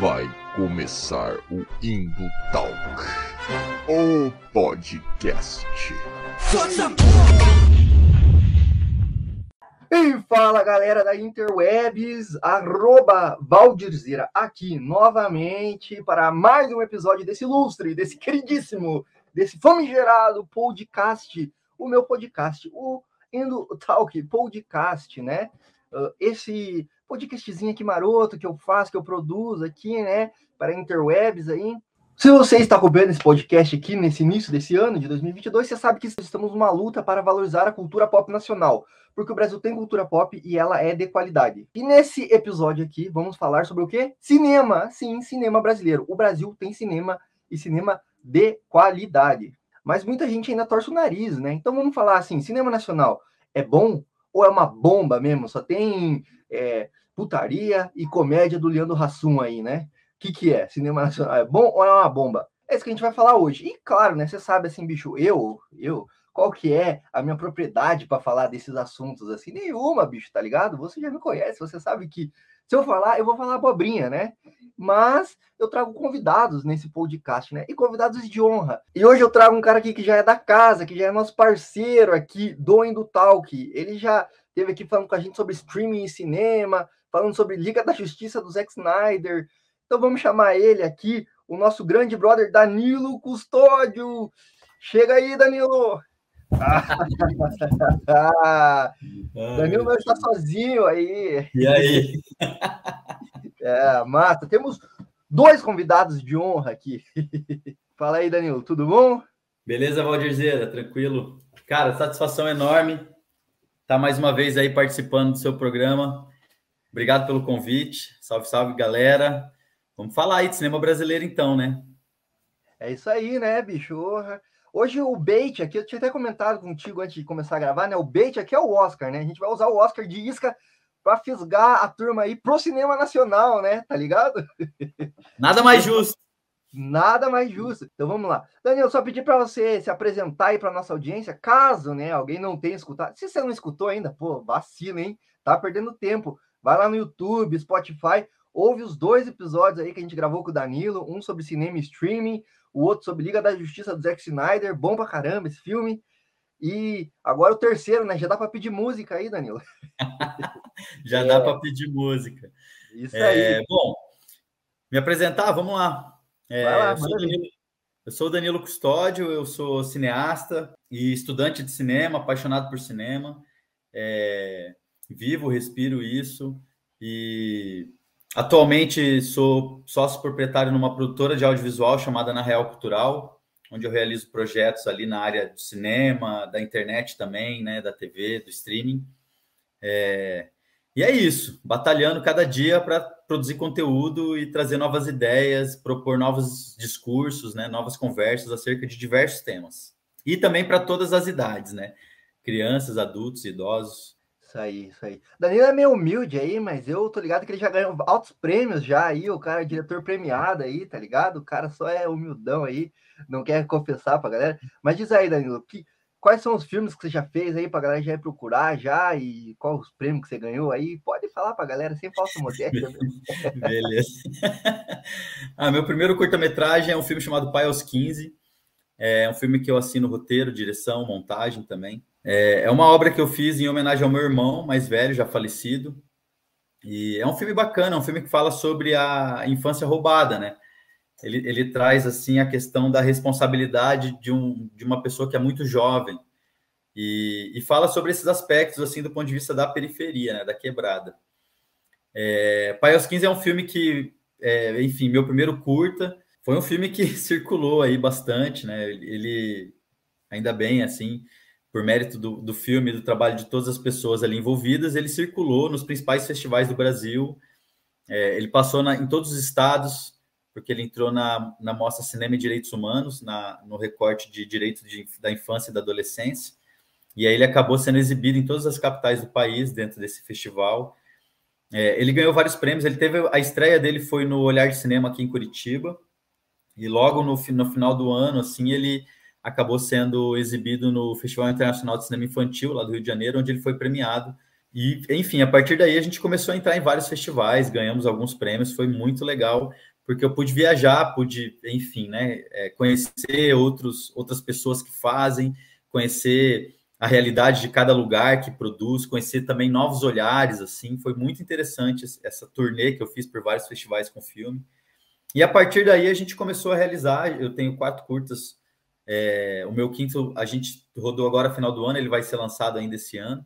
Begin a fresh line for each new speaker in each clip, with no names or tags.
Vai começar o Indo Talk, o podcast.
E fala galera da Interwebs, arroba Valdirzira, aqui novamente para mais um episódio desse ilustre, desse queridíssimo, desse famigerado podcast, o meu podcast, o Indo Talk Podcast, né? Uh, esse podcastzinho aqui maroto que eu faço, que eu produzo aqui, né, para Interwebs aí. Se você está acompanhando esse podcast aqui nesse início desse ano de 2022, você sabe que estamos numa luta para valorizar a cultura pop nacional, porque o Brasil tem cultura pop e ela é de qualidade. E nesse episódio aqui, vamos falar sobre o quê? Cinema. Sim, cinema brasileiro. O Brasil tem cinema e cinema de qualidade. Mas muita gente ainda torce o nariz, né? Então vamos falar assim: cinema nacional é bom ou é uma bomba mesmo? Só tem é, putaria e comédia do Leandro Hassum aí, né? O que, que é? Cinema nacional é bom ou é uma bomba? É isso que a gente vai falar hoje. E claro, né? Você sabe assim, bicho, eu, eu, qual que é a minha propriedade para falar desses assuntos assim? Nenhuma, bicho, tá ligado? Você já me conhece, você sabe que se eu falar, eu vou falar abobrinha, né? Mas eu trago convidados nesse podcast, né? E convidados de honra. E hoje eu trago um cara aqui que já é da casa, que já é nosso parceiro aqui do Endo Talk. Ele já esteve aqui falando com a gente sobre streaming e cinema, falando sobre Liga da Justiça do Zack Snyder. Então vamos chamar ele aqui, o nosso grande brother Danilo Custódio. Chega aí, Danilo! Ah, Danilo não está sozinho aí.
E aí?
É, mata. Temos dois convidados de honra aqui. Fala aí, Danilo, tudo bom?
Beleza, Valdirzeira, tranquilo. Cara, satisfação enorme estar tá mais uma vez aí participando do seu programa. Obrigado pelo convite. Salve, salve, galera. Vamos falar aí de cinema brasileiro então, né?
É isso aí, né, bicho? Hoje o bait aqui, eu tinha até comentado contigo antes de começar a gravar, né? O bait aqui é o Oscar, né? A gente vai usar o Oscar de isca para fisgar a turma aí pro cinema nacional, né? Tá ligado?
Nada mais justo.
Nada mais justo. Então vamos lá. Daniel, só pedir para você se apresentar aí para nossa audiência, caso, né, alguém não tenha escutado. Se você não escutou ainda, pô, vacila, hein? Tá perdendo tempo. Vai lá no YouTube, Spotify, ouve os dois episódios aí que a gente gravou com o Danilo, um sobre cinema e streaming, o outro sobre Liga da Justiça do Zack Snyder, bom pra caramba esse filme. E agora o terceiro, né? Já dá para pedir música aí, Danilo.
Já é. dá para pedir música.
Isso é, aí.
Bom, me apresentar, vamos lá. É, lá eu, sou Danilo, eu sou o Danilo Custódio, eu sou cineasta e estudante de cinema, apaixonado por cinema. É, vivo, respiro isso e atualmente sou sócio proprietário numa produtora de audiovisual chamada Na Real Cultural, onde eu realizo projetos ali na área do cinema, da internet também, né, da TV, do streaming. É... E é isso, batalhando cada dia para produzir conteúdo e trazer novas ideias, propor novos discursos, né, novas conversas acerca de diversos temas. E também para todas as idades, né? Crianças, adultos, idosos.
Isso aí, isso aí. Danilo é meio humilde aí, mas eu tô ligado que ele já ganhou altos prêmios já aí, o cara é diretor premiado aí, tá ligado? O cara só é humildão aí, não quer confessar pra galera. Mas diz aí, Danilo, que, quais são os filmes que você já fez aí pra galera já ir procurar já e qual os prêmios que você ganhou aí? Pode falar pra galera, sem falsa modéstia.
Beleza. ah, meu primeiro curta-metragem é um filme chamado Pai aos 15. É um filme que eu assino roteiro, direção, montagem também. É, é uma obra que eu fiz em homenagem ao meu irmão mais velho, já falecido. E é um filme bacana, é um filme que fala sobre a infância roubada, né? Ele, ele traz assim a questão da responsabilidade de, um, de uma pessoa que é muito jovem e, e fala sobre esses aspectos assim do ponto de vista da periferia, né, da quebrada. É, Pai aos 15 é um filme que, é, enfim, meu primeiro curta, foi um filme que circulou aí bastante, né? Ele, ainda bem, assim, por mérito do, do filme, do trabalho de todas as pessoas ali envolvidas, ele circulou nos principais festivais do Brasil. É, ele passou na, em todos os estados, porque ele entrou na, na Mostra Cinema e Direitos Humanos, na, no recorte de direitos de, da infância e da adolescência. E aí ele acabou sendo exibido em todas as capitais do país dentro desse festival. É, ele ganhou vários prêmios. Ele teve a estreia dele foi no Olhar de Cinema aqui em Curitiba. E logo no, no final do ano, assim, ele acabou sendo exibido no Festival Internacional de Cinema Infantil, lá do Rio de Janeiro, onde ele foi premiado E, enfim, a partir daí a gente começou a entrar em vários festivais, ganhamos alguns prêmios, foi muito legal, porque eu pude viajar, pude, enfim, né, é, conhecer outros, outras pessoas que fazem, conhecer a realidade de cada lugar que produz, conhecer também novos olhares, assim, foi muito interessante essa turnê que eu fiz por vários festivais com filme. E a partir daí a gente começou a realizar, eu tenho quatro curtas, é, o meu quinto a gente rodou agora final do ano, ele vai ser lançado ainda esse ano,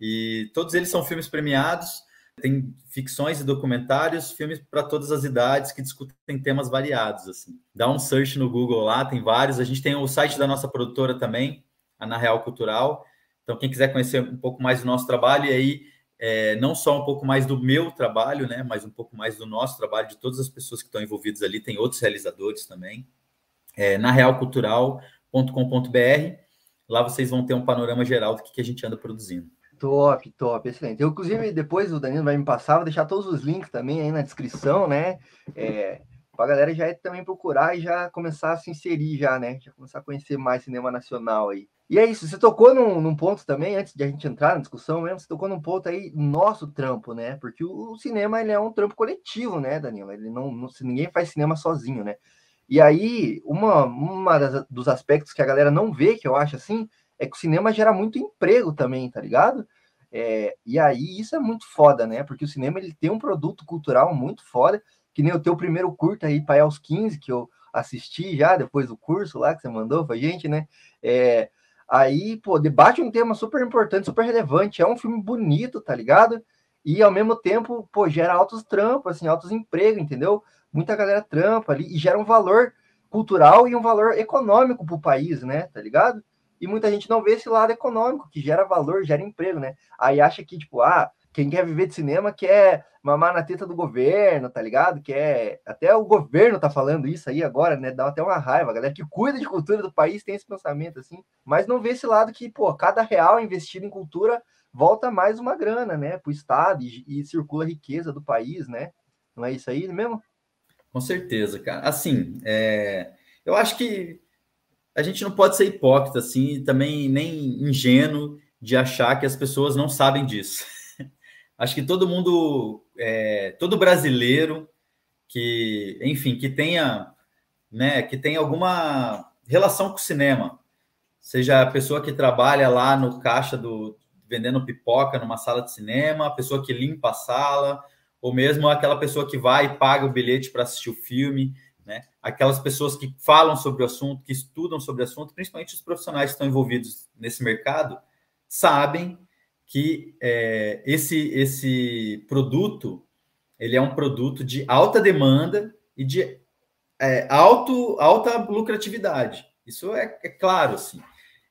e todos eles são filmes premiados, tem ficções e documentários, filmes para todas as idades que discutem temas variados, assim. Dá um search no Google lá, tem vários, a gente tem o site da nossa produtora também, a Na Real Cultural. Então, quem quiser conhecer um pouco mais do nosso trabalho, e aí é, não só um pouco mais do meu trabalho, né, mas um pouco mais do nosso trabalho, de todas as pessoas que estão envolvidas ali, tem outros realizadores também. É, na realcultural.com.br, lá vocês vão ter um panorama geral do que, que a gente anda produzindo.
Top, top, excelente. Eu, inclusive, depois o Danilo vai me passar, vou deixar todos os links também aí na descrição, né? É, para a galera já também procurar e já começar a se inserir já, né? Já começar a conhecer mais cinema nacional aí. E é isso, você tocou num, num, ponto também, antes de a gente entrar na discussão mesmo, você tocou num ponto aí, nosso trampo, né? Porque o, o cinema, ele é um trampo coletivo, né, Danilo? Ele não, não ninguém faz cinema sozinho, né? E aí, uma, uma das, dos aspectos que a galera não vê, que eu acho assim, é que o cinema gera muito emprego também, tá ligado? É, e aí, isso é muito foda, né? Porque o cinema, ele tem um produto cultural muito foda, que nem o teu primeiro curto aí, Pai aos 15, que eu assisti já, depois do curso lá que você mandou pra gente, né? É, Aí, pô, debate um tema super importante, super relevante. É um filme bonito, tá ligado? E ao mesmo tempo, pô, gera altos trampos, assim, altos empregos, entendeu? Muita galera trampa ali e gera um valor cultural e um valor econômico pro país, né? Tá ligado? E muita gente não vê esse lado econômico, que gera valor, gera emprego, né? Aí acha que, tipo, ah, quem quer viver de cinema quer mamar na teta do governo, tá ligado? Quer. Até o governo tá falando isso aí agora, né? Dá até uma raiva. A galera que cuida de cultura do país tem esse pensamento, assim. Mas não vê esse lado que, pô, cada real investido em cultura volta mais uma grana, né? Pro Estado e, e circula a riqueza do país, né? Não é isso aí mesmo?
Com certeza, cara. Assim, é... eu acho que a gente não pode ser hipócrita, assim, também nem ingênuo de achar que as pessoas não sabem disso. acho que todo mundo, é, todo brasileiro que, enfim, que tenha, né, que tenha alguma relação com o cinema, seja a pessoa que trabalha lá no caixa do vendendo pipoca numa sala de cinema, a pessoa que limpa a sala, ou mesmo aquela pessoa que vai e paga o bilhete para assistir o filme, né? Aquelas pessoas que falam sobre o assunto, que estudam sobre o assunto, principalmente os profissionais que estão envolvidos nesse mercado, sabem que é, esse, esse produto ele é um produto de alta demanda e de é, alto, alta lucratividade. Isso é, é claro, assim.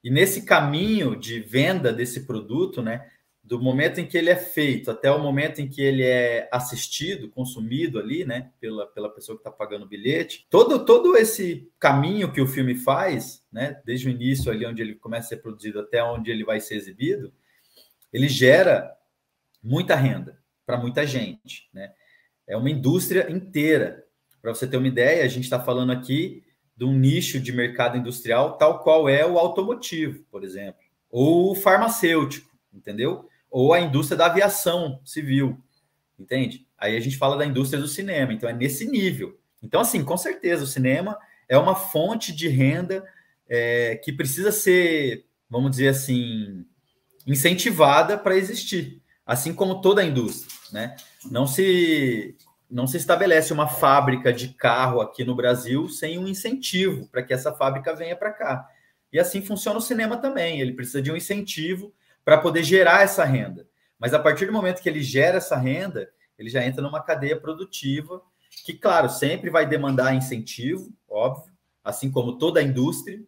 E nesse caminho de venda desse produto, né, do momento em que ele é feito até o momento em que ele é assistido, consumido ali, né, pela, pela pessoa que está pagando o bilhete, todo, todo esse caminho que o filme faz, né, desde o início ali onde ele começa a ser produzido até onde ele vai ser exibido, ele gera muita renda para muita gente, né? É uma indústria inteira. Para você ter uma ideia, a gente está falando aqui de um nicho de mercado industrial tal qual é o automotivo, por exemplo, ou o farmacêutico, entendeu? Ou a indústria da aviação civil, entende? Aí a gente fala da indústria do cinema, então é nesse nível. Então, assim, com certeza, o cinema é uma fonte de renda é, que precisa ser, vamos dizer assim, incentivada para existir, assim como toda a indústria, né? Não se não se estabelece uma fábrica de carro aqui no Brasil sem um incentivo para que essa fábrica venha para cá. E assim funciona o cinema também, ele precisa de um incentivo para poder gerar essa renda. Mas a partir do momento que ele gera essa renda, ele já entra numa cadeia produtiva que, claro, sempre vai demandar incentivo, óbvio, assim como toda a indústria,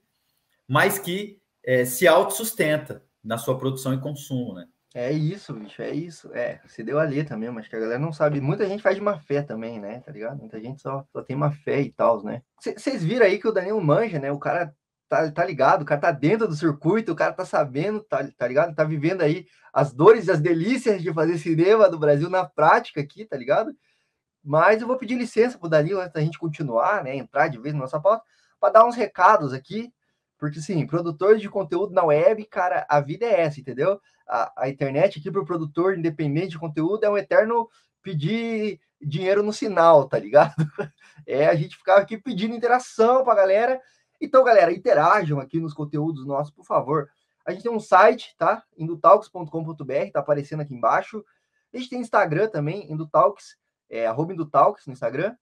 mas que é, se autossustenta na sua produção e consumo, né?
É isso, bicho, é isso. É, você deu a letra mesmo, acho que a galera não sabe. Muita gente faz de má fé também, né? Tá ligado? Muita gente só, só tem má fé e tal, né? Vocês viram aí que o Danilo manja, né? O cara tá, tá ligado, o cara tá dentro do circuito, o cara tá sabendo, tá, tá ligado? Tá vivendo aí as dores e as delícias de fazer cinema do Brasil na prática aqui, tá ligado? Mas eu vou pedir licença pro Danilo antes da gente continuar, né? Entrar de vez na nossa pauta, para dar uns recados aqui Porque, sim, produtor de conteúdo na web, cara, a vida é essa, entendeu? A, a internet aqui para o produtor independente de conteúdo é um eterno pedir dinheiro no sinal, tá ligado? É a gente ficar aqui pedindo interação pra galera. Então, galera, interajam aqui nos conteúdos nossos, por favor. A gente tem um site, tá? Indutalks.com.br, tá aparecendo aqui embaixo. A gente tem Instagram também, Indutalks, é, arroba Indutalks no Instagram.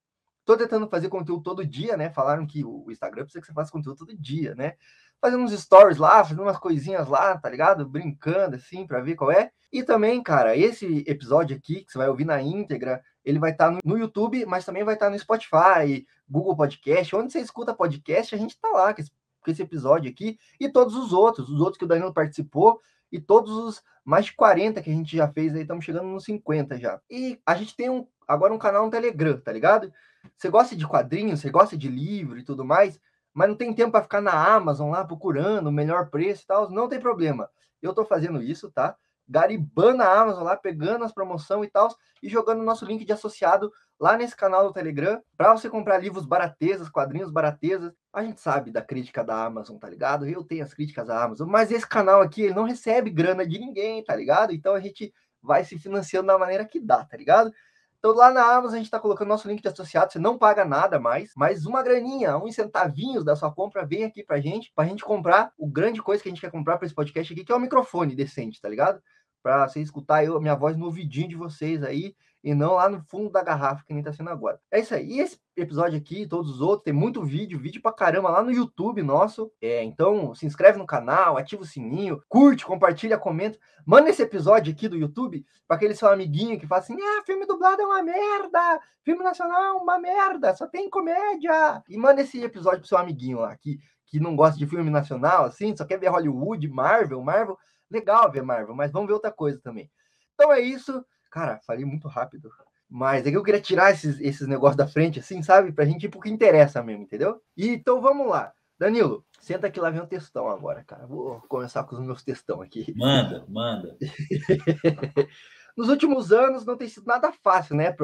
Tô tentando fazer conteúdo todo dia, né? Falaram que o Instagram precisa que você faça conteúdo todo dia, né? Fazendo uns stories lá, fazendo umas coisinhas lá, tá ligado? Brincando, assim, para ver qual é. E também, cara, esse episódio aqui, que você vai ouvir na íntegra, ele vai estar tá no YouTube, mas também vai estar tá no Spotify, Google Podcast, onde você escuta podcast, a gente tá lá com esse, com esse episódio aqui, e todos os outros, os outros que o Danilo participou, e todos os mais de 40 que a gente já fez aí, estamos chegando nos 50 já. E a gente tem um, agora um canal no Telegram, tá ligado? Você gosta de quadrinhos, você gosta de livro e tudo mais, mas não tem tempo para ficar na Amazon lá procurando o melhor preço e tal, não tem problema. Eu tô fazendo isso, tá? garibando a Amazon lá, pegando as promoções e tal, e jogando o nosso link de associado lá nesse canal do Telegram, para você comprar livros baratezas, quadrinhos baratezas. A gente sabe da crítica da Amazon, tá ligado? Eu tenho as críticas da Amazon, mas esse canal aqui, ele não recebe grana de ninguém, tá ligado? Então a gente vai se financiando da maneira que dá, tá ligado? Então lá na Amazon a gente está colocando nosso link de associado, você não paga nada mais, mas uma graninha, uns centavinhos da sua compra vem aqui pra gente, pra gente comprar o grande coisa que a gente quer comprar para esse podcast aqui, que é o microfone decente, tá ligado? para você escutar eu, minha voz no ouvidinho de vocês aí e não lá no fundo da garrafa que nem tá sendo agora. É isso aí. E esse episódio aqui, todos os outros, tem muito vídeo, vídeo pra caramba lá no YouTube nosso. É, então se inscreve no canal, ativa o sininho, curte, compartilha, comenta. Manda esse episódio aqui do YouTube para aquele seu amiguinho que fala assim: "Ah, filme dublado é uma merda, filme nacional é uma merda, só tem comédia". E manda esse episódio pro seu amiguinho lá que que não gosta de filme nacional assim, só quer ver Hollywood, Marvel, Marvel legal ver Marvel, mas vamos ver outra coisa também. Então é isso. Cara, falei muito rápido. Mas é que eu queria tirar esses, esses negócios da frente, assim, sabe? Pra gente ir pro que interessa mesmo, entendeu? E, então vamos lá. Danilo, senta aqui lá vem um textão agora, cara. Vou começar com os meus textão aqui.
Manda, manda.
Nos últimos anos não tem sido nada fácil, né?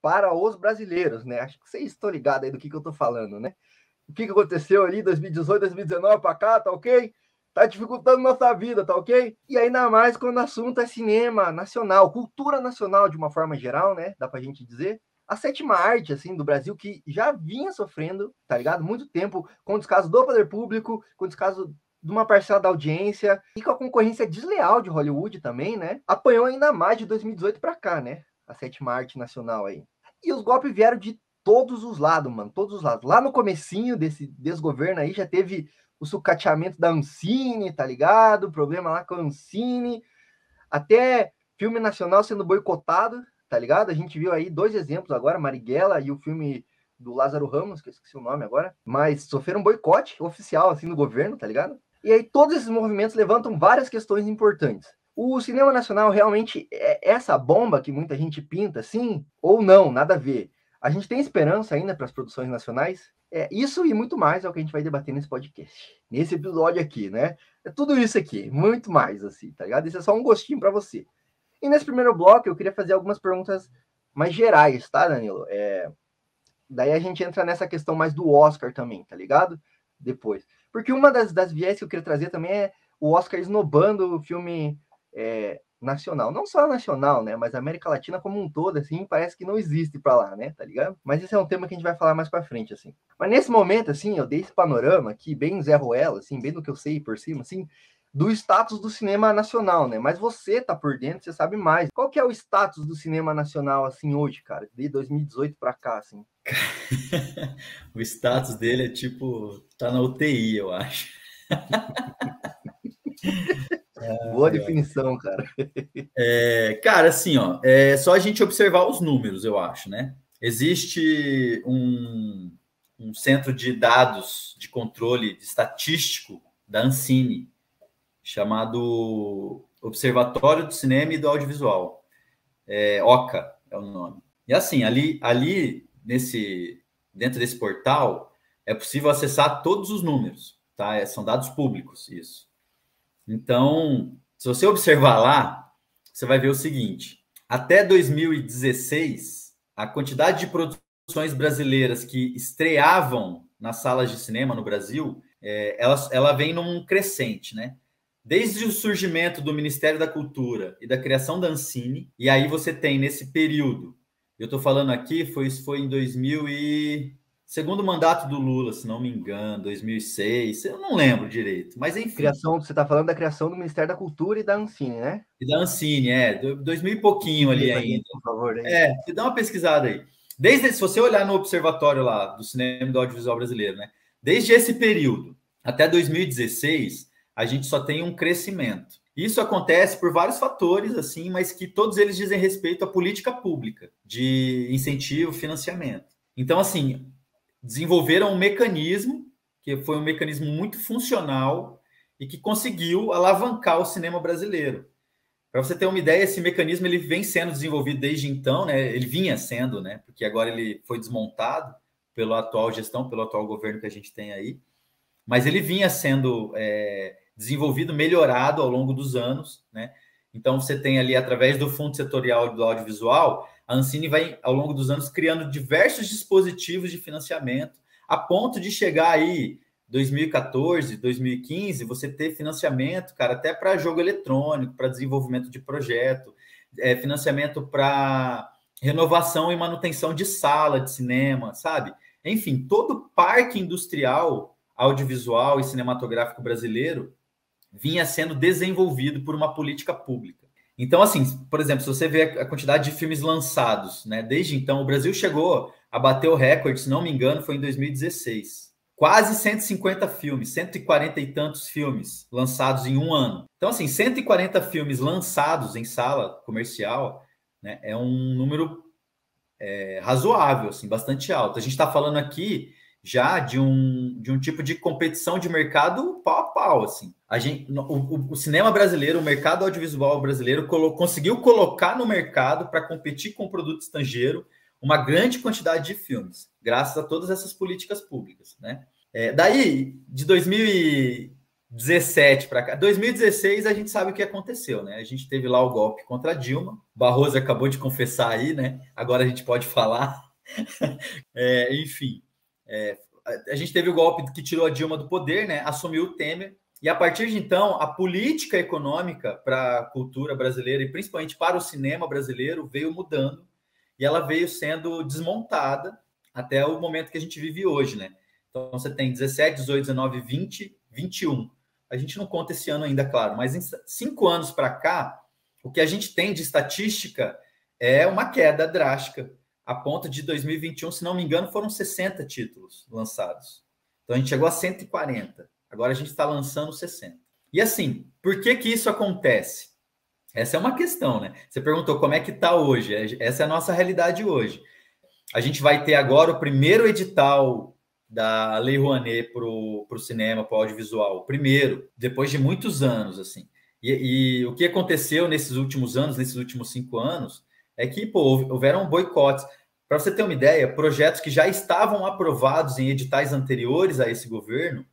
Para os brasileiros, né? Acho que vocês estão ligados aí do que, que eu tô falando, né? O que, que aconteceu ali 2018, 2019 para cá, tá ok? Tá dificultando nossa vida, tá ok? E ainda mais quando o assunto é cinema nacional, cultura nacional de uma forma geral, né? Dá pra gente dizer. A sétima arte, assim, do Brasil, que já vinha sofrendo, tá ligado? Muito tempo, com o descaso do poder público, com o descaso de uma parcela da audiência e com a concorrência desleal de Hollywood também, né? Apanhou ainda mais de 2018 para cá, né? A sétima arte nacional aí. E os golpes vieram de todos os lados, mano, todos os lados. Lá no comecinho desse desgoverno aí já teve o sucateamento da Ancine, tá ligado? O problema lá com a Ancine. Até filme nacional sendo boicotado, tá ligado? A gente viu aí dois exemplos agora, Marighella e o filme do Lázaro Ramos, que eu esqueci o nome agora, mas sofreram boicote oficial, assim, do governo, tá ligado? E aí todos esses movimentos levantam várias questões importantes. O cinema nacional realmente é essa bomba que muita gente pinta, sim ou não, nada a ver. A gente tem esperança ainda para as produções nacionais? É, isso e muito mais é o que a gente vai debater nesse podcast, nesse episódio aqui, né? É tudo isso aqui, muito mais, assim, tá ligado? Isso é só um gostinho para você. E nesse primeiro bloco eu queria fazer algumas perguntas mais gerais, tá, Danilo? É... Daí a gente entra nessa questão mais do Oscar também, tá ligado? Depois. Porque uma das, das viés que eu queria trazer também é o Oscar esnobando o filme é, nacional. Não só nacional, né? Mas a América Latina como um todo, assim, parece que não existe para lá, né? Tá ligado? Mas esse é um tema que a gente vai falar mais para frente, assim. Mas nesse momento, assim, eu dei esse panorama aqui, bem Zé Ruela, assim, bem do que eu sei por cima, assim, do status do cinema nacional, né? Mas você tá por dentro, você sabe mais. Qual que é o status do cinema nacional, assim, hoje, cara? De 2018 para cá, assim.
o status dele é tipo, tá na UTI, eu acho.
Boa definição, cara.
É, cara, assim, ó, é só a gente observar os números, eu acho, né? Existe um, um centro de dados de controle estatístico da Ancine, chamado Observatório do Cinema e do Audiovisual. É, OCA é o nome. E assim, ali, ali nesse, dentro desse portal, é possível acessar todos os números, tá? É, são dados públicos, isso. Então, se você observar lá, você vai ver o seguinte: até 2016, a quantidade de produções brasileiras que estreavam nas salas de cinema no Brasil é, ela, ela vem num crescente, né? Desde o surgimento do Ministério da Cultura e da criação da Ancine, e aí você tem nesse período, eu estou falando aqui, foi, foi em 2000 e segundo mandato do Lula, se não me engano, 2006, eu não lembro direito, mas enfim.
Criação, você está falando da criação do Ministério da Cultura e da Ancine, né?
E da Ancine, é, 2000 e pouquinho ali ainda. Por favor, aí. É, você dá uma pesquisada aí. Desde, se você olhar no observatório lá do cinema e do audiovisual brasileiro, né? Desde esse período até 2016, a gente só tem um crescimento. Isso acontece por vários fatores, assim, mas que todos eles dizem respeito à política pública de incentivo, financiamento. Então, assim, desenvolveram um mecanismo que foi um mecanismo muito funcional e que conseguiu alavancar o cinema brasileiro. Para você ter uma ideia, esse mecanismo ele vem sendo desenvolvido desde então, né? Ele vinha sendo, né? Porque agora ele foi desmontado pela atual gestão, pelo atual governo que a gente tem aí, mas ele vinha sendo é, desenvolvido, melhorado ao longo dos anos, né? Então você tem ali através do Fundo Setorial do Audiovisual a Ancine vai, ao longo dos anos, criando diversos dispositivos de financiamento, a ponto de chegar aí 2014, 2015, você ter financiamento, cara, até para jogo eletrônico, para desenvolvimento de projeto, é, financiamento para renovação e manutenção de sala de cinema, sabe? Enfim, todo parque industrial, audiovisual e cinematográfico brasileiro vinha sendo desenvolvido por uma política pública. Então, assim, por exemplo, se você vê a quantidade de filmes lançados, né? Desde então, o Brasil chegou a bater o recorde, se não me engano, foi em 2016. Quase 150 filmes, 140 e tantos filmes lançados em um ano. Então, assim, 140 filmes lançados em sala comercial né, é um número é, razoável, assim, bastante alto. A gente está falando aqui já de um, de um tipo de competição de mercado pau a pau, assim. A gente, o, o cinema brasileiro, o mercado audiovisual brasileiro colo, conseguiu colocar no mercado para competir com o produto estrangeiro uma grande quantidade de filmes, graças a todas essas políticas públicas, né? É, daí, de 2017 para cá, 2016 a gente sabe o que aconteceu, né? A gente teve lá o golpe contra Dilma, Barroso acabou de confessar aí, né? Agora a gente pode falar. é, enfim, é, a gente teve o golpe que tirou a Dilma do poder, né? Assumiu o Temer. E a partir de então, a política econômica para a cultura brasileira e principalmente para o cinema brasileiro veio mudando e ela veio sendo desmontada até o momento que a gente vive hoje, né? Então você tem 17, 18, 19, 20, 21. A gente não conta esse ano ainda, claro, mas em cinco anos para cá, o que a gente tem de estatística é uma queda drástica a ponto de 2021, se não me engano, foram 60 títulos lançados. Então a gente chegou a 140. Agora a gente está lançando 60. E assim, por que que isso acontece? Essa é uma questão, né? Você perguntou como é que está hoje. É, essa é a nossa realidade hoje. A gente vai ter agora o primeiro edital da Lei Rouanet para o cinema, para o audiovisual. O primeiro, depois de muitos anos, assim. E, e, o que aconteceu nesses últimos anos, nesses últimos cinco anos, é que pô, houveram boicotes. Para você ter uma ideia, projetos que já estavam aprovados em editais anteriores a esse governo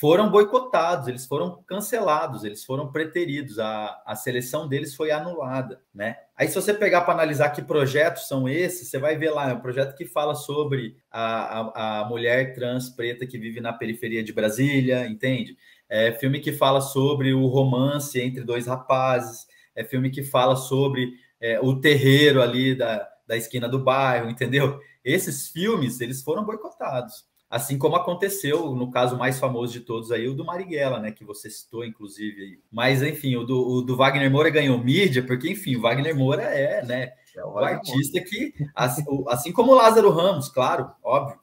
foram boicotados, eles foram cancelados, eles foram preteridos, a, a seleção deles foi anulada, né? Aí, se você pegar para analisar que projetos são esses, você vai ver lá, é um projeto que fala sobre a, a, a mulher trans preta que vive na periferia de Brasília, entende? É filme que fala sobre o romance entre dois rapazes, é filme que fala sobre é, o terreiro ali da, da esquina do bairro, entendeu? Esses filmes, eles foram boicotados. Assim como aconteceu no caso mais famoso de todos aí, o do Marighella, né? Que você citou, inclusive. Mas, enfim, o do, o do Wagner Moura ganhou mídia, porque, enfim, o Wagner Moura é, né? É o, artista que, assim, assim, como o Lázaro Ramos, claro, óbvio.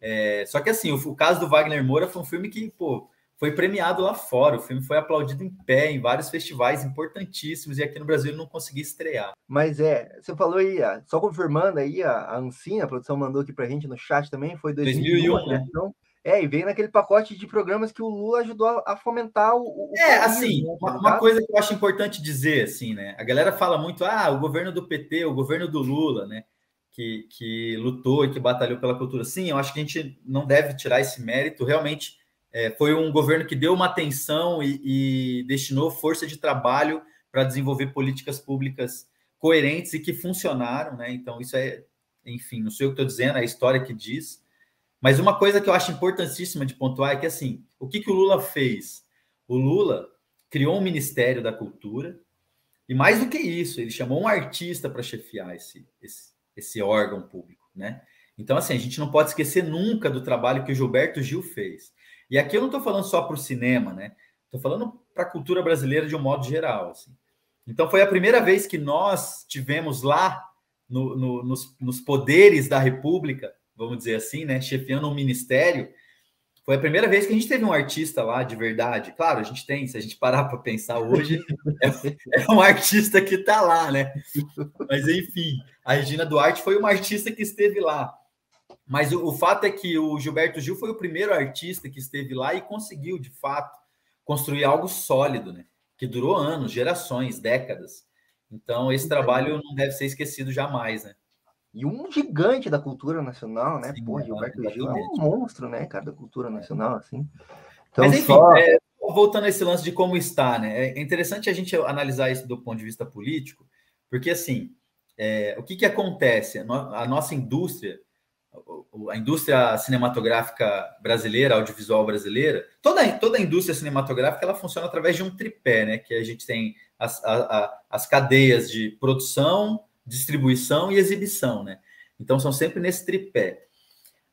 É, só que assim, o, o, caso do Wagner Moura foi um filme que, pô, foi premiado lá fora. O filme foi aplaudido em pé em vários festivais importantíssimos e aqui no Brasil ele não conseguia estrear.
Mas é, você falou aí, só confirmando aí, a, Ancina, a produção mandou aqui pra gente no chat também, foi 2001, 2001 né? Então, é, e veio naquele pacote de programas que o Lula ajudou a fomentar o. o
é, assim, né, uma, uma, coisa que eu acho importante dizer, assim, né? A galera fala muito, ah, o governo do PT, o governo do Lula, né? Que, que lutou e que batalhou pela cultura. Sim, eu acho que a gente não deve tirar esse mérito. Realmente, é, foi um governo que deu uma atenção e, e destinou força de trabalho para desenvolver políticas públicas coerentes e que funcionaram, né? Então, isso é, enfim, não sei o que estou dizendo, é a história que diz. Mas uma coisa que eu acho importantíssima de pontuar é que, assim, o que, que o Lula fez? O Lula criou um Ministério da Cultura, e mais do que isso, ele chamou um artista para chefiar esse, esse, esse órgão público, né? Então, assim, a gente não pode esquecer nunca do trabalho que o Gilberto Gil fez. E aqui eu não estou falando só para o cinema, né? Estou falando para a cultura brasileira de um modo geral. Assim. Então, foi a primeira vez que nós tivemos lá, no, no, nos, nos poderes da República, vamos dizer assim, né? Chefiando um ministério, foi a primeira vez que a gente teve um artista lá de verdade. Claro, a gente tem, se a gente parar para pensar hoje, é, é, um artista que está lá, né? Mas enfim, a Regina Duarte foi uma artista que esteve lá. Mas o, o, fato é que o Gilberto Gil foi o primeiro artista que esteve lá e conseguiu, de fato, construir algo sólido, né? Que durou anos, gerações, décadas. Então, esse trabalho não deve ser esquecido jamais, né?
E um gigante da cultura nacional, né? Sim, Pô, Gilberto Gil é um monstro, né, cara, da cultura nacional, assim.
Então, Mas, enfim, só... é, voltando a esse lance de como está, né? É interessante a gente analisar isso do ponto de vista político, porque, assim, é, o que, que acontece? A nossa indústria a indústria cinematográfica brasileira, audiovisual brasileira, toda, toda a indústria cinematográfica ela funciona através de um tripé, né? Que a gente tem as, a, a, as cadeias de produção, distribuição e exibição, né? Então são sempre nesse tripé.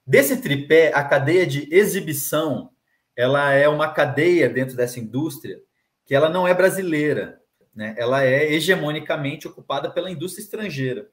Desse tripé, a cadeia de exibição, ela é uma cadeia dentro dessa indústria que ela não é brasileira, né? Ela é hegemonicamente ocupada pela indústria estrangeira.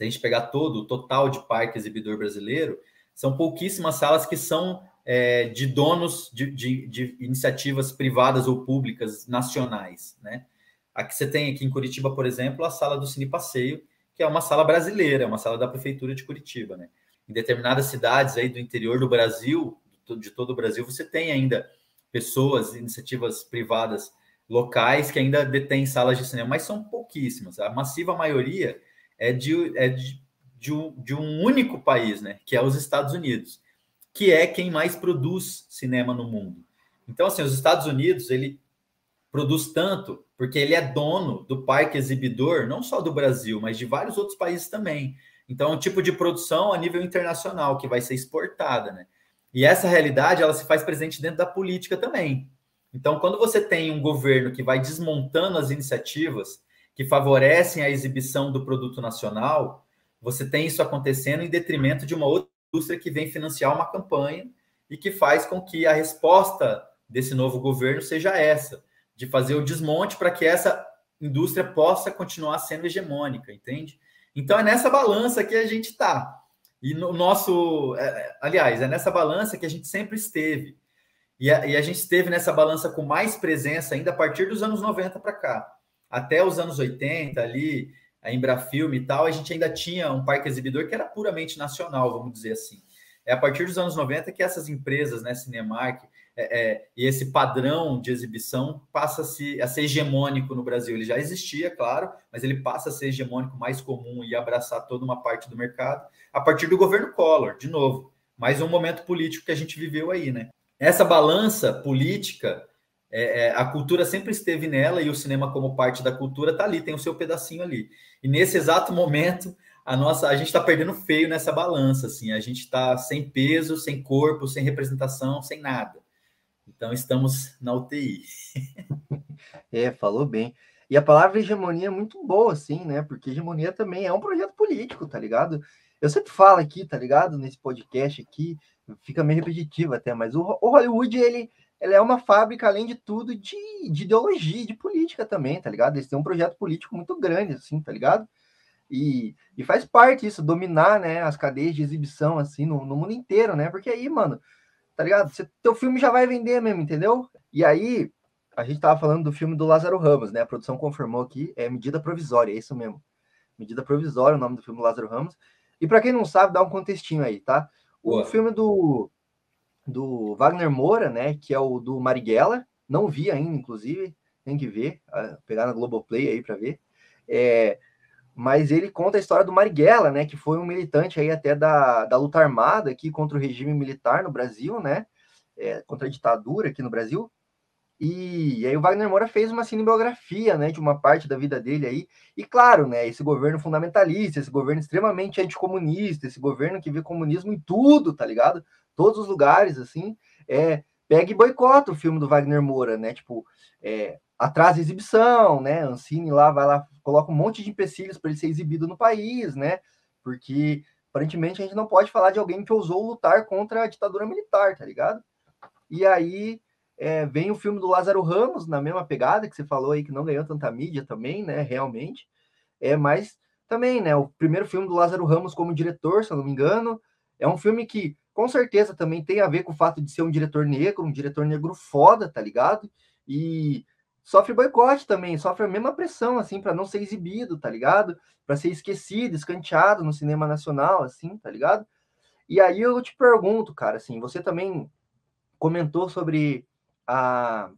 Se a gente pegar todo o total de parque exibidor brasileiro, são pouquíssimas salas que são é, de donos de, de, de, iniciativas privadas ou públicas nacionais, né? Aqui você tem aqui em Curitiba, por exemplo, a sala do Cine Passeio, que é uma sala brasileira, é uma sala da prefeitura de Curitiba, né? Em determinadas cidades aí do interior do Brasil, de todo o Brasil, você tem ainda pessoas, iniciativas privadas locais que ainda detêm salas de cinema, mas são pouquíssimas. A massiva maioria é de, é de, de, um, de um único país, né? Que é os Estados Unidos, que é quem mais produz cinema no mundo. Então, assim, os Estados Unidos, ele produz tanto porque ele é dono do parque exibidor, não só do Brasil, mas de vários outros países também. Então, é um tipo de produção a nível internacional que vai ser exportada, né? E essa realidade, ela se faz presente dentro da política também. Então, quando você tem um governo que vai desmontando as iniciativas que favorecem a exibição do produto nacional, você tem isso acontecendo em detrimento de uma outra indústria que vem financiar uma campanha e que faz com que a resposta desse novo governo seja essa, de fazer o desmonte para que essa indústria possa continuar sendo hegemônica, entende? Então é nessa balança que a gente está. E no nosso, é, é, aliás, é nessa balança que a gente sempre esteve. E a, e a gente esteve nessa balança com mais presença ainda a partir dos anos 90 para cá até os anos 80 ali, a Embrafilme e tal, a gente ainda tinha um parque exibidor que era puramente nacional, vamos dizer assim. É a partir dos anos 90 que essas empresas, né, Cinemark, é, é, e esse padrão de exibição passa a, se, a ser hegemônico no Brasil. Ele já existia, claro, mas ele passa a ser hegemônico, mais comum e abraçar toda uma parte do mercado a partir do governo Collor, de novo. Mais um momento político que a gente viveu aí, né? Essa balança política é, é, a cultura sempre esteve nela e o cinema, como parte da cultura, está ali, tem o seu pedacinho ali. E nesse exato momento, a nossa, a gente está perdendo feio nessa balança, assim, a gente está sem peso, sem corpo, sem representação, sem nada. Então estamos na UTI.
é, falou bem. E a palavra hegemonia é muito boa, assim, né? Porque hegemonia também é um projeto político, tá ligado? Eu sempre falo aqui, tá ligado? Nesse podcast aqui, fica meio repetitivo até, mas o, o Hollywood, ele ela é uma fábrica, além de tudo, de, de ideologia, de política também, tá ligado? Eles têm um projeto político muito grande, assim, tá ligado? E, e faz parte isso, dominar, né, as cadeias de exibição, assim, no, no mundo inteiro, né? Porque aí, mano, tá ligado? Você, teu filme já vai vender mesmo, entendeu? E aí, a gente tava falando do filme do Lázaro Ramos, né? A produção confirmou aqui, é medida provisória, é isso mesmo. Medida provisória, o nome do filme do Lázaro Ramos. E para quem não sabe, dá um contextinho aí, tá? O Boa. filme do do Wagner Moura, né? Que é o do Marighella. Não vi ainda, inclusive, tem que ver, pegar na Globoplay aí para ver. É, mas ele conta a história do Marighella, né? Que foi um militante aí até da, da luta armada aqui contra o regime militar no Brasil, né? É, contra a ditadura aqui no Brasil. E, e aí o Wagner Moura fez uma cinebiografia, né, de uma parte da vida dele aí. E claro, né, esse governo fundamentalista, esse governo extremamente anticomunista, esse governo que vê comunismo em tudo, tá ligado? Todos os lugares, assim, é, pega e boicota o filme do Wagner Moura, né? Tipo, é, atrasa a exibição, né? Ancine lá vai lá, coloca um monte de empecilhos para ele ser exibido no país, né? Porque aparentemente a gente não pode falar de alguém que ousou lutar contra a ditadura militar, tá ligado? E aí é, vem o filme do Lázaro Ramos, na mesma pegada que você falou aí, que não ganhou tanta mídia também, né? Realmente. É, mas também, né? O primeiro filme do Lázaro Ramos como diretor, se eu não me engano, é um filme que com certeza também tem a ver com o fato de ser um diretor negro, um diretor negro foda, tá ligado? E sofre boicote também, sofre a mesma pressão, assim, para não ser exibido, tá ligado? Para ser esquecido, escanteado no cinema nacional, assim, tá ligado? E aí eu te pergunto, cara, assim, você também comentou sobre a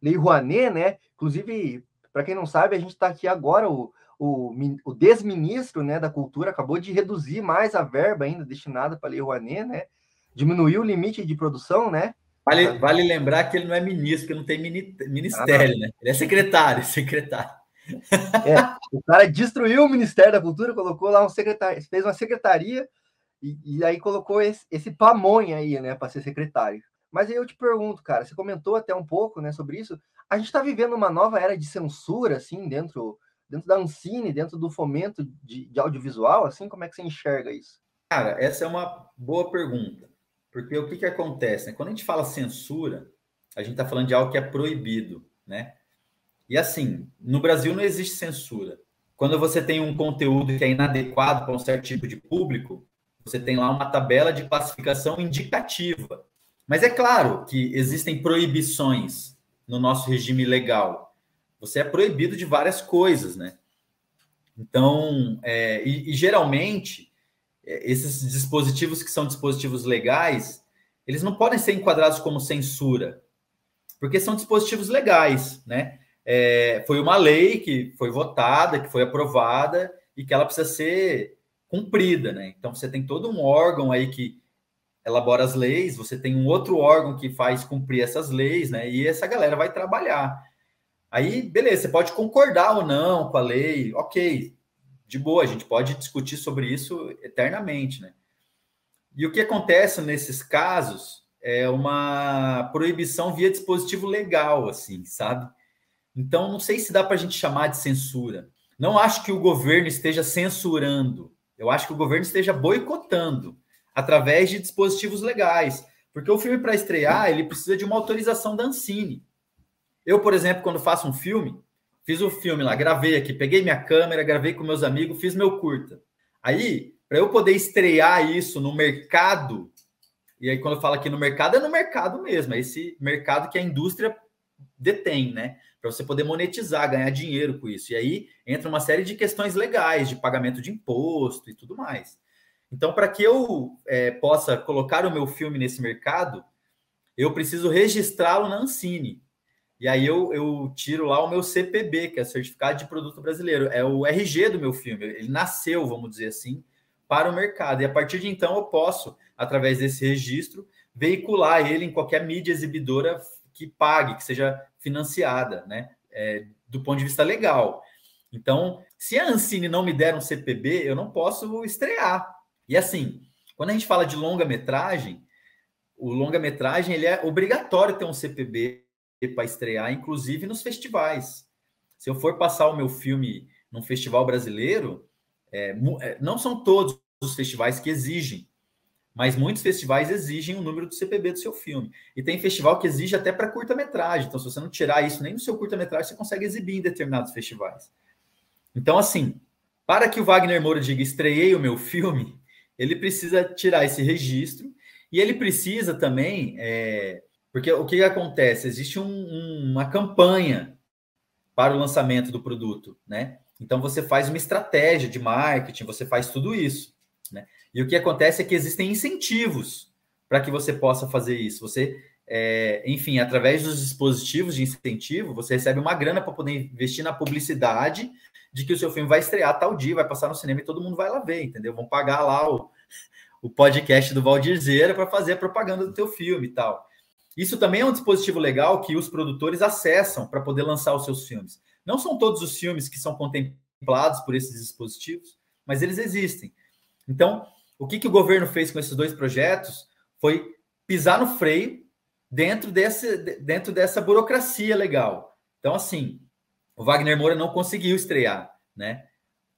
Lei Rouanet, né? Inclusive, para quem não sabe, a gente está aqui agora, o, o, o desministro né, da Cultura acabou de reduzir mais a verba ainda destinada para a Lei Rouanet, né? Diminuiu o limite de produção, né?
Vale, vale lembrar que ele não é ministro, que não tem ministério, ah, né? Ele é secretário, secretário.
É, o cara destruiu o Ministério da Cultura, colocou lá um secretário, fez uma secretaria e, e aí colocou esse, esse pamonha aí, né, para ser secretário. Mas aí eu te pergunto, cara, você comentou até um pouco, né, sobre isso. A gente está vivendo uma nova era de censura, assim, dentro, dentro da Ancine, dentro do fomento de, de audiovisual, assim, como é que você enxerga isso?
Cara, essa é uma boa pergunta. Porque o que, que acontece? Né? Quando a gente fala censura, a gente está falando de algo que é proibido, né? E assim, no Brasil não existe censura. Quando você tem um conteúdo que é inadequado para um certo tipo de público, você tem lá uma tabela de classificação indicativa. Mas é claro que existem proibições no nosso regime legal. Você é proibido de várias coisas, né? Então, é, e, e, geralmente, é, esses dispositivos que são dispositivos legais, eles não podem ser enquadrados como censura, porque são dispositivos legais, né? É, foi uma lei que foi votada, que foi aprovada e que ela precisa ser cumprida, né? Então, você tem todo um órgão aí que elabora as leis, você tem um outro órgão que faz cumprir essas leis, né? E essa galera vai trabalhar. Aí, beleza, você pode concordar ou não com a lei, ok, de boa, a gente pode discutir sobre isso eternamente, né? E o que acontece nesses casos é uma proibição via dispositivo legal, assim, sabe? Então, não sei se dá para a gente chamar de censura. Não acho que o governo esteja censurando. Eu acho que o governo esteja boicotando através de dispositivos legais. Porque o filme, para estrear, ele precisa de uma autorização da Ancine. Eu, por exemplo, quando faço um filme, fiz o filme lá, gravei aqui, peguei minha câmera, gravei com meus amigos, fiz meu curta. Aí, para eu poder estrear isso no mercado, e aí quando eu falo aqui no mercado, é no mercado mesmo, é esse mercado que a indústria detém, né? Para você poder monetizar, ganhar dinheiro com isso. E aí entra uma série de questões legais, de pagamento de imposto e tudo mais. Então, para que eu é, possa colocar o meu filme nesse mercado, eu preciso registrá-lo na Ancine. E aí eu, eu tiro lá o meu CPB, que é Certificado de Produto Brasileiro. É o RG do meu filme. Ele nasceu, vamos dizer assim, para o mercado. E a partir de então eu posso, através desse registro, veicular ele em qualquer mídia exibidora que pague, que seja financiada, né? É, do ponto de vista legal. Então, se a Ancine não me der um CPB, eu não posso estrear, e assim, quando a gente fala de longa-metragem, o longa-metragem ele é obrigatório ter um CPB para estrear, inclusive nos festivais. Se eu for passar o meu filme num festival brasileiro, é, é não são todos os festivais que exigem, mas muitos festivais exigem o número do CPB do seu filme. E tem festival que exige até para curta-metragem. Então, se você não tirar isso nem no seu curta-metragem, você consegue exibir em determinados festivais. Então, assim, para que o Wagner Moura diga estreiei o meu filme, ele precisa tirar esse registro e ele precisa também, é, porque o que acontece? Existe um, um, uma campanha para o lançamento do produto, né? Então você faz uma estratégia de marketing, você faz tudo isso, né? E o que acontece é que existem incentivos para que você possa fazer isso. Você, é, enfim, através dos dispositivos de incentivo, você recebe uma grana para poder investir na publicidade de que o seu filme vai estrear tal dia, vai passar no cinema e todo mundo vai lá ver, entendeu? Vão pagar lá o, o podcast do Valdir Zera para fazer a propaganda do teu filme e tal. Isso também é um dispositivo legal que os produtores acessam para poder lançar os seus filmes. Não são todos os filmes que são contemplados por esses dispositivos, mas eles existem. Então, o que, que o governo fez com esses dois projetos foi pisar no freio dentro, desse, dentro dessa burocracia legal. Então, assim, o Wagner Moura não conseguiu estrear, né?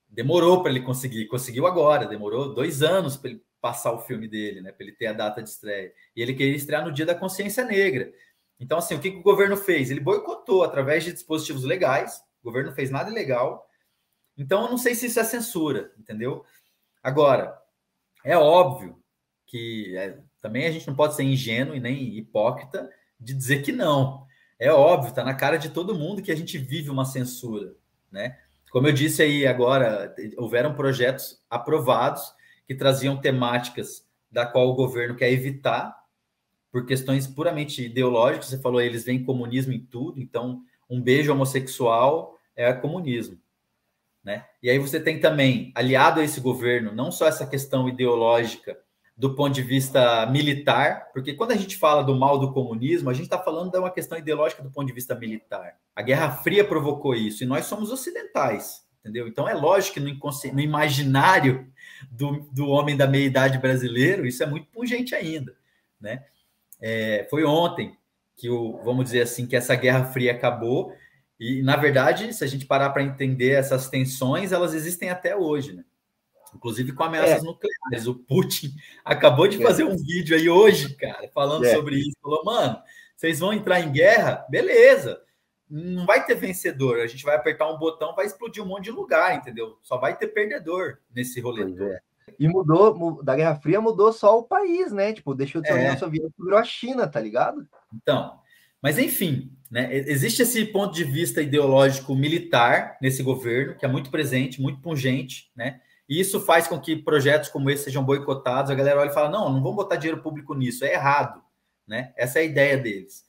Demorou para ele conseguir, conseguiu agora, demorou dois anos para ele passar o filme dele, né? Para ele ter a data de estreia. E ele queria estrear no dia da consciência negra. Então, assim, o que, que o governo fez? Ele boicotou através de dispositivos legais. O governo fez nada ilegal. Então, eu não sei se isso é censura, entendeu? Agora, é óbvio que é, também a gente não pode ser ingênuo e nem hipócrita de dizer que não. É óbvio, está na cara de todo mundo que a gente vive uma censura, né? Como eu disse aí agora, houveram projetos aprovados que traziam temáticas da qual o governo quer evitar por questões puramente ideológicas. Você falou, eles veem comunismo em tudo, então um beijo homossexual é comunismo. Né? E aí você tem também, aliado a esse governo, não só essa questão ideológica do ponto de vista militar, porque quando a gente fala do mal do comunismo, a gente está falando de uma questão ideológica do ponto de vista militar. A Guerra Fria provocou isso, e nós somos ocidentais, entendeu? Então é lógico que no, no imaginário do, do homem da meia-idade brasileiro, isso é muito pungente ainda, né? É, foi ontem que o, vamos dizer assim, que essa Guerra Fria acabou, e na verdade, se a gente parar para entender essas tensões, elas existem até hoje, né? Inclusive com ameaças é. nucleares. O Putin acabou de é. fazer um vídeo aí hoje, cara, falando é. sobre isso. Falou, mano, vocês vão entrar em guerra? Beleza. Não vai ter vencedor. A gente vai apertar um botão, vai explodir um monte de lugar, entendeu? Só vai ter perdedor nesse rolê.
É. E mudou, da Guerra Fria mudou só o país, né? Tipo, deixou de ser a União é. Soviética virou a China, tá ligado?
Então, mas enfim, né? Existe esse ponto de vista ideológico militar nesse governo, que é muito presente, muito pungente, né? E isso faz com que projetos como esse sejam boicotados. A galera olha e fala: não, não vamos botar dinheiro público nisso, é errado. Né? Essa é a ideia deles.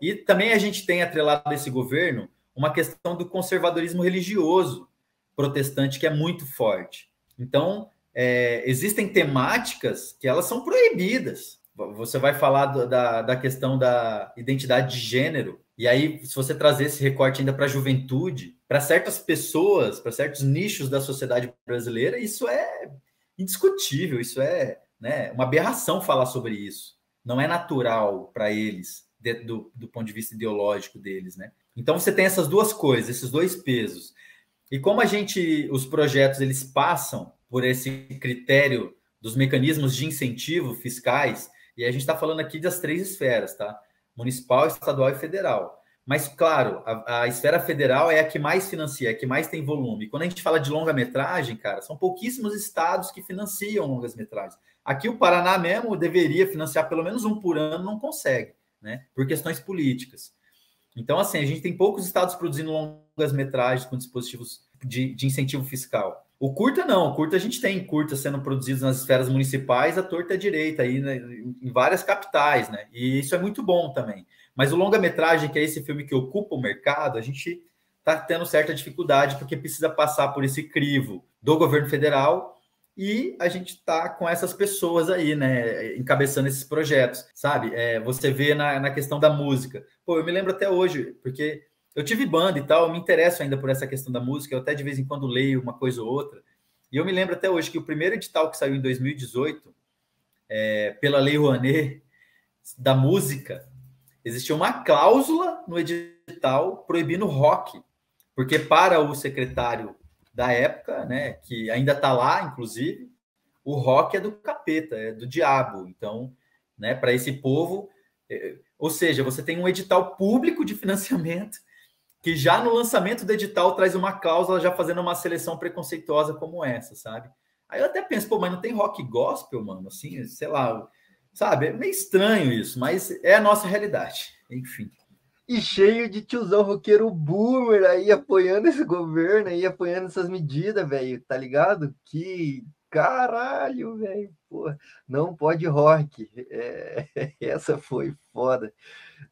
E também a gente tem atrelado desse governo uma questão do conservadorismo religioso protestante que é muito forte. Então, é, existem temáticas que elas são proibidas. Você vai falar do, da, da questão da identidade de gênero, e aí, se você trazer esse recorte ainda para a juventude, para certas pessoas, para certos nichos da sociedade brasileira, isso é indiscutível, isso é né, uma aberração falar sobre isso. Não é natural para eles, do, do ponto de vista ideológico deles, né? Então você tem essas duas coisas, esses dois pesos. E como a gente, os projetos, eles passam por esse critério dos mecanismos de incentivo fiscais, e a gente está falando aqui das três esferas, tá? municipal, estadual e federal. Mas, claro, a, a, esfera federal é a que mais financia, é a que mais tem volume. Quando a gente fala de longa-metragem, cara, são pouquíssimos estados que financiam longas-metragens. Aqui o Paraná mesmo deveria financiar pelo menos um por ano, não consegue, né? Por questões políticas. Então, assim, a gente tem poucos estados produzindo longas-metragens com dispositivos de, de incentivo fiscal. O curta não, o curta a gente tem curta sendo produzidos nas esferas municipais, a torta é direita aí né, em várias capitais, né? E isso é muito bom também. Mas o longa-metragem, que é esse filme que ocupa o mercado, a gente está tendo certa dificuldade porque precisa passar por esse crivo do governo federal e a gente está com essas pessoas aí, né, encabeçando esses projetos, sabe? É, você vê na, na questão da música. Pô, eu me lembro até hoje, porque eu tive banda e tal, eu me interesso ainda por essa questão da música, eu até de vez em quando leio uma coisa ou outra. E eu me lembro até hoje que o primeiro edital que saiu em 2018, é, pela Lei Rouanet, da música, existia uma cláusula no edital proibindo rock, porque para o secretário da época, né, que ainda está lá, inclusive, o rock é do capeta, é do diabo. Então, né, para esse povo, é, ou seja, você tem um edital público de financiamento que já no lançamento do edital traz uma cláusula já fazendo uma seleção preconceituosa como essa, sabe? Aí eu até penso, pô, mas não tem rock gospel, mano? Assim, sei lá, sabe? É meio estranho isso, mas é a nossa realidade. Enfim.
E cheio de tiozão roqueiro boomer aí apoiando esse governo, aí apoiando essas medidas, velho, tá ligado? Que caralho, velho, não pode rock. É, essa foi foda.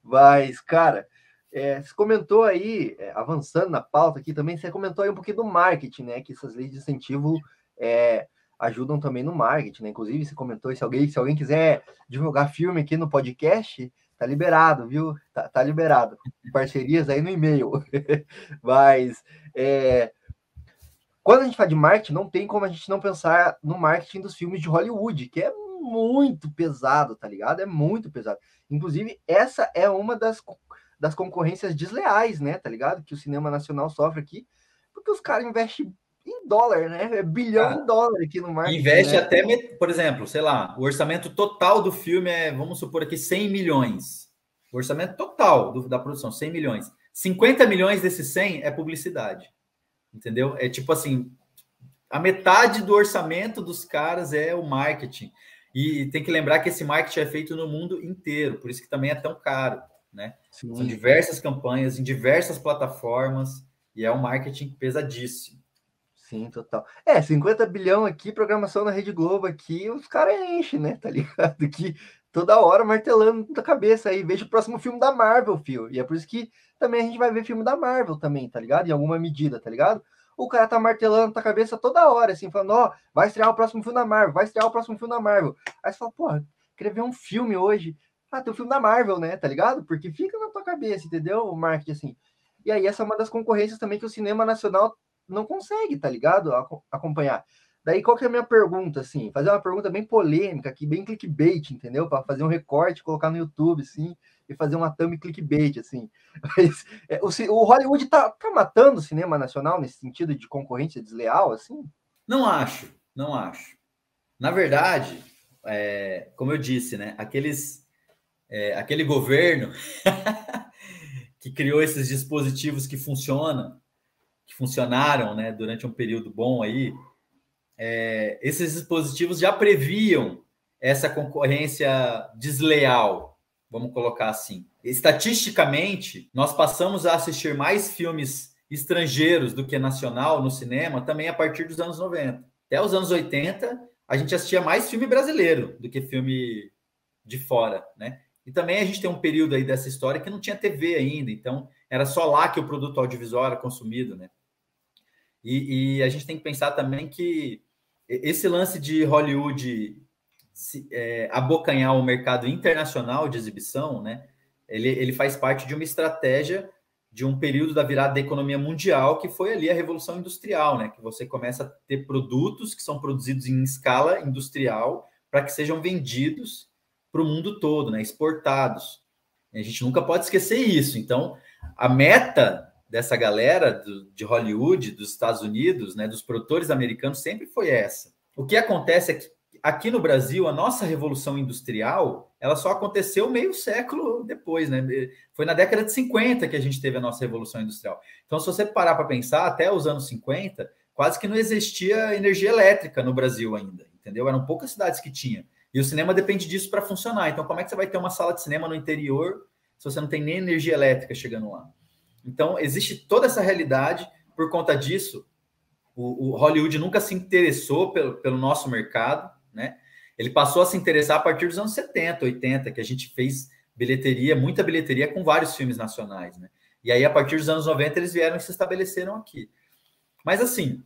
Mas, cara, é, você comentou aí, é, avançando na pauta aqui também, você comentou aí um pouquinho do marketing, né? Que essas leis de incentivo é, ajudam também no marketing, né? Inclusive, você comentou se alguém, se alguém quiser divulgar filme aqui no podcast, tá liberado, viu? Tá, tá liberado. Parcerias aí no e-mail. Mas é, quando a gente fala de marketing, não tem como a gente não pensar no marketing dos filmes de Hollywood, que é muito pesado, tá ligado? É muito pesado. Inclusive, essa é uma das, das concorrências desleais, né? Tá ligado? Que o cinema nacional sofre aqui, porque os caras investem em dólar, né? É bilhão ah, de dólar aqui no marketing.
Investe
né?
até, por exemplo, sei lá, o orçamento total do filme é, vamos supor aqui, 100 milhões. O orçamento total do, da produção, 100 milhões. 50 milhões desses 100 é publicidade. Entendeu? É tipo assim, a metade do orçamento dos caras é o marketing. E tem que lembrar que esse marketing é feito no mundo inteiro, por isso que também é tão caro, né? Sim. São diversas campanhas em diversas plataformas e é um marketing pesadíssimo.
Sim, total. É, 50 bilhão aqui, programação na Rede Globo aqui, os caras enchem, né? Tá ligado? Que toda hora martelando na cabeça aí. Veja o próximo filme da Marvel, fio. E é por isso que também a gente vai ver filme da Marvel também, tá ligado? Em alguma medida, tá ligado? O cara tá martelando na cabeça toda hora, assim, falando, ó, oh, vai estrear o próximo filme da Marvel, vai estrear o próximo filme da Marvel. Aí você fala, porra, queria ver um filme hoje. Ah, tem o um filme da Marvel, né? Tá ligado? Porque fica na tua cabeça, entendeu? O marketing, assim. E aí, essa é uma das concorrências também que o cinema nacional não consegue, tá ligado? Acompanhar. Daí, qual que é a minha pergunta, assim? Fazer uma pergunta bem polêmica aqui, bem clickbait, entendeu? Para fazer um recorte, colocar no YouTube, assim, e fazer uma thumb clickbait, assim. Mas, é, o, o, Hollywood tá, tá matando o cinema nacional nesse sentido de concorrência desleal, assim?
Não acho, não acho. Na verdade, é, como eu disse, né? Aqueles, é, aquele governo que criou esses dispositivos que funcionam, que funcionaram né, durante um período bom aí, é, esses dispositivos já previam essa concorrência desleal, vamos colocar assim. Estatisticamente, nós passamos a assistir mais filmes estrangeiros do que nacional no cinema também a partir dos anos 90. Até os anos 80, a gente assistia mais filme brasileiro do que filme de fora, né? E também a gente tem um período aí dessa história que não tinha TV ainda, então era só lá que o produto audiovisual era consumido, né? E, e a gente tem que pensar também que esse lance de Hollywood se, é, abocanhar o mercado internacional de exibição, né? Ele, ele faz parte de uma estratégia de um período da virada da economia mundial que foi ali a revolução industrial, né? Que você começa a ter produtos que são produzidos em escala industrial para que sejam vendidos para o mundo todo, né? Exportados. A gente nunca pode esquecer isso. Então, a meta dessa galera do, de Hollywood, dos Estados Unidos, né, dos produtores americanos, sempre foi essa. O que acontece é que aqui no Brasil, a nossa revolução industrial, ela só aconteceu meio século depois, né? Foi na década de 50 que a gente teve a nossa revolução industrial. Então, se você parar para pensar, até os anos 50, quase que não existia energia elétrica no Brasil ainda, entendeu? Eram poucas cidades que tinham. E o cinema depende disso para funcionar. Então, como é que você vai ter uma sala de cinema no interior se você não tem nem energia elétrica chegando lá? Então, existe toda essa realidade. Por conta disso, o, o Hollywood nunca se interessou pelo, pelo nosso mercado, né? Ele passou a se interessar a partir dos anos 70, 80, que a gente fez bilheteria, muita bilheteria com vários filmes nacionais, né? E aí, a partir dos anos 90, eles vieram e se estabeleceram aqui. Mas, assim,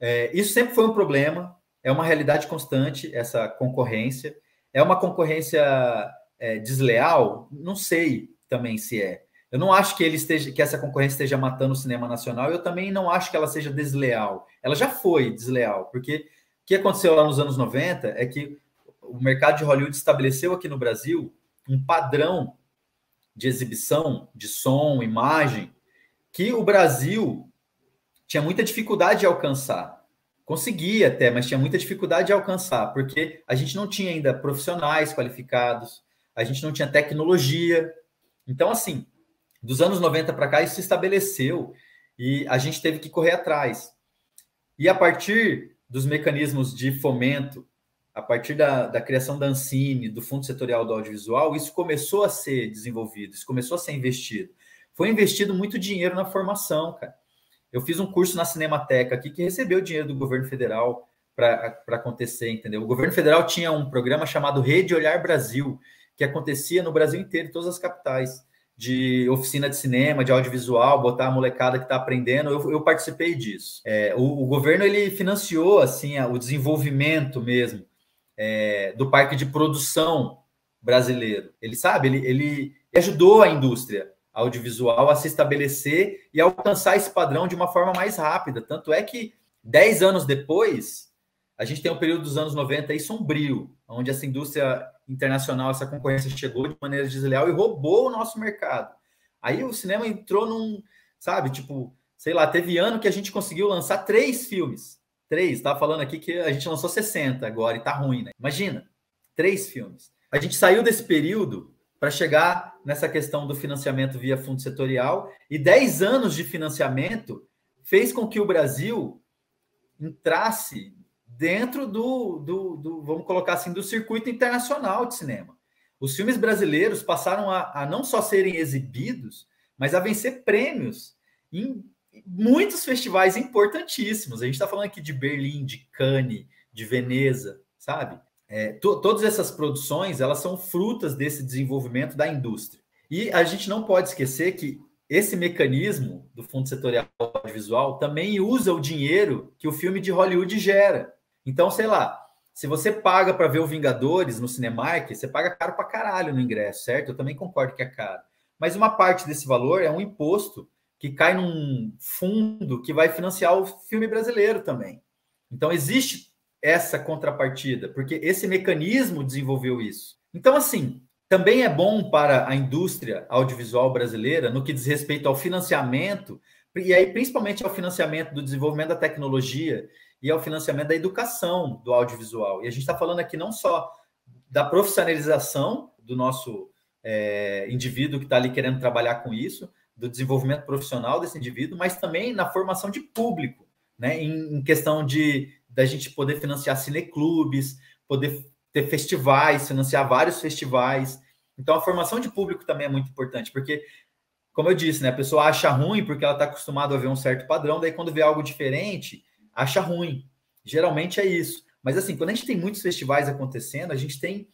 é, isso sempre foi um problema é uma realidade constante essa concorrência. É uma concorrência é, desleal? Não sei também se é. Eu não acho que ele esteja, que essa concorrência esteja matando o cinema nacional. Eu também não acho que ela seja desleal. Ela já foi desleal, porque o que aconteceu lá nos anos 90 é que o mercado de Hollywood estabeleceu aqui no Brasil um padrão de exibição, de som, imagem, que o Brasil tinha muita dificuldade de alcançar. Conseguia até, mas tinha muita dificuldade de alcançar, porque a gente não tinha ainda profissionais qualificados, a gente não tinha tecnologia. Então, assim, dos anos 90 para cá, isso se estabeleceu e a gente teve que correr atrás. E a partir dos mecanismos de fomento, a partir da, da criação da Ancine, do Fundo Setorial do Audiovisual, isso começou a ser desenvolvido, isso começou a ser investido. Foi investido muito dinheiro na formação, cara. Eu fiz um curso na Cinemateca aqui que recebeu dinheiro do governo federal para acontecer, entendeu? O governo federal tinha um programa chamado Rede Olhar Brasil, que acontecia no Brasil inteiro, em todas as capitais, de oficina de cinema, de audiovisual, botar a molecada que está aprendendo. Eu, eu, participei disso. É, o, o, governo ele financiou assim o desenvolvimento mesmo é, do parque de produção brasileiro. Ele sabe, ele, ele ajudou a indústria audiovisual a se estabelecer e alcançar esse padrão de uma forma mais rápida. Tanto é que, dez anos depois, a gente tem um período dos anos 90 aí sombrio, onde essa indústria internacional, essa concorrência chegou de maneira desleal e roubou o nosso mercado. Aí o cinema entrou num, sabe, tipo, sei lá, teve ano que a gente conseguiu lançar três filmes. Três, tava falando aqui que a gente lançou 60 agora e tá ruim, né? Imagina, três filmes. A gente saiu desse período para chegar nessa questão do financiamento via fundo setorial e 10 anos de financiamento fez com que o Brasil entrasse dentro do, do, do, vamos colocar assim, do circuito internacional de cinema. Os filmes brasileiros passaram a, a não só serem exibidos, mas a vencer prêmios em muitos festivais importantíssimos. A gente está falando aqui de Berlim, de Cannes, de Veneza, sabe? É, to, todas essas produções elas são frutas desse desenvolvimento da indústria. E a gente não pode esquecer que esse mecanismo do fundo setorial audiovisual também usa o dinheiro que o filme de Hollywood gera. Então, sei lá, se você paga para ver o Vingadores no Cinemark, você paga caro para caralho no ingresso, certo? Eu também concordo que é caro. Mas uma parte desse valor é um imposto que cai num fundo que vai financiar o filme brasileiro também. Então, existe essa contrapartida, porque esse mecanismo desenvolveu isso. Então, assim, também é bom para a indústria audiovisual brasileira no que diz respeito ao financiamento, e aí principalmente ao financiamento do desenvolvimento da tecnologia e ao financiamento da educação do audiovisual. E a gente está falando aqui não só da profissionalização do nosso é, indivíduo que está ali querendo trabalhar com isso, do desenvolvimento profissional desse indivíduo, mas também na formação de público, né? em, em questão de da gente poder financiar cineclubes, poder ter festivais, financiar vários festivais. Então, a formação de público também é muito importante, porque, como eu disse, né, a pessoa acha ruim porque ela está acostumada a ver um certo padrão, daí quando vê algo diferente, acha ruim. Geralmente é isso. Mas, assim, quando a gente tem muitos festivais acontecendo, a gente tem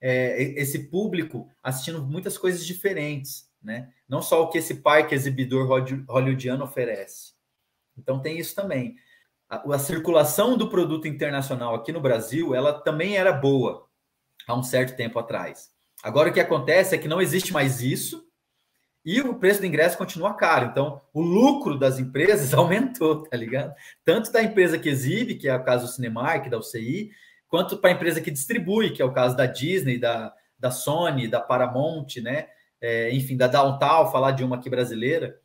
é, esse público assistindo muitas coisas diferentes, né? Não só o que esse parque exibidor hollywoodiano oferece. Então, tem isso também a, a, circulação do produto internacional aqui no Brasil, ela também era boa há um certo tempo atrás. Agora o que acontece é que não existe mais isso e o preço do ingresso continua caro. Então, o lucro das empresas aumentou, tá ligado? Tanto da empresa que exibe, que é o caso do Cinemark, da UCI, quanto para a empresa que distribui, que é o caso da Disney, da, da Sony, da Paramount, né? É, enfim, da Downtown, falar de uma aqui brasileira,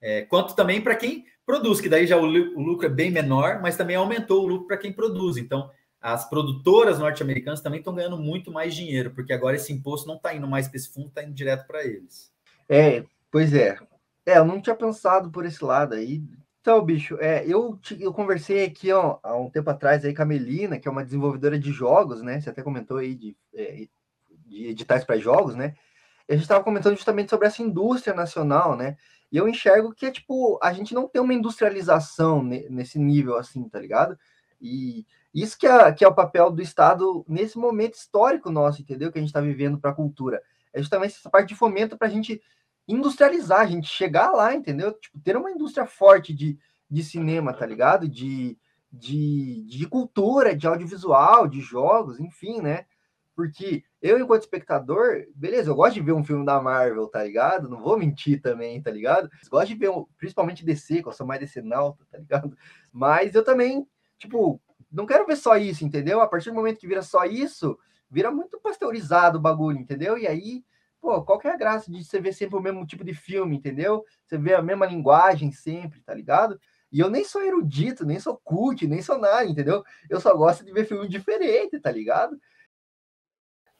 é, quanto também para quem produz, que daí já o, lucro é bem menor, mas também aumentou o lucro para quem produz. Então, as produtoras norte-americanas também estão ganhando muito mais dinheiro, porque agora esse imposto não está indo mais para esse fundo, está indo direto para eles.
É, pois é. É, eu não tinha pensado por esse lado aí. Então, bicho, é, eu, eu conversei aqui ó, há um tempo atrás aí com a Melina, que é uma desenvolvedora de jogos, né? Você até comentou aí de, é, de editais para jogos, né? A gente estava comentando justamente sobre essa indústria nacional, né? E eu enxergo que é tipo, a gente não tem uma industrialização nesse nível assim, tá ligado? E isso que é, que é o papel do Estado nesse momento histórico nosso, entendeu? Que a gente está vivendo para a cultura. É justamente essa parte de fomento para a gente industrializar, a gente chegar lá, entendeu? Tipo, ter uma indústria forte de, de cinema, tá ligado? De, de, de cultura, de audiovisual, de jogos, enfim, né? Porque eu, enquanto espectador, beleza, eu gosto de ver um filme da Marvel, tá ligado? Não vou mentir também, tá ligado? Eu gosto de ver, um, principalmente DC, que eu sou mais DC nauta, tá ligado? Mas eu também, tipo, não quero ver só isso, entendeu? A partir do momento que vira só isso, vira muito pasteurizado o bagulho, entendeu? E aí, pô, qual que é a graça de você ver sempre o mesmo tipo de filme, entendeu? Você vê a mesma linguagem sempre, tá ligado? E eu nem sou erudito, nem sou cult, nem sou nada, entendeu? Eu só gosto de ver filme diferente, tá ligado?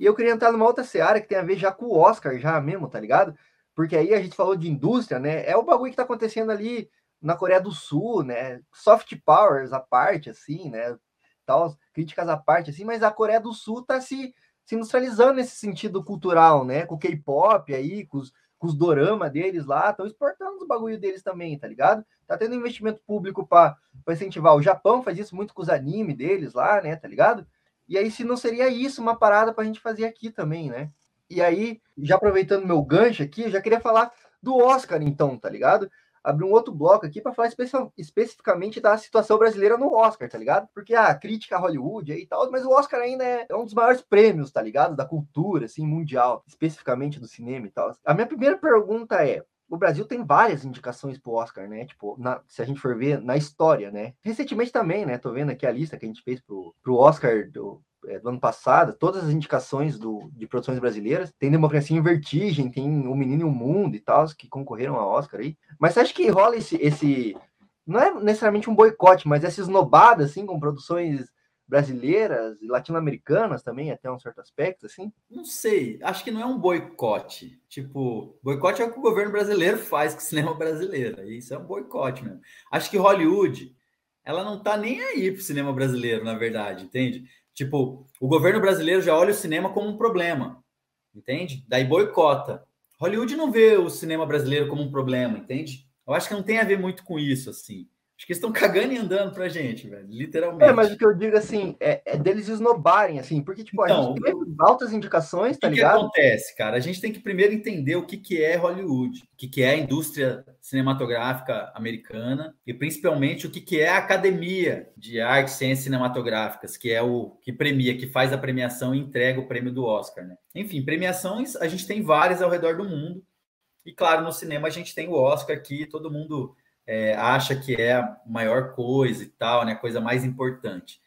E eu queria entrar numa outra seara que tem a ver já com o Oscar, já mesmo, tá ligado? Porque aí a gente falou de indústria, né? É o bagulho que tá acontecendo ali na Coreia do Sul, né? Soft powers à parte, assim, né? Tal, críticas à parte, assim, mas a Coreia do Sul tá se, se industrializando nesse sentido cultural, né? Com o K-pop aí, com os, com os dorama deles lá, estão exportando os bagulho deles também, tá ligado? Tá tendo investimento público para incentivar. O Japão faz isso muito com os animes deles lá, né? Tá ligado? E aí, se não seria isso uma parada para a gente fazer aqui também, né? E aí, já aproveitando meu gancho aqui, eu já queria falar do Oscar, então, tá ligado? Abrir um outro bloco aqui para falar especificamente da situação brasileira no Oscar, tá ligado? Porque a crítica a Hollywood e tal, mas o Oscar ainda é, é um dos maiores prêmios, tá ligado? Da cultura, assim, mundial, especificamente do cinema e tal. A minha primeira pergunta é: o Brasil tem várias indicações pro Oscar, né? Tipo, na, se a gente for ver na história, né? Recentemente também, né? Tô vendo aqui a lista que a gente fez pro, pro Oscar do, é, do ano passado, todas as indicações do, de produções brasileiras. Tem Democracia em Vertigem, tem O Menino e o Mundo e tal, que concorreram ao Oscar aí. Mas você acha que rola esse, esse. Não é necessariamente um boicote, mas essa esnobada, assim, com produções brasileiras e latino-americanas também, até um certo aspecto, assim?
Não sei, acho que não é um boicote. Tipo, boicote é o que o governo brasileiro faz com o cinema brasileiro. Isso é um boicote mesmo. Acho que Hollywood, ela não tá nem aí pro cinema brasileiro, na verdade, entende? Tipo, o governo brasileiro já olha o cinema como um problema, entende? Daí boicota. Hollywood não vê o cinema brasileiro como um problema, entende? Eu acho que não tem a ver muito com isso, assim. Acho que eles estão cagando e andando pra gente, velho. Literalmente.
É, mas o que eu digo assim, é, é deles esnobarem, assim, porque, tipo, então, a gente tem altas indicações, tá ligado?
O que acontece, cara? A gente tem que primeiro entender o que, que é Hollywood, o que, que é a indústria cinematográfica americana, e principalmente o que, que é a academia de artes e ciências cinematográficas, que é o que premia, que faz a premiação e entrega o prêmio do Oscar, né? Enfim, premiações a gente tem várias ao redor do mundo. E claro, no cinema a gente tem o Oscar aqui, todo mundo é, acha que é a maior coisa e tal, né? A coisa mais importante.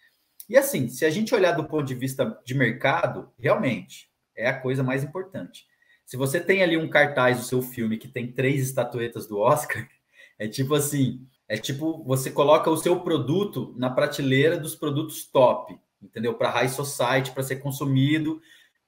E assim, se a gente olhar do ponto de vista de mercado, realmente é a coisa mais importante. Se você tem ali um cartaz do seu filme que tem três estatuetas do Oscar, é tipo assim, é tipo você coloca o seu produto na prateleira dos produtos top, entendeu? Para high society, para ser consumido,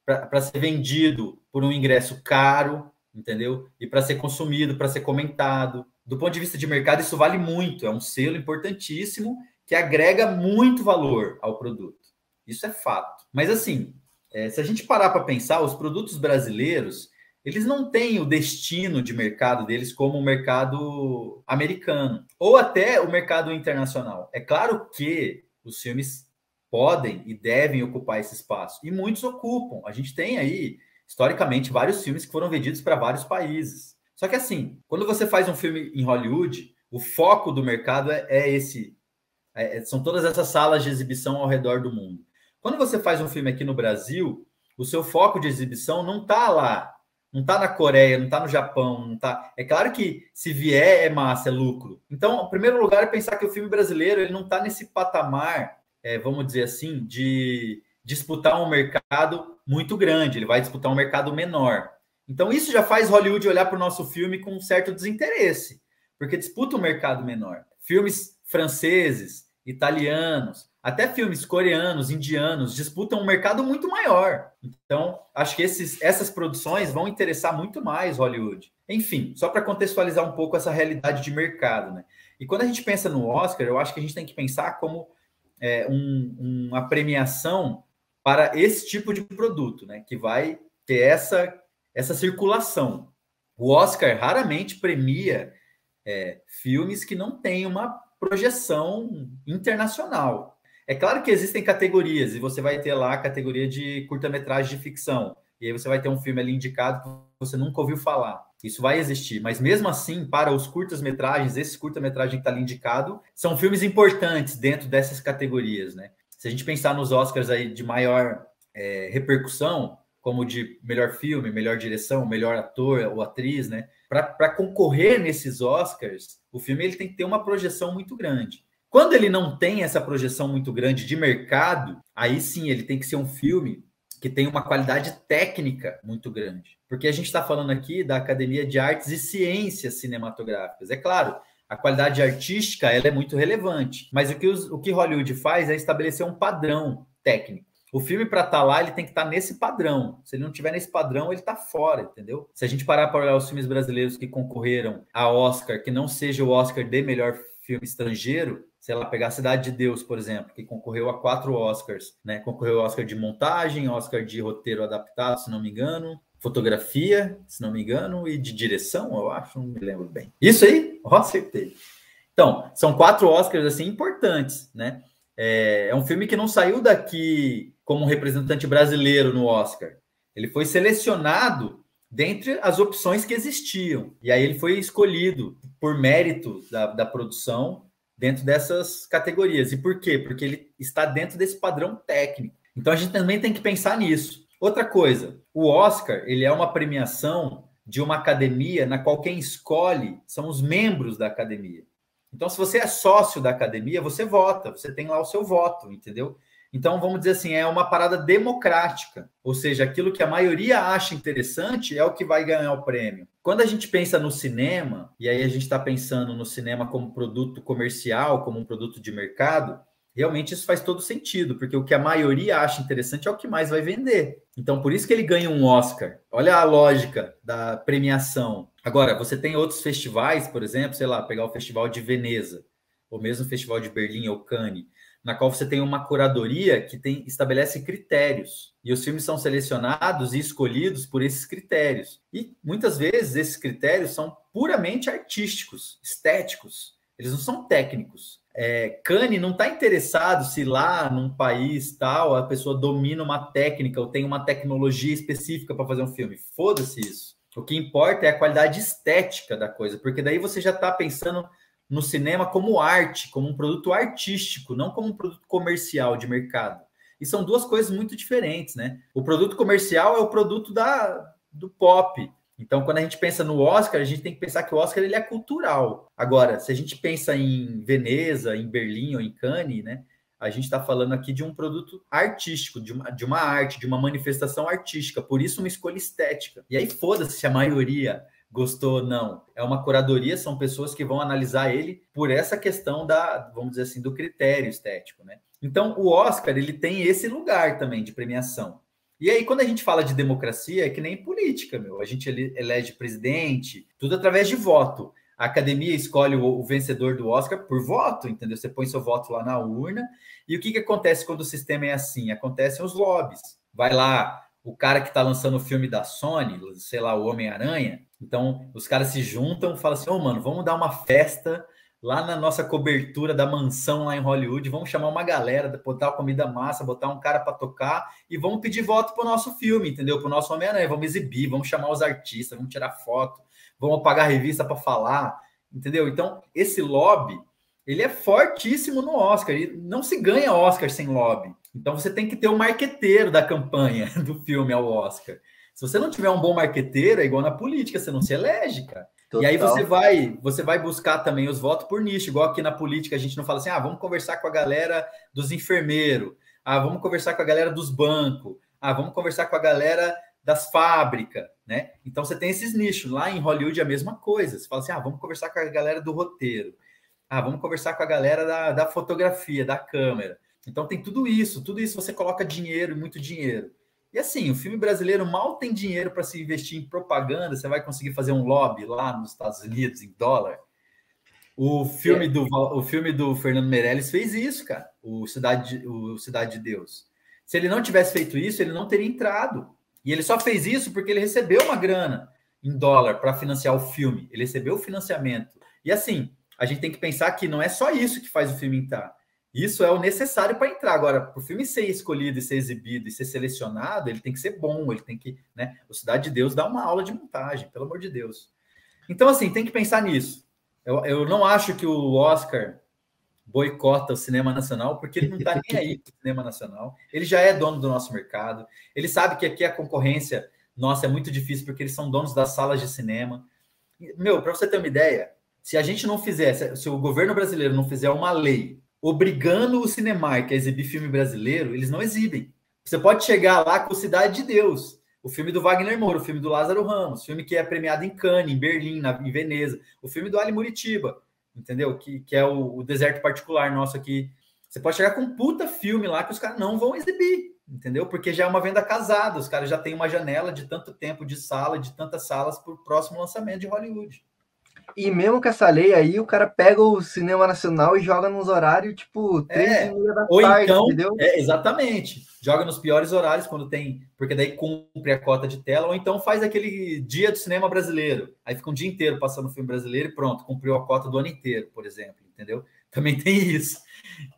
para ser vendido por um ingresso caro, entendeu? E para ser consumido, para ser comentado do ponto de vista de mercado, isso vale muito, é um selo importantíssimo que agrega muito valor ao produto. Isso é fato. Mas assim, é, se a gente parar para pensar, os produtos brasileiros, eles não têm o destino de mercado deles como o mercado americano, ou até o mercado internacional. É claro que os filmes podem e devem ocupar esse espaço, e muitos ocupam. A gente tem aí, historicamente, vários filmes que foram vendidos para vários países. Só que assim, quando você faz um filme em Hollywood, o foco do mercado é, é esse. É, é, são todas essas salas de exibição ao redor do mundo. Quando você faz um filme aqui no Brasil, o seu foco de exibição não está lá, não está na Coreia, não está no Japão, não tá. É claro que se vier é massa, é lucro. Então, o primeiro lugar é pensar que o filme brasileiro ele não está nesse patamar, é, vamos dizer assim, de disputar um mercado muito grande. Ele vai disputar um mercado menor. Então, isso já faz Hollywood olhar para o nosso filme com um certo desinteresse, porque disputa um mercado menor. Filmes franceses, italianos, até filmes coreanos, indianos disputam um mercado muito maior. Então, acho que esses, essas produções vão interessar muito mais Hollywood. Enfim, só para contextualizar um pouco essa realidade de mercado, né? E quando a gente pensa no Oscar, eu acho que a gente tem que pensar como é, um, uma premiação para esse tipo de produto, né? Que vai ter essa essa circulação. O Oscar raramente premia é, filmes que não têm uma projeção internacional. É claro que existem categorias, e você vai ter lá a categoria de curta-metragem de ficção. E aí você vai ter um filme ali indicado que você nunca ouviu falar. Isso vai existir. Mas mesmo assim, para os curtas-metragens, esse curta-metragem que está ali indicado, são filmes importantes dentro dessas categorias, né? Se a gente pensar nos Oscars aí de maior é, repercussão, como de melhor filme, melhor direção, melhor ator ou atriz, né? Para concorrer nesses Oscars, o filme ele tem que ter uma projeção muito grande. Quando ele não tem essa projeção muito grande de mercado, aí sim ele tem que ser um filme que tem uma qualidade técnica muito grande. Porque a gente está falando aqui da Academia de Artes e Ciências Cinematográficas. É claro, a qualidade artística ela é muito relevante, mas o que, os, o que Hollywood faz é estabelecer um padrão técnico. O filme para estar tá lá, ele tem que estar tá nesse padrão. Se ele não tiver nesse padrão, ele está fora, entendeu? Se a gente parar para olhar os filmes brasileiros que concorreram a Oscar, que não seja o Oscar de melhor filme estrangeiro, sei lá, pegar Cidade de Deus, por exemplo, que concorreu a quatro Oscars, né? Concorreu Oscar de montagem, Oscar de roteiro adaptado, se não me engano, fotografia, se não me engano, e de direção, eu acho, não me lembro bem. Isso aí? Ó, acertei. Então, são quatro Oscars assim importantes, né? É, é um filme que não saiu daqui como representante brasileiro no Oscar. Ele foi selecionado dentre as opções que existiam. E aí ele foi escolhido por mérito da, da produção dentro dessas categorias. E por quê? Porque ele está dentro desse padrão técnico. Então a gente também tem que pensar nisso. Outra coisa, o Oscar ele é uma premiação de uma academia na qual quem escolhe são os membros da academia. Então, se você é sócio da academia, você vota, você tem lá o seu voto, entendeu? Então, vamos dizer assim, é uma parada democrática, ou seja, aquilo que a maioria acha interessante é o que vai ganhar o prêmio. Quando a gente pensa no cinema, e aí a gente está pensando no cinema como produto comercial, como um produto de mercado, realmente isso faz todo sentido, porque o que a maioria acha interessante é o que mais vai vender. Então, por isso que ele ganha um Oscar. Olha a lógica da premiação. Agora, você tem outros festivais, por exemplo, sei lá, pegar o Festival de Veneza, ou mesmo o Festival de Berlim ou Cannes na qual você tem uma curadoria que tem, estabelece critérios. E os filmes são selecionados e escolhidos por esses critérios. E muitas vezes esses critérios são puramente artísticos, estéticos. Eles não são técnicos. É, Kanye não está interessado se lá num país tal a pessoa domina uma técnica ou tem uma tecnologia específica para fazer um filme. Foda-se isso. O que importa é a qualidade estética da coisa, porque daí você já está pensando no cinema como arte, como um produto artístico, não como um produto comercial de mercado. E são duas coisas muito diferentes, né? O produto comercial é o produto da, do pop. Então, quando a gente pensa no Oscar, a gente tem que pensar que o Oscar ele é cultural. Agora, se a gente pensa em Veneza, em Berlim ou em Cannes, né? A gente está falando aqui de um produto artístico, de uma, de uma arte, de uma manifestação artística. Por isso, uma escolha estética. E aí, foda-se se a maioria gostou não. É uma curadoria, são pessoas que vão analisar ele por essa questão da, vamos dizer assim, do critério estético, né? Então, o Oscar, ele tem esse lugar também de premiação. E aí, quando a gente fala de democracia, é que nem política, meu. A gente elege presidente, tudo através de voto. A academia escolhe o, vencedor do Oscar por voto, entendeu? Você põe seu voto lá na urna. E o que, que acontece quando o sistema é assim? Acontecem os lobbies. Vai lá o cara que está lançando o filme da Sony, sei lá, o Homem-Aranha, então, os caras se juntam falam assim: ô, oh, mano, vamos dar uma festa lá na nossa cobertura da mansão lá em Hollywood, vamos chamar uma galera, botar comida massa, botar um cara para tocar e vamos pedir voto pro nosso filme, entendeu? Pro nosso Homem-Aranha, vamos exibir, vamos chamar os artistas, vamos tirar foto, vamos pagar revista para falar, entendeu? Então, esse lobby, ele é fortíssimo no Oscar, e não se ganha Oscar sem lobby. Então, você tem que ter o marqueteiro da campanha do filme ao Oscar. Se você não tiver um bom marqueteiro, é igual na política, você não se elege, cara. Total. E aí você vai, você vai buscar também os votos por nicho, igual aqui na política a gente não fala assim: "Ah, vamos conversar com a galera dos enfermeiros. Ah, vamos conversar com a galera dos bancos. Ah, vamos conversar com a galera das fábricas, né? Então você tem esses nichos. Lá em Hollywood é a mesma coisa. Você fala assim: "Ah, vamos conversar com a galera do roteiro. Ah, vamos conversar com a galera da, da fotografia, da câmera. Então tem tudo isso, tudo isso você coloca dinheiro, muito dinheiro. E assim, o filme brasileiro mal tem dinheiro para se investir em propaganda, você vai conseguir fazer um lobby lá nos Estados Unidos em dólar. O filme, é. do, o filme do Fernando Meirelles fez isso, cara. O Cidade, o Cidade de Deus. Se ele não tivesse feito isso, ele não teria entrado. E ele só fez isso porque ele recebeu uma grana em dólar para financiar o filme. Ele recebeu o financiamento. E assim, a gente tem que pensar que não é só isso que faz o filme entrar. Isso é o necessário para entrar. Agora, para o filme ser escolhido e ser exibido e ser selecionado, ele tem que ser bom, ele tem que, né? O Cidade de Deus dá uma aula de montagem, pelo amor de Deus. Então, assim, tem que pensar nisso. Eu, eu não acho que o Oscar boicota o cinema nacional, porque ele não está nem aí para o cinema nacional. Ele já é dono do nosso mercado. Ele sabe que aqui a concorrência nossa é muito difícil, porque eles são donos das salas de cinema. Meu, para você ter uma ideia, se a gente não fizer, se o governo brasileiro não fizer uma lei obrigando o Cinemark a exibir filme brasileiro, eles não exibem. Você pode chegar lá com Cidade de Deus, o filme do Wagner Moura, o filme do Lázaro Ramos, filme que é premiado em Cannes, em Berlim, na, em Veneza, o filme do Ali Muritiba, entendeu? Que, que é o, o deserto particular nosso aqui. Você pode chegar com um puta filme lá que os caras não vão exibir, entendeu? Porque já é uma venda casada, os caras já têm uma janela de tanto tempo de sala, de tantas salas para o próximo lançamento de Hollywood.
E mesmo com essa lei aí, o cara pega o cinema nacional e joga nos horários, tipo, três é,
da ou tarde, então, entendeu? É, exatamente. Joga nos piores horários quando tem, porque daí cumpre a cota de tela, ou então faz aquele dia do cinema brasileiro. Aí fica um dia inteiro passando filme brasileiro e pronto, cumpriu a cota do ano inteiro, por exemplo, entendeu? Também tem isso.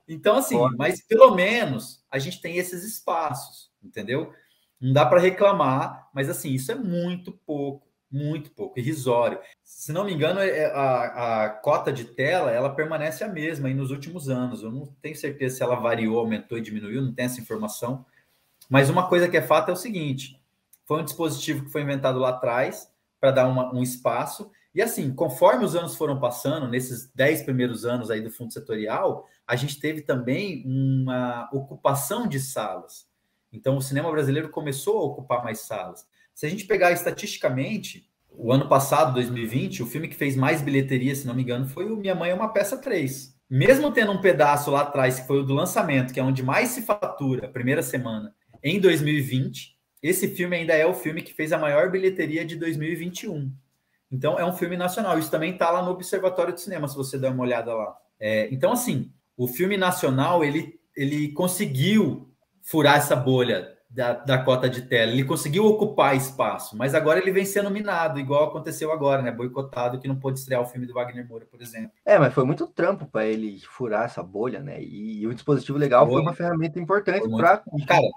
Então, assim, mas pelo menos a gente tem esses espaços, entendeu? Não dá para reclamar, mas assim, isso é muito pouco, muito pouco, irrisório. Se não me engano, é, a, a cota de tela ela permanece a mesma aí nos últimos anos. Eu não tenho certeza se ela variou, aumentou e diminuiu, não tenho essa informação. Mas uma coisa que é fato é o seguinte: foi um dispositivo que foi inventado lá atrás para dar uma, um espaço. E assim, conforme os anos foram passando, nesses 10 primeiros anos aí do fundo setorial, a gente teve também uma ocupação de salas. Então, o cinema brasileiro começou a ocupar mais salas. Se a gente pegar estatisticamente, o ano passado, 2020, o filme que fez mais bilheteria, se não me engano, foi o Minha Mãe é uma Peça 3. Mesmo tendo um pedaço lá atrás, que foi o do lançamento, que é onde mais se fatura, a primeira semana, em 2020, esse filme ainda é o filme que fez a maior bilheteria de 2021. Então, é um filme nacional. Isso também está lá no Observatório de Cinema, se você der uma olhada lá. É, então, assim, o filme nacional, ele, ele conseguiu furar essa bolha da, da cota de tela. Ele conseguiu ocupar espaço, mas agora ele vem sendo minado, igual aconteceu agora, né? Boicotado, que não pôde estrear o filme do Wagner Moura, por exemplo.
É, mas foi muito trampo para ele furar essa bolha, né? E, e o dispositivo legal foi, foi uma ferramenta importante para.
Cara,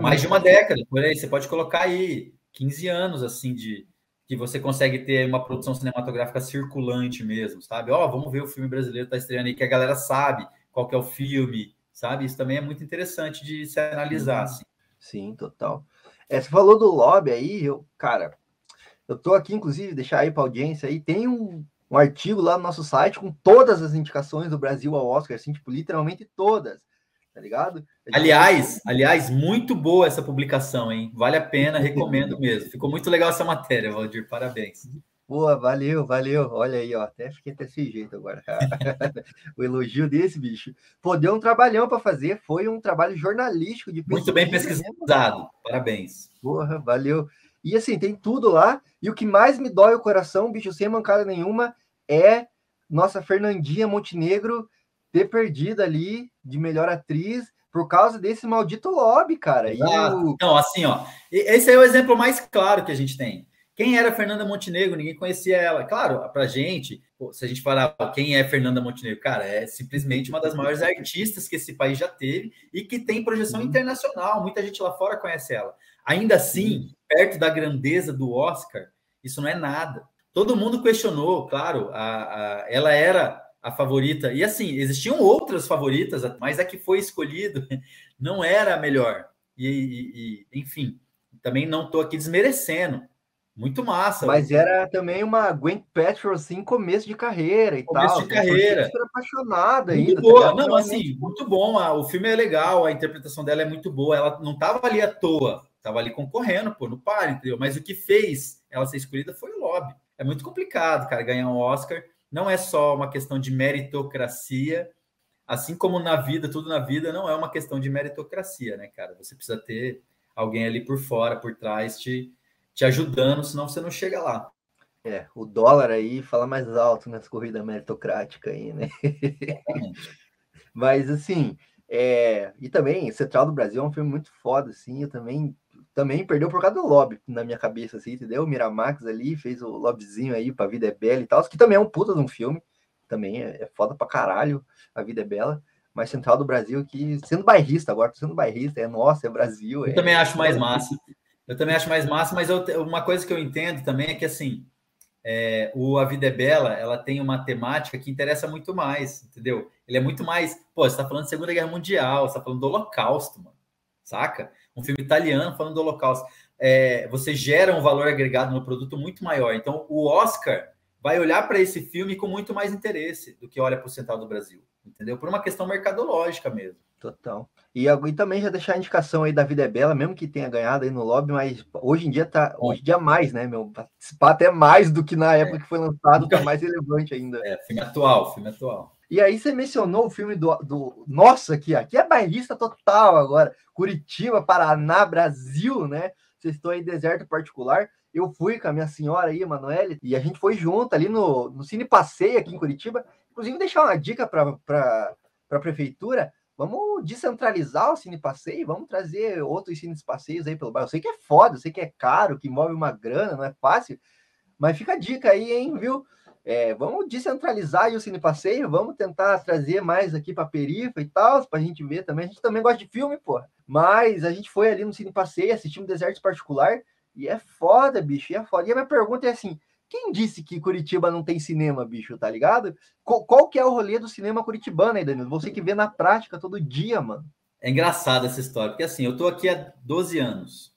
mais de uma década, por aí. Você pode colocar aí 15 anos, assim, de que você consegue ter uma produção cinematográfica circulante mesmo, sabe? Ó, oh, vamos ver o filme brasileiro tá estreando aí, que a galera sabe qual que é o filme, sabe? Isso também é muito interessante de se analisar, assim.
Sim, total. É, você falou do lobby aí, eu, cara, eu tô aqui, inclusive, deixar aí para audiência aí, tem um, um artigo lá no nosso site com todas as indicações do Brasil ao Oscar, assim, tipo, literalmente todas, tá ligado?
Aliás, aliás, muito boa essa publicação, hein? Vale a pena, recomendo mesmo. Ficou muito legal essa matéria, Valdir, parabéns.
Boa, valeu, valeu. Olha aí, ó, até fiquei desse jeito agora. o elogio desse bicho. Pô, deu um trabalhão para fazer, foi um trabalho jornalístico de
Muito bem pesquisado. Parabéns.
Porra, valeu. E assim, tem tudo lá. E o que mais me dói o coração, bicho, sem mancada nenhuma, é nossa Fernandinha Montenegro ter perdido ali de melhor atriz por causa desse maldito lobby, cara.
E o... Não, assim, ó, esse é o exemplo mais claro que a gente tem. Quem era Fernanda Montenegro? Ninguém conhecia ela. Claro, pra gente, se a gente falar quem é Fernanda Montenegro, cara, é simplesmente uma das maiores artistas que esse país já teve e que tem projeção uhum. internacional. Muita gente lá fora conhece ela. Ainda assim, perto da grandeza do Oscar, isso não é nada. Todo mundo questionou, claro, a, a, ela era a favorita. E assim, existiam outras favoritas, mas a que foi escolhida não era a melhor. E, e, e enfim, também não estou aqui desmerecendo. Muito massa.
Mas era também uma Gwen Petro, assim, começo de carreira e
começo
tal.
de carreira.
Super apaixonada
muito
ainda.
Boa. Tá não, assim, muito bom. O filme é legal, a interpretação dela é muito boa. Ela não estava ali à toa, estava ali concorrendo, pô, no par, entendeu? Mas o que fez ela ser escolhida foi o lobby. É muito complicado, cara, ganhar um Oscar. Não é só uma questão de meritocracia, assim como na vida, tudo na vida não é uma questão de meritocracia, né, cara? Você precisa ter alguém ali por fora, por trás, te te ajudando, senão você não chega lá.
É, o dólar aí fala mais alto nessa corrida meritocrática aí, né? Mas assim, é, e também Central do Brasil é um filme muito foda, assim, eu também também perdeu por causa do lobby na minha cabeça, assim, entendeu? O Miramax ali fez o lobbyzinho aí pra Vida é Bela e tal, que também é um puta de um filme, também é, é foda pra caralho, A Vida é Bela, mas Central do Brasil que, sendo bairrista agora, tô sendo bairrista, é nossa, é Brasil.
Eu
é,
também acho mais massa. Eu também acho mais massa, mas eu, uma coisa que eu entendo também é que assim, é, o A Vida é Bela, ela tem uma temática que interessa muito mais, entendeu? Ele é muito mais. Pô, você tá falando de Segunda Guerra Mundial, você tá falando do Holocausto, mano. Saca? Um filme italiano falando do Holocausto. É, você gera um valor agregado no produto muito maior. Então, o Oscar vai olhar para esse filme com muito mais interesse do que olha para o Central do Brasil, entendeu? Por uma questão mercadológica mesmo.
Total. E, e também já deixar a indicação aí da Vida é Bela, mesmo que tenha ganhado aí no lobby, mas hoje em dia tá, hoje em dia mais, né, meu? Participar até mais do que na é. época é. que foi lançado, tá mais relevante ainda.
É, filme atual, filme atual.
E aí você mencionou o filme do, do nossa aqui, aqui é bairrista total agora, Curitiba, Paraná, Brasil, né? Vocês estão aí deserto particular. Eu fui com a minha senhora aí, Emanuele, e a gente foi junto ali no, no Cine Passeio aqui em Curitiba. Inclusive, deixar uma dica para a prefeitura Vamos descentralizar o Cine Passeio, vamos trazer outros Cine Passeios aí pelo bairro. Eu sei que é foda, eu sei que é caro, que move uma grana, não é fácil, mas fica a dica aí, hein, viu? É, vamos descentralizar o Cine Passeio, vamos tentar trazer mais aqui para a perifa e tal, para a gente ver também. A gente também gosta de filme, pô. Mas a gente foi ali no Cine Passeio, assistimos Deserto Particular, e é foda, bicho, e é foda. E a minha pergunta é assim: quem disse que Curitiba não tem cinema, bicho, tá ligado? Qual, qual que é o rolê do cinema curitibano aí, Danilo? Você que vê na prática todo dia, mano.
É engraçada essa história, porque assim, eu tô aqui há 12 anos.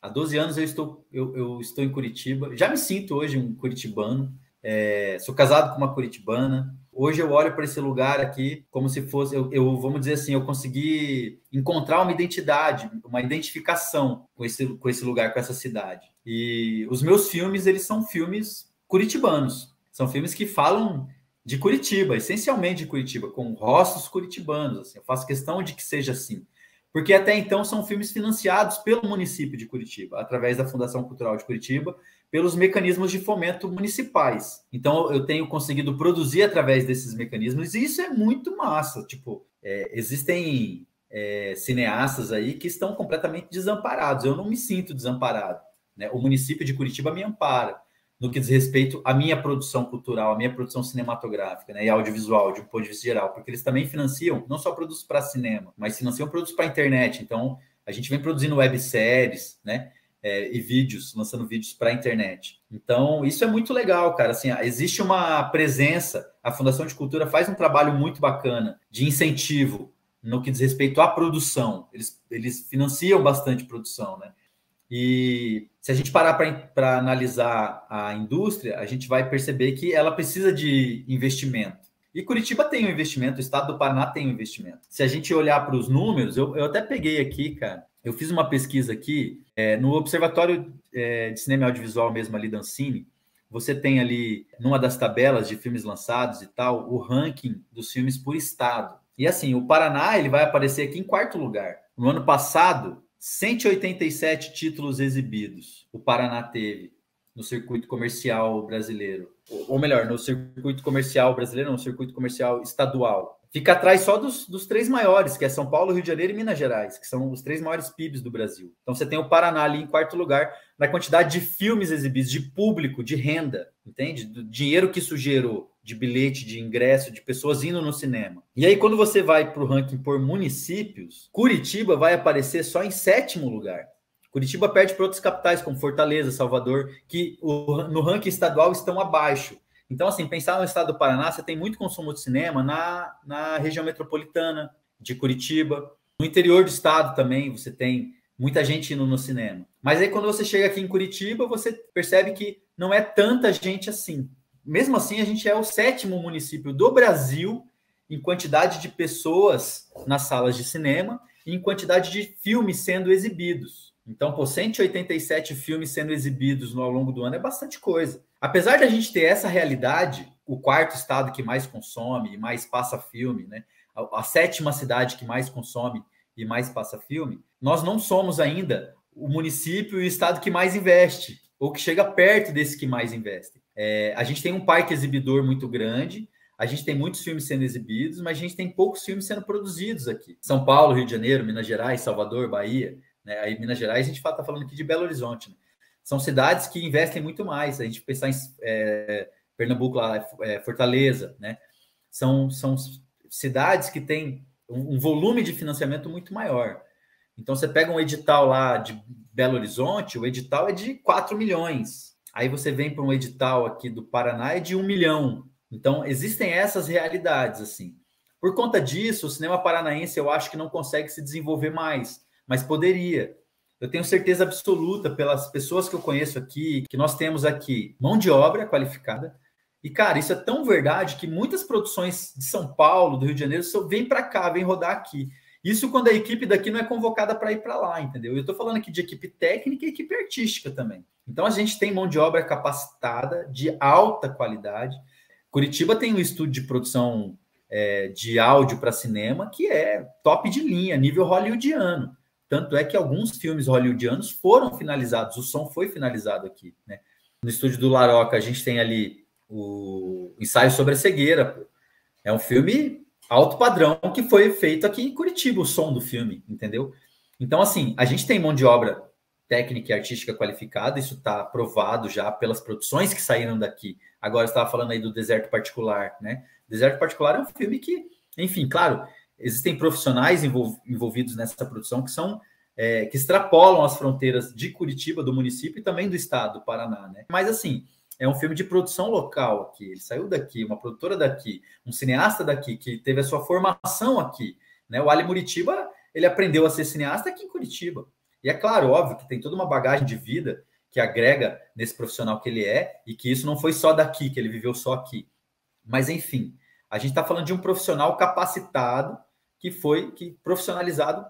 Há 12 anos eu estou, eu, eu estou em Curitiba. Já me sinto hoje um curitibano. É, sou casado com uma curitibana. Hoje eu olho para esse lugar aqui como se fosse, eu, eu, vamos dizer assim, eu consegui encontrar uma identidade, uma identificação com esse, com esse lugar, com essa cidade. E os meus filmes, eles são filmes curitibanos. São filmes que falam de Curitiba, essencialmente de Curitiba, com rostos curitibanos. Assim. Eu faço questão de que seja assim. Porque até então são filmes financiados pelo município de Curitiba, através da Fundação Cultural de Curitiba, pelos mecanismos de fomento municipais. Então eu tenho conseguido produzir através desses mecanismos, e isso é muito massa. Tipo, é, existem é, cineastas aí que estão completamente desamparados. Eu não me sinto desamparado. Né? O município de Curitiba me ampara no que diz respeito à minha produção cultural, à minha produção cinematográfica né, e audiovisual, de um ponto de vista geral, porque eles também financiam não só produtos para cinema, mas financiam produtos para internet. Então, a gente vem produzindo webséries, né? É, e vídeos, lançando vídeos para a internet. Então, isso é muito legal, cara. Assim, existe uma presença, a Fundação de Cultura faz um trabalho muito bacana de incentivo no que diz respeito à produção. Eles, eles financiam bastante produção, né? E se a gente parar para analisar a indústria, a gente vai perceber que ela precisa de investimento. E Curitiba tem um investimento, o estado do Paraná tem um investimento. Se a gente olhar para os números, eu, eu, até peguei aqui, cara, eu fiz uma pesquisa aqui é, no Observatório é, de Cinema e Audiovisual mesmo ali da Ancine, você tem ali, numa das tabelas de filmes lançados e tal, o ranking dos filmes por estado. E assim, o Paraná ele vai aparecer aqui em quarto lugar. No ano passado, 187 títulos exibidos o Paraná teve no circuito comercial brasileiro. Ou melhor, no circuito comercial brasileiro, no circuito comercial estadual. Fica atrás só dos, dos, três maiores, que é São Paulo, Rio de Janeiro e Minas Gerais, que são os três maiores PIBs do Brasil. Então você tem o Paraná ali em quarto lugar na quantidade de filmes exibidos, de público, de renda, entende? Do dinheiro que isso gerou de bilhete, de ingresso, de pessoas indo no cinema. E aí, quando você vai para o ranking por municípios, Curitiba vai aparecer só em sétimo lugar. Curitiba perde para outras capitais, como Fortaleza, Salvador, que no ranking estadual estão abaixo. Então, assim, pensar no estado do Paraná, você tem muito consumo de cinema na, na região metropolitana de Curitiba. No interior do estado também você tem muita gente indo no cinema. Mas aí, quando você chega aqui em Curitiba, você percebe que não é tanta gente assim. Mesmo assim, a gente é o sétimo município do Brasil em quantidade de pessoas nas salas de cinema e em quantidade de filmes sendo exibidos. Então, por 187 filmes sendo exibidos ao longo do ano é bastante coisa. Apesar de a gente ter essa realidade, o quarto estado que mais consome e mais passa filme, né? A, a sétima cidade que mais consome e mais passa filme, nós não somos ainda o município e o estado que mais investe, ou que chega perto desse que mais investe. É, a gente tem um parque exibidor muito grande, a gente tem muitos filmes sendo exibidos, mas a gente tem poucos filmes sendo produzidos aqui. São Paulo, Rio de Janeiro, Minas Gerais, Salvador, Bahia. Né? Aí, Minas Gerais, a gente está falando aqui de Belo Horizonte. Né? são cidades que investem muito mais. A gente pensar em é, Pernambuco, lá, é, Fortaleza, né? São, são cidades que têm um, um, volume de financiamento muito maior. Então, você pega um edital lá de Belo Horizonte, o edital é de 4 milhões. Aí você vem para um edital aqui do Paraná, é de 1 milhão. Então, existem essas realidades, assim. Por conta disso, o cinema paranaense eu acho que não consegue se desenvolver mais, mas poderia. Eu tenho certeza absoluta pelas pessoas que eu conheço aqui, que nós temos aqui mão de obra qualificada. E, cara, isso é tão verdade que muitas produções de São Paulo, do Rio de Janeiro, vêm para cá, vêm rodar aqui. Isso quando a equipe daqui não é convocada para ir para lá, entendeu? Eu estou falando aqui de equipe técnica e equipe artística também. Então a gente tem mão de obra capacitada, de alta qualidade. Curitiba tem um estúdio de produção é, de áudio para cinema que é top de linha, nível hollywoodiano. Tanto é que alguns filmes hollywoodianos foram finalizados, o som foi finalizado aqui. Né? No estúdio do Laroca, a gente tem ali o ensaio sobre a cegueira. É um filme alto padrão que foi feito aqui em Curitiba, o som do filme, entendeu? Então, assim, a gente tem mão de obra técnica e artística qualificada, isso está provado já pelas produções que saíram daqui. Agora estava falando aí do Deserto Particular, né? Deserto Particular é um filme que, enfim, claro, existem profissionais envolvidos nessa produção que são é, que extrapolam as fronteiras de Curitiba, do município e também do estado do Paraná, né? Mas assim, é um filme de produção local aqui. Ele saiu daqui, uma produtora daqui, um cineasta daqui que teve a sua formação aqui, né? O Ali Muritiba, ele aprendeu a ser cineasta aqui em Curitiba. E é claro, óbvio que tem toda uma bagagem de vida que agrega nesse profissional que ele é e que isso não foi só daqui, que ele viveu só aqui. Mas enfim, a gente está falando de um profissional capacitado que foi que profissionalizado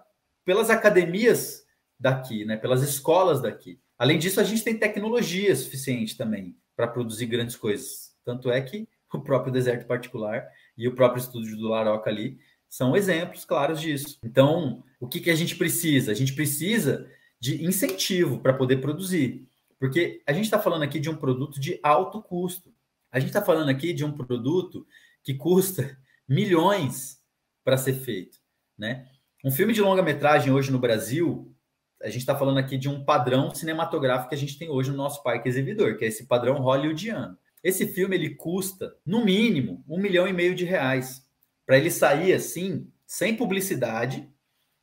pelas academias daqui, né, pelas escolas daqui. Além disso, a gente tem tecnologia suficiente também para produzir grandes coisas. Tanto é que o próprio deserto particular e o próprio estúdio do Laroca ali são exemplos claros disso. Então, o que, que a gente precisa? A gente precisa de incentivo para poder produzir. Porque a gente está falando aqui de um produto de alto custo. A gente está falando aqui de um produto que custa milhões para ser feito, né? Um filme de longa-metragem hoje no Brasil, a gente está falando aqui de um padrão cinematográfico que a gente tem hoje no nosso parque exibidor, que é esse padrão hollywoodiano. Esse filme ele custa, no mínimo, um milhão e meio de reais para ele sair assim, sem publicidade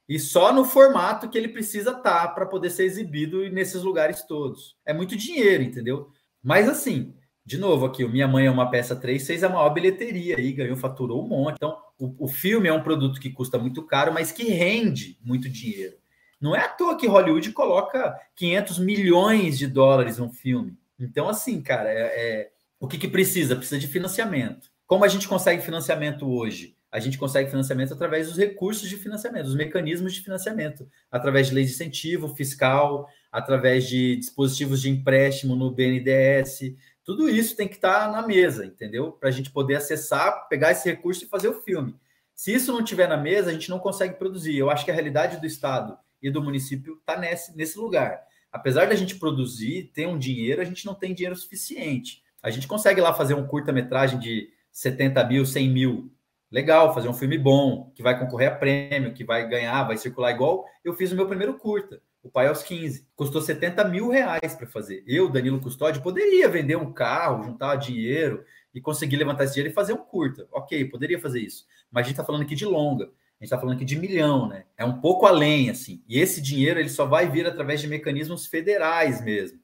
e só no formato que ele precisa estar tá para poder ser exibido nesses lugares todos. É muito dinheiro, entendeu? Mas assim, de novo aqui, o Minha Mãe é uma peça 3 fez a maior bilheteria aí, ganhou, faturou um monte. Então, o, o filme é um produto que custa muito caro, mas que rende muito dinheiro. Não é à toa que Hollywood coloca 500 milhões de dólares num filme. Então, assim, cara, é, é, o que, que precisa? Precisa de financiamento. Como a gente consegue financiamento hoje? A gente consegue financiamento através dos recursos de financiamento, dos mecanismos de financiamento, através de leis de incentivo fiscal, através de dispositivos de empréstimo no BNDES, tudo isso tem que estar tá na mesa, entendeu? Para a gente poder acessar, pegar esse recurso e fazer o filme. Se isso não tiver na mesa, a gente não consegue produzir. Eu acho que a realidade do Estado e do município está nesse, nesse lugar. Apesar da gente produzir, ter um dinheiro, a gente não tem dinheiro suficiente. A gente consegue lá fazer um curta-metragem de 70 mil, 100 mil. Legal, fazer um filme bom, que vai concorrer a prêmio, que vai ganhar, vai circular igual eu fiz o meu primeiro curta o pai aos 15. Custou 70 mil reais para fazer. Eu, Danilo Custódio, poderia vender um carro, juntar dinheiro e conseguir levantar esse dinheiro e fazer um curta. Ok, poderia fazer isso. Mas a gente está falando aqui de longa. A gente está falando aqui de milhão, né? É um pouco além, assim. E esse dinheiro ele só vai vir através de mecanismos federais mesmo.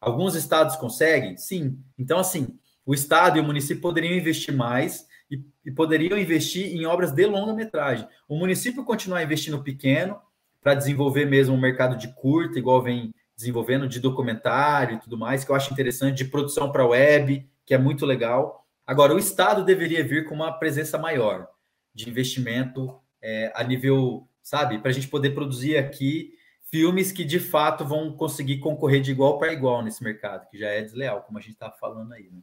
Alguns estados conseguem? Sim. Então, assim, o estado e o município poderiam investir mais e, e poderiam investir em obras de longa metragem. O município continuar investindo pequeno, para desenvolver mesmo um mercado de curta, igual vem desenvolvendo de documentário e tudo mais, que eu acho interessante, de produção para web, que é muito legal. Agora, o Estado deveria vir com uma presença maior de investimento é, a nível, sabe, para a gente poder produzir aqui filmes que de fato vão conseguir concorrer de igual para igual nesse mercado, que já é desleal, como a gente está falando aí. Né?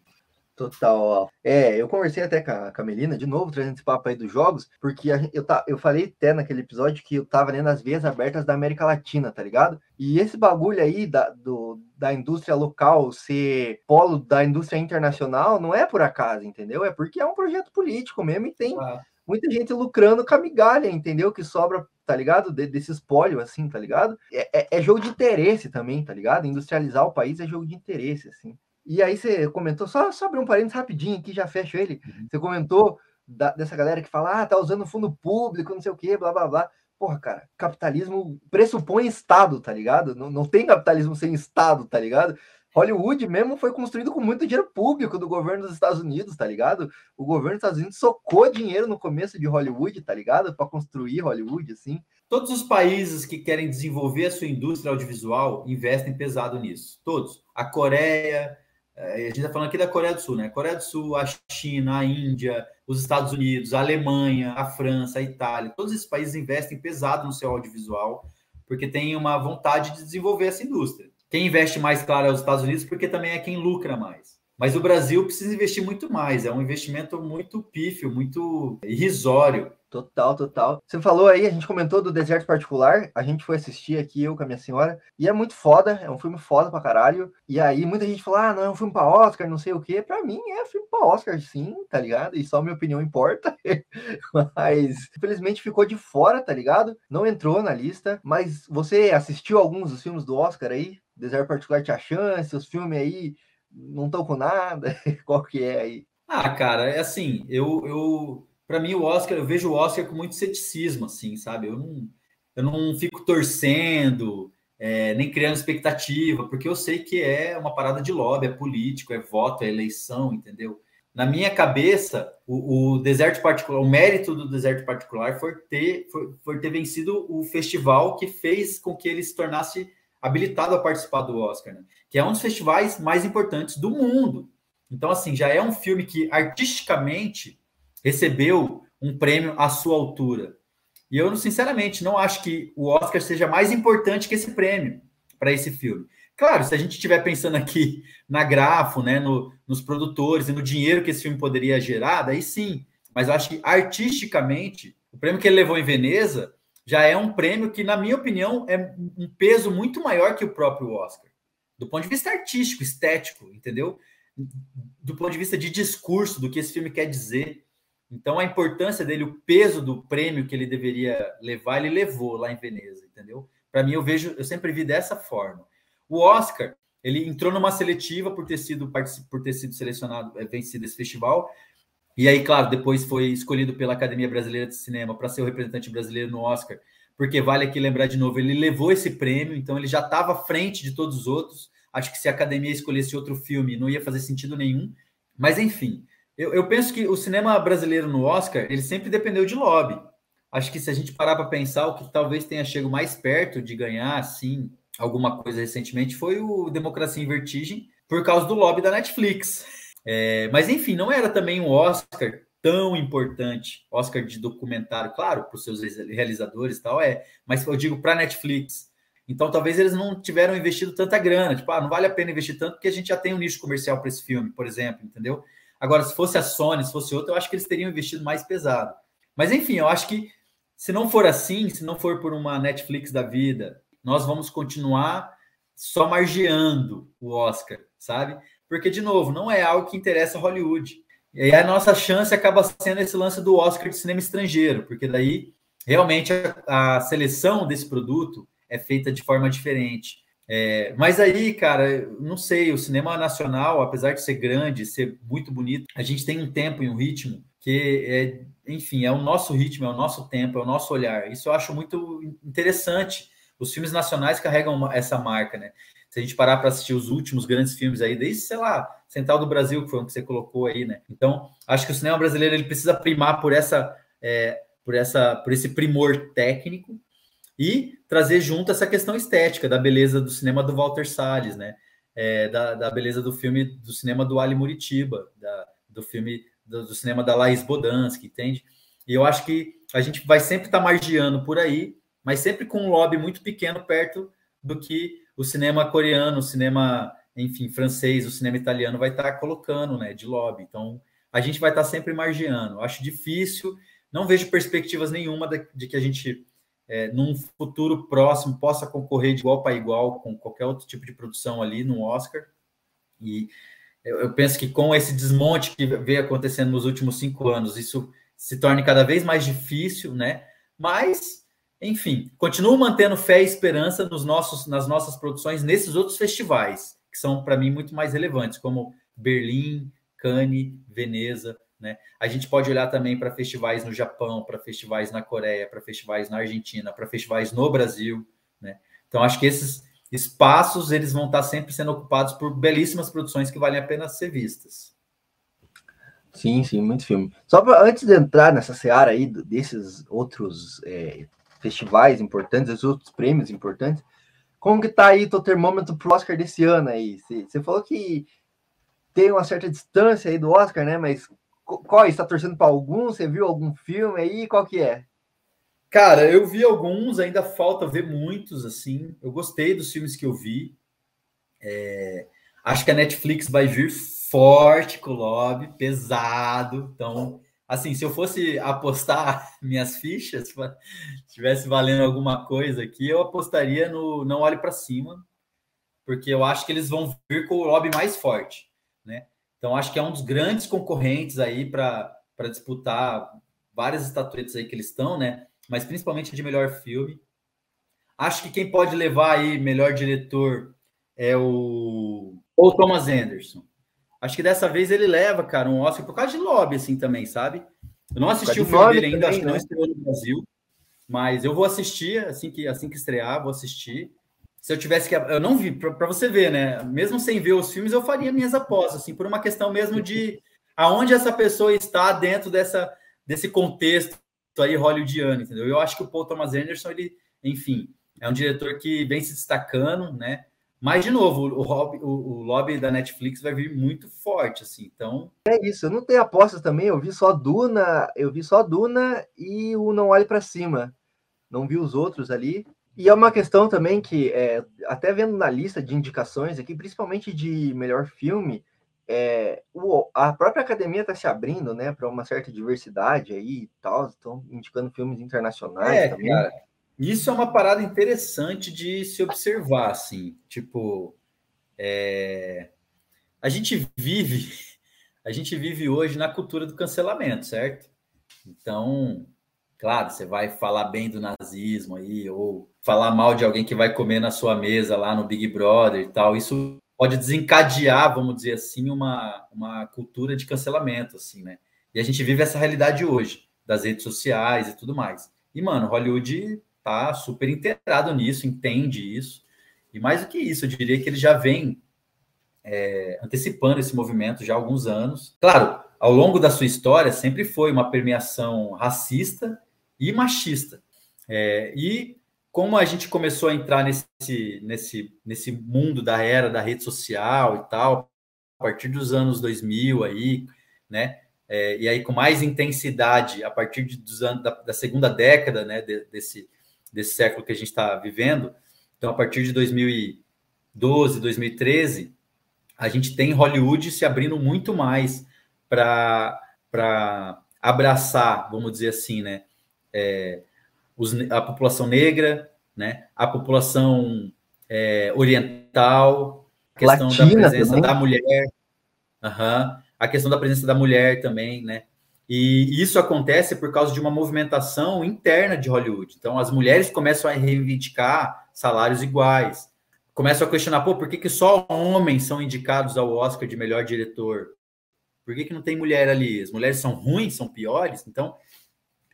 Total. É, eu conversei até com a, com a Melina, de novo, trazendo esse papo aí dos jogos, porque a, eu, tá, eu falei até naquele episódio que eu tava lendo as veias abertas da América Latina, tá ligado? E esse bagulho aí da, do, da indústria local ser polo da indústria internacional não é por acaso, entendeu? É porque é um projeto político mesmo e tem ah. Muita gente lucrando com a migalha, entendeu? Que sobra tá ligado? De, desse espólio, assim, tá ligado? É, é, é, jogo de interesse também, tá ligado? Industrializar o país é jogo de interesse, assim. E aí você comentou, só, só abrir um parênteses rapidinho aqui, já fecho ele. Uhum. Você comentou da, dessa galera que fala, ah, tá usando fundo público, não sei o quê, blá blá blá. Porra, cara, capitalismo pressupõe Estado, tá ligado? Não, não tem capitalismo sem Estado, tá ligado? Hollywood mesmo foi construído com muito dinheiro público do governo dos Estados Unidos, tá ligado? O governo dos Estados Unidos socou dinheiro no começo de Hollywood, tá ligado? Para construir Hollywood, assim.
Todos os países que querem desenvolver a sua indústria audiovisual investem pesado nisso. Todos. A Coreia, é, a gente está falando aqui da Coreia do Sul, né? Coreia do Sul, a China, a Índia, os Estados Unidos, a Alemanha, a França, a Itália, todos esses países investem pesado no seu audiovisual, porque tem uma vontade de desenvolver essa indústria. Quem investe mais, claro, é os Estados Unidos, porque também é quem lucra mais. Mas o Brasil precisa investir muito mais, é um investimento muito pífio, muito irrisório.
Total, total. Você falou aí, a gente comentou do Deserto Particular, a gente foi assistir aqui, eu com a minha senhora, e é muito foda, é um filme foda pra caralho. E aí muita gente fala, ah, não, é um filme pra Oscar, não sei o quê. Pra mim é filme pra Oscar, sim, tá ligado? E só minha opinião importa. mas, infelizmente, ficou de fora, tá ligado? Não entrou na lista. Mas você assistiu alguns dos filmes do Oscar aí? Deserto Particular tinha chance, os filmes aí não estão com nada? Qual que é aí?
Ah, cara, é assim, eu, eu para mim o Oscar, eu vejo o Oscar com muito ceticismo, assim, sabe? Eu não, eu não fico torcendo, é, nem criando expectativa, porque eu sei que é uma parada de lobby, é político, é voto, é eleição, entendeu? Na minha cabeça, o, o deserto particular, o mérito do deserto particular foi ter, foi, foi ter vencido o festival que fez com que ele se tornasse habilitado a participar do Oscar, né? que é um dos festivais mais importantes do mundo. Então, assim, já é um filme que artisticamente recebeu um prêmio à sua altura. E eu, sinceramente, não acho que o Oscar seja mais importante que esse prêmio para esse filme. Claro, se a gente estiver pensando aqui na grafo, né, no, nos produtores e no dinheiro que esse filme poderia gerar, daí sim. Mas eu acho que artisticamente, o prêmio que ele levou em Veneza já é um prêmio que, na minha opinião, é um peso muito maior que o próprio Oscar. Do ponto de vista artístico, estético, entendeu? Do ponto de vista de discurso, do que esse filme quer dizer. Então, a importância dele, o peso do prêmio que ele deveria levar, ele levou lá em Veneza, entendeu? Para mim, eu vejo, eu sempre vi dessa forma. O Oscar, ele entrou numa seletiva por ter sido por ter sido selecionado, é, vencido esse festival. E aí, claro, depois foi escolhido pela Academia Brasileira de Cinema para ser o representante brasileiro no Oscar, porque vale aqui lembrar de novo, ele levou esse prêmio, então ele já estava à frente de todos os outros. Acho que se a Academia escolhesse outro filme, não ia fazer sentido nenhum. Mas enfim, eu, eu, penso que o cinema brasileiro no Oscar, ele sempre dependeu de lobby. Acho que se a gente parar para pensar, o que talvez tenha chegado mais perto de ganhar, assim, alguma coisa recentemente foi o Democracia em Vertigem, por causa do lobby da Netflix. É, mas, enfim, não era também um Oscar tão importante, Oscar de documentário, claro, para os seus realizadores e tal, é, mas eu digo para Netflix. Então, talvez eles não tiveram investido tanta grana, tipo, ah, não vale a pena investir tanto porque a gente já tem um nicho comercial para esse filme, por exemplo, entendeu? Agora, se fosse a Sony, se fosse outra, eu acho que eles teriam investido mais pesado. Mas enfim, eu acho que se não for assim, se não for por uma Netflix da vida, nós vamos continuar só margeando o Oscar, sabe? Porque, de novo, não é algo que interessa Hollywood. E aí a nossa chance acaba sendo esse lance do Oscar de cinema estrangeiro, porque daí realmente a, a seleção desse produto é feita de forma diferente. É, mas aí, cara, não sei, o cinema nacional, apesar de ser grande, ser muito bonito, a gente tem um tempo e um ritmo que é, enfim, é o nosso ritmo, é o nosso tempo, é o nosso olhar. Isso eu acho muito interessante. Os filmes nacionais carregam essa marca, né? Se a gente parar para assistir os últimos grandes filmes aí, desde, sei lá, Central do Brasil, que foi o que você colocou aí, né? Então, acho que o cinema brasileiro ele precisa primar por essa, é, por essa, por esse primor técnico, e trazer junto essa questão estética da beleza do cinema do Walter Salles, né? É, da, da, beleza do filme do cinema do Ali Muritiba, da, do filme do, do, cinema da Laís Bodansky, entende? E eu acho que a gente vai sempre estar tá margiando por aí, mas sempre com um lobby muito pequeno perto do que o cinema coreano, o cinema, enfim, francês, o cinema italiano vai estar tá colocando, né, de lobby. Então, a gente vai estar tá sempre margiando. Acho difícil, não vejo perspectivas nenhuma de, de que a gente é, num futuro próximo possa concorrer de igual para igual com qualquer outro tipo de produção ali no Oscar. E eu, eu penso que com esse desmonte que vem acontecendo nos últimos cinco anos, isso se torne cada vez mais difícil, né? Mas, enfim, continuo mantendo fé e esperança nos nossos, nas nossas produções nesses outros festivais, que são, para mim, muito mais relevantes, como Berlim, Cannes, Veneza, né? A gente pode olhar também para festivais no Japão, para festivais na Coreia, para festivais na Argentina, para festivais no Brasil. Né? Então, acho que esses espaços eles vão estar sempre sendo ocupados por belíssimas produções que valem a pena ser vistas.
Sim, sim, muito filme. Só pra, antes de entrar nessa seara aí desses outros é, festivais importantes, esses outros prêmios importantes, como que tá aí o termômetro pro Oscar desse ano aí? Você falou que tem uma certa distância aí do Oscar, né? Mas qual está torcendo para algum? Você viu algum filme aí? Qual que é?
Cara, eu vi alguns, ainda falta ver muitos assim. Eu gostei dos filmes que eu vi. É, acho que a Netflix vai vir forte com o lobby, pesado. Então, assim, se eu fosse apostar minhas fichas, se estivesse valendo alguma coisa aqui, eu apostaria no Não Olhe para Cima, porque eu acho que eles vão vir com o lobby mais forte, né? Então, acho que é um dos grandes concorrentes aí para disputar várias estatuetas aí que eles estão, né? Mas principalmente de melhor filme. Acho que quem pode levar aí melhor diretor é o ou Thomas Anderson. Acho que dessa vez ele leva, cara, um Oscar por causa de lobby, assim, também, sabe? Eu não assisti o filme dele ainda, também, acho que né? não estreou no Brasil, mas eu vou assistir assim que assim que estrear, vou assistir. Se eu tivesse que eu não vi para você ver, né? Mesmo sem ver os filmes, eu faria minhas apostas, assim, por uma questão mesmo de aonde essa pessoa está dentro dessa desse contexto aí hollywoodiano, entendeu? Eu acho que o Paul Thomas Anderson, ele, enfim, é um diretor que vem se destacando, né? Mas, de novo, o, hobby, o, o, lobby da Netflix vai vir muito forte, assim, então...
É isso, eu não tenho apostas também, eu vi só Duna, eu vi só Duna e o Não Olhe para Cima. Não vi os outros ali. E é uma questão também que, é, até vendo na lista de indicações aqui, principalmente de melhor filme, é, o, a própria academia está se abrindo, né, para uma certa diversidade aí e tal, estão indicando filmes internacionais é, também. Cara,
isso é uma parada interessante de se observar, assim, tipo, é... a gente vive, a gente vive hoje na cultura do cancelamento, certo? Então, claro, você vai falar bem do nazismo aí, ou falar mal de alguém que vai comer na sua mesa lá no Big Brother e tal, isso pode desencadear, vamos dizer assim, uma, uma cultura de cancelamento, assim, né? E a gente vive essa realidade hoje, das redes sociais e tudo mais. E, mano, Hollywood tá super inteirado nisso, entende isso. E mais do que isso, eu diria que ele já vem é, antecipando esse movimento já há alguns anos. Claro, ao longo da sua história, sempre foi uma permeação racista e machista. É, e como a gente começou a entrar nesse, nesse, nesse mundo da era da rede social e tal, a partir dos anos 2000 aí, né? É, e aí com mais intensidade a partir de, dos anos, da, da segunda década, né? De, desse, desse século que a gente está vivendo. Então, a partir de 2012, 2013, a gente tem Hollywood se abrindo muito mais para abraçar, vamos dizer assim, né? É, os, a população negra, né? A população é, oriental, a questão Latina da presença também. da mulher, uhum, a questão da presença da mulher também, né? E isso acontece por causa de uma movimentação interna de Hollywood. Então, as mulheres começam a reivindicar salários iguais, começam a questionar, pô, por que, que só homens são indicados ao Oscar de melhor diretor? Por que, que não tem mulher ali? As mulheres são ruins, são piores? Então,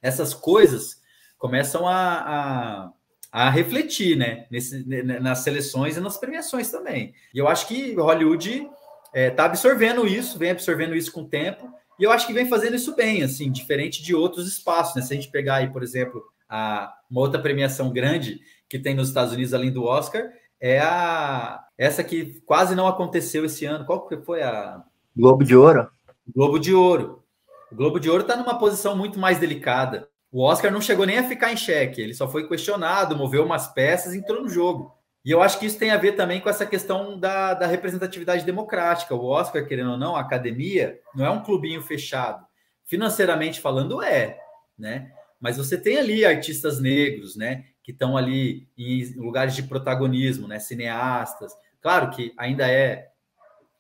essas coisas começam a, a, a refletir, né, Nesse, nas seleções e nas premiações também. E eu acho que Hollywood está é, tá absorvendo isso, vem absorvendo isso com o tempo, e eu acho que vem fazendo isso bem, assim, diferente de outros espaços, né? Se a gente pegar aí, por exemplo, a, uma outra premiação grande que tem nos Estados Unidos, além do Oscar, é a essa que quase não aconteceu esse ano. Qual que foi a
Globo de Ouro?
Globo de Ouro. O Globo de Ouro está numa posição muito mais delicada. O Oscar não chegou nem a ficar em xeque, ele só foi questionado, moveu umas peças, entrou no jogo. E eu acho que isso tem a ver também com essa questão da, da, representatividade democrática. O Oscar, querendo ou não, a academia não é um clubinho fechado. Financeiramente falando, é, né? Mas você tem ali artistas negros, né? Que estão ali em lugares de protagonismo, né? Cineastas. Claro que ainda é,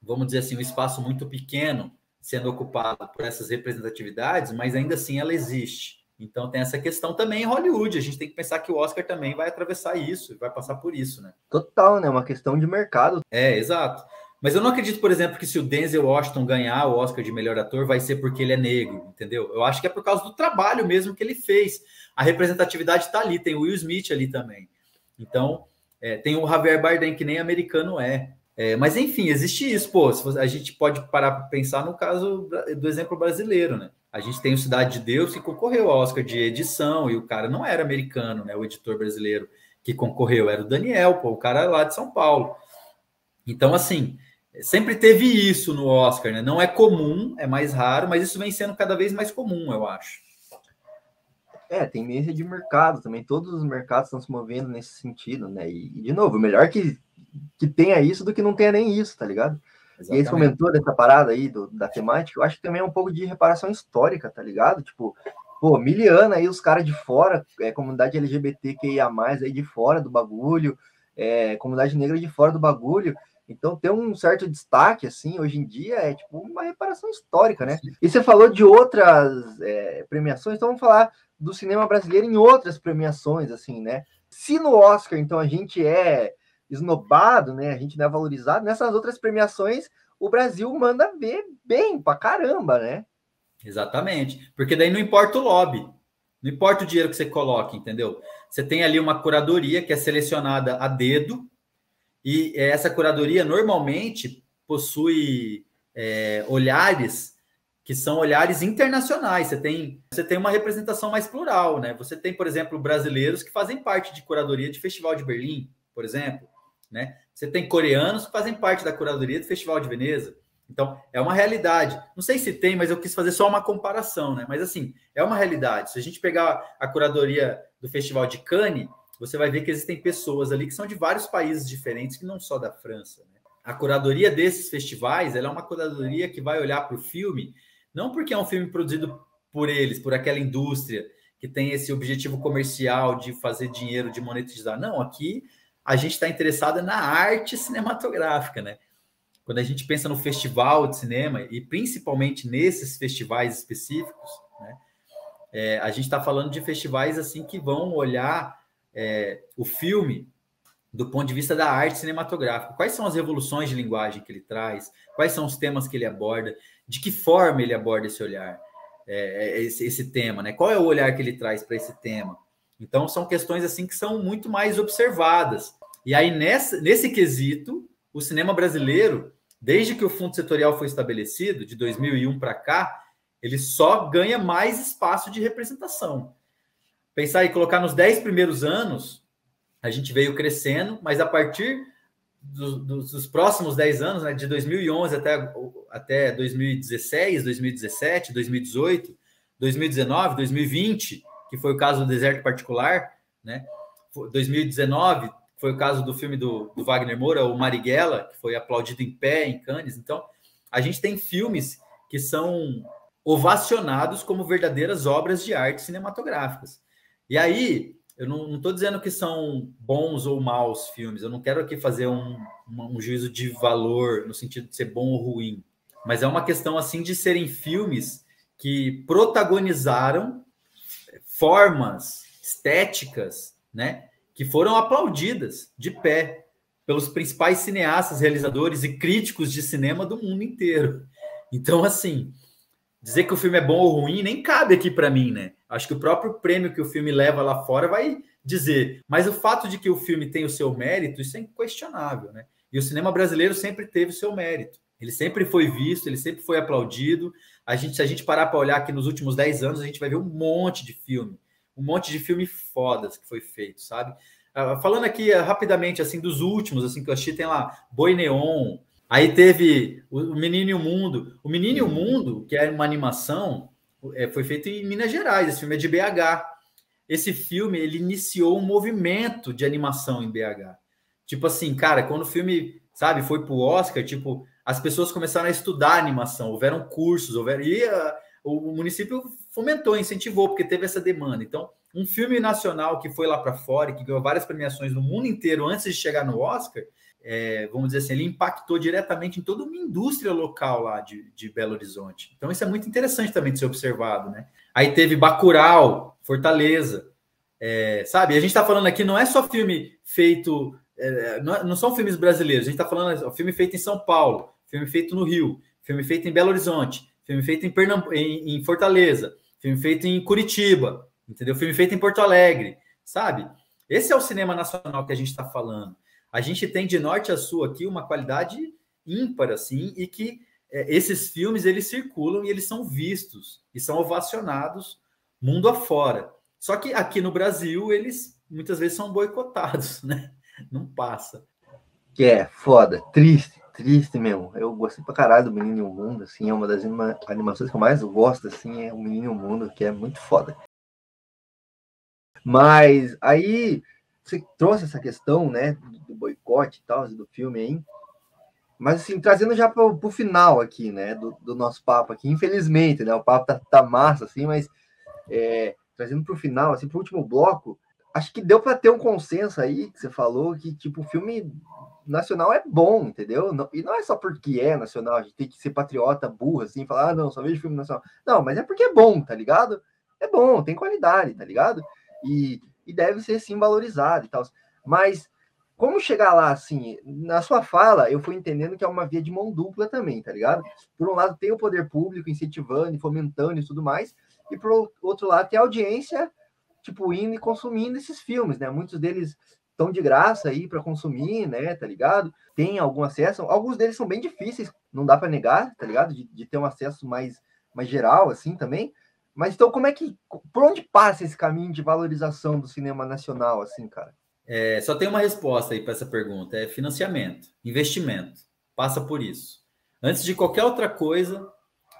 vamos dizer assim, um espaço muito pequeno sendo ocupado por essas representatividades, mas ainda assim ela existe. Então tem essa questão também em Hollywood. A gente tem que pensar que o Oscar também vai atravessar isso, vai passar por isso, né?
Total, né? Uma questão de mercado.
É, exato. Mas eu não acredito, por exemplo, que se o Denzel Washington ganhar o Oscar de melhor ator, vai ser porque ele é negro, entendeu? Eu acho que é por causa do trabalho mesmo que ele fez. A representatividade está ali, tem o Will Smith ali também. Então, é, tem o Javier Bardem, que nem americano é. é. mas enfim, existe isso, pô. A gente pode parar para pensar no caso do exemplo brasileiro, né? A gente tem o Cidade de Deus que concorreu ao Oscar de edição e o cara não era americano, né? O editor brasileiro que concorreu era o Daniel, pô, o cara lá de São Paulo. Então, assim, sempre teve isso no Oscar, né? Não é comum, é mais raro, mas isso vem sendo cada vez mais comum, eu acho.
É, tendência de mercado também. Todos os mercados estão se movendo nesse sentido, né? E, de novo, melhor que, que tenha isso do que não tenha nem isso, tá ligado? Exatamente. E aí você comentou dessa parada aí do, da temática, eu acho que também é um pouco de reparação histórica, tá ligado? Tipo, pô, miliana aí, os caras de fora, é, comunidade LGBTQIA+, aí de fora do bagulho, é, comunidade negra de fora do bagulho, então ter um certo destaque, assim, hoje em dia é tipo uma reparação histórica, né? E você falou de outras é, premiações, então vamos falar do cinema brasileiro em outras premiações, assim, né? Se no Oscar, então, a gente é esnobado, né? A gente não é valorizado. Nessas outras premiações, o Brasil manda ver bem pra caramba, né?
Exatamente. Porque daí não importa o lobby. Não importa o dinheiro que você coloque, entendeu? Você tem ali uma curadoria que é selecionada a dedo, e essa curadoria normalmente possui é, olhares que são olhares internacionais. Você tem, você tem uma representação mais plural, né? Você tem, por exemplo, brasileiros que fazem parte de curadoria de Festival de Berlim, por exemplo, né? Você tem coreanos que fazem parte da curadoria do Festival de Veneza. Então, é uma realidade. Não sei se tem, mas eu quis fazer só uma comparação, né? Mas assim, é uma realidade. Se a gente pegar a curadoria do Festival de Cannes, você vai ver que existem pessoas ali que são de vários países diferentes, que não só da França. Né? A curadoria desses festivais, ela é uma curadoria que vai olhar para o filme, não porque é um filme produzido por eles, por aquela indústria que tem esse objetivo comercial de fazer dinheiro, de monetizar. Não, aqui a gente está interessado na arte cinematográfica, né? quando a gente pensa no festival de cinema, e principalmente nesses festivais específicos, né, é, a gente está falando de festivais assim que vão olhar é, o filme do ponto de vista da arte cinematográfica. Quais são as revoluções de linguagem que ele traz? Quais são os temas que ele aborda? De que forma ele aborda esse olhar, é, é esse, esse tema? Né? Qual é o olhar que ele traz para esse tema? Então, são questões assim que são muito mais observadas. E aí, nessa, nesse quesito, o cinema brasileiro, desde que o fundo setorial foi estabelecido, de 2001 para cá, ele só ganha mais espaço de representação. Pensar e colocar nos 10 primeiros anos, a gente veio crescendo, mas a partir do, do, dos próximos 10 anos, né, de 2011 até, até 2016, 2017, 2018, 2019, 2020, que foi o caso do Deserto Particular, né? 2019 foi o caso do filme do, do, Wagner Moura, o Marighella, que foi aplaudido em pé em Cannes. Então, a gente tem filmes que são ovacionados como verdadeiras obras de arte cinematográficas. E aí, eu não estou dizendo que são bons ou maus filmes, eu não quero aqui fazer um, um, um juízo de valor no sentido de ser bom ou ruim, mas é uma questão assim de serem filmes que protagonizaram formas estéticas, né, que foram aplaudidas de pé pelos principais cineastas, realizadores e críticos de cinema do mundo inteiro. Então, assim, dizer que o filme é bom ou ruim nem cabe aqui para mim, né? Acho que o próprio prêmio que o filme leva lá fora vai dizer. Mas o fato de que o filme tem o seu mérito, isso é inquestionável, né? E o cinema brasileiro sempre teve o seu mérito. Ele sempre foi visto, ele sempre foi aplaudido. A gente, se a gente parar para olhar aqui nos últimos 10 anos, a gente vai ver um monte de filme um monte de filme fodas que foi feito, sabe? Uh, falando aqui uh, rapidamente, assim, dos últimos, assim, que eu achei, tem lá Boi Neon, aí teve o, Menino e o Mundo. O Menino e o Mundo, que é uma animação, é, foi feito em Minas Gerais, esse filme é de BH. Esse filme, ele iniciou um movimento de animação em BH. Tipo assim, cara, quando o filme, sabe, foi pro Oscar, tipo, as pessoas começaram a estudar animação, houveram cursos, houveram... E, uh, o município fomentou, incentivou, porque teve essa demanda. Então, um filme nacional que foi lá para fora e que ganhou várias premiações no mundo inteiro antes de chegar no Oscar, é, vamos dizer assim, ele impactou diretamente em toda uma indústria local lá de, de Belo Horizonte. Então, isso é muito interessante também de ser observado, né? Aí teve Bacurau, Fortaleza, é, sabe? A gente está falando aqui, não é só filme feito, é, não, não, são filmes brasileiros, a gente está falando, é, filme feito em São Paulo, filme feito no Rio, filme feito em Belo Horizonte, filme feito em, Pernambu em, em Fortaleza, filme feito em Curitiba, entendeu? Filme feito em Porto Alegre, sabe? Esse é o cinema nacional que a gente está falando. A gente tem de norte a sul aqui uma qualidade ímpar, assim, e que é, esses filmes eles circulam e eles são vistos e são ovacionados mundo afora. Só que aqui no Brasil eles muitas vezes são boicotados, né? Não passa.
Que é foda, triste triste mesmo. Eu gostei pra caralho do Menino e o Mundo, assim, é uma das anima animações que eu mais gosto, assim, é o Menino e o Mundo, que é muito foda. Mas aí você trouxe essa questão, né, do boicote e tal, do filme aí. Mas assim, trazendo já para o final aqui, né, do, do, nosso papo aqui, infelizmente, né, o papo tá, tá massa, assim, mas é, trazendo para o final, assim, para o último bloco, acho que deu para ter um consenso aí, que você falou, que tipo, o filme nacional é bom, entendeu? Não, e não é só porque é nacional, a gente tem que ser patriota burro, assim, falar, ah, não, só vejo filme nacional. Não, mas é porque é bom, tá ligado? É bom, tem qualidade, tá ligado? E, e deve ser sim valorizado e tal. Mas como chegar lá, assim, na sua fala, eu fui entendendo que é uma via de mão dupla também, tá ligado? Por um lado, tem o poder público incentivando e fomentando e tudo mais, e por outro lado, tem a audiência, tipo, indo e consumindo esses filmes, né? Muitos deles estão de graça aí para consumir, né? Tá ligado? Tem algum acesso, alguns deles são bem difíceis, não dá para negar, tá ligado? De, de ter um acesso mais, mais geral, assim, também. Mas então, como é que. Por onde passa esse caminho de valorização do cinema nacional, assim, cara?
É, só tem uma resposta aí para essa pergunta: é financiamento, investimento. Passa por isso. Antes de qualquer outra coisa,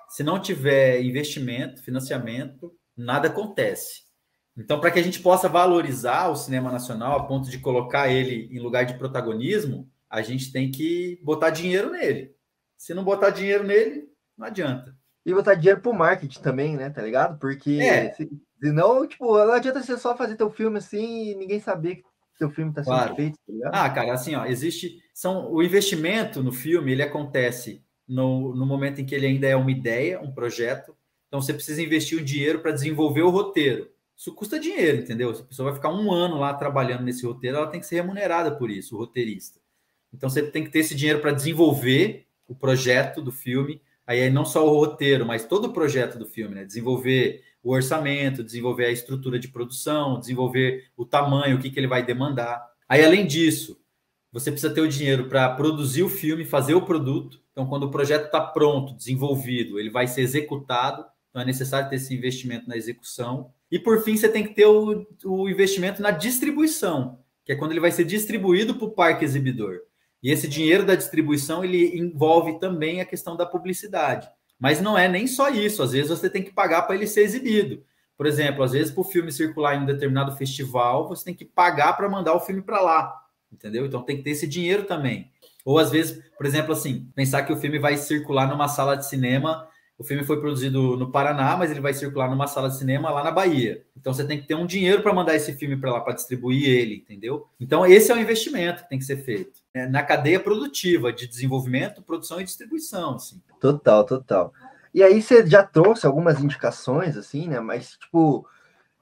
se não tiver investimento, financiamento, nada acontece. Então, para que a gente possa valorizar o cinema nacional a ponto de colocar ele em lugar de protagonismo, a gente tem que botar dinheiro nele. Se não botar dinheiro nele, não adianta.
E botar dinheiro pro marketing também, né? Tá ligado? Porque é. se, senão, tipo, não adianta você só fazer teu filme assim e ninguém saber que teu filme está sendo claro. feito, tá
Ah, cara, assim, ó, existe. São, o investimento no filme ele acontece no, no momento em que ele ainda é uma ideia, um projeto. Então você precisa investir o dinheiro para desenvolver o roteiro. Isso custa dinheiro, entendeu? Se a pessoa vai ficar um ano lá trabalhando nesse roteiro, ela tem que ser remunerada por isso, o roteirista. Então você tem que ter esse dinheiro para desenvolver o projeto do filme. Aí não só o roteiro, mas todo o projeto do filme, né? Desenvolver o orçamento, desenvolver a estrutura de produção, desenvolver o tamanho, o que, que ele vai demandar. Aí, além disso, você precisa ter o dinheiro para produzir o filme, fazer o produto. Então, quando o projeto está pronto, desenvolvido, ele vai ser executado. Então, é necessário ter esse investimento na execução. E, por fim, você tem que ter o, o investimento na distribuição, que é quando ele vai ser distribuído para o parque exibidor. E esse dinheiro da distribuição ele envolve também a questão da publicidade. Mas não é nem só isso. Às vezes você tem que pagar para ele ser exibido. Por exemplo, às vezes para o filme circular em um determinado festival, você tem que pagar para mandar o filme para lá. Entendeu? Então tem que ter esse dinheiro também. Ou às vezes, por exemplo, assim, pensar que o filme vai circular numa sala de cinema. O filme foi produzido no Paraná, mas ele vai circular numa sala de cinema lá na Bahia. Então você tem que ter um dinheiro para mandar esse filme para lá, para distribuir ele, entendeu? Então esse é o investimento que tem que ser feito né? na cadeia produtiva de desenvolvimento, produção e distribuição. Assim.
Total, total. E aí você já trouxe algumas indicações, assim, né? Mas, tipo,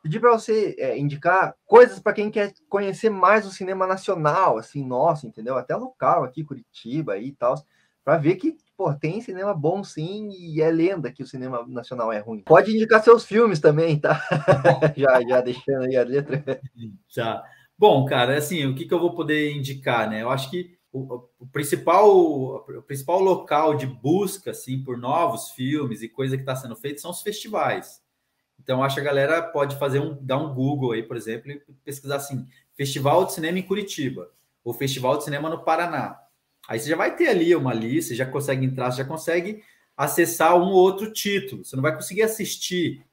pedir para você é, indicar coisas para quem quer conhecer mais o cinema nacional, assim, nosso, entendeu? Até local aqui, Curitiba e tal, para ver que, pô, tem cinema bom sim e é lenda que o cinema nacional é ruim. Pode indicar seus filmes também, tá? já, já deixando aí a letra.
Já. Bom, cara, assim, o que, que eu vou poder indicar, né? Eu acho que o, o, principal, o principal local de busca assim, por novos filmes e coisa que está sendo feita são os festivais. Então, acho que a galera pode fazer um, dar um Google aí, por exemplo, e pesquisar assim: Festival de Cinema em Curitiba, ou Festival de Cinema no Paraná. Aí você já vai ter ali uma lista, já consegue entrar, já consegue acessar um ou outro título. Você não vai conseguir assistir,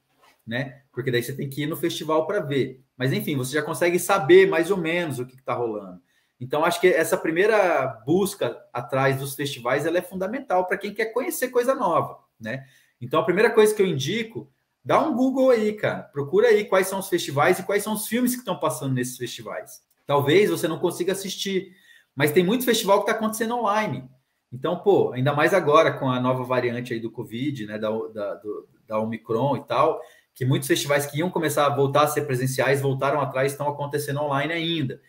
né? Porque daí você tem que ir no festival para ver. Mas enfim, você já consegue saber mais ou menos o que está rolando. Então, acho que essa primeira busca atrás dos festivais ela é fundamental para quem quer conhecer coisa nova, né? Então, a primeira coisa que eu indico, dá um Google aí, cara. Procura aí quais são os festivais e quais são os filmes que estão passando nesses festivais. Talvez você não consiga assistir, mas tem muito festival que está acontecendo online. Então, pô, ainda mais agora com a nova variante aí do Covid, né, da, da, do, da Omicron e tal, que muitos festivais que iam começar a voltar a ser presenciais voltaram atrás, estão acontecendo online ainda.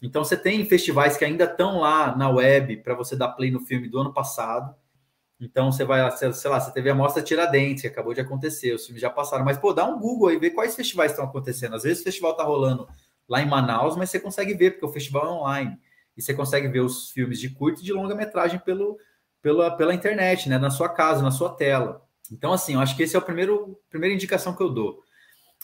Então você tem festivais que ainda estão lá na web para você dar play no filme do ano passado. Então você vai, sei lá, você teve a mostra Tiradentes, que acabou de acontecer, os filmes já passaram, mas pô, dá um Google aí, vê quais festivais estão acontecendo. Às vezes o festival está rolando lá em Manaus, mas você consegue ver, porque o festival é online. E você consegue ver os filmes de curta e de longa metragem pelo, pela, pela internet, né? Na sua casa, na sua tela. Então, assim, eu acho que esse é o primeiro primeira indicação que eu dou.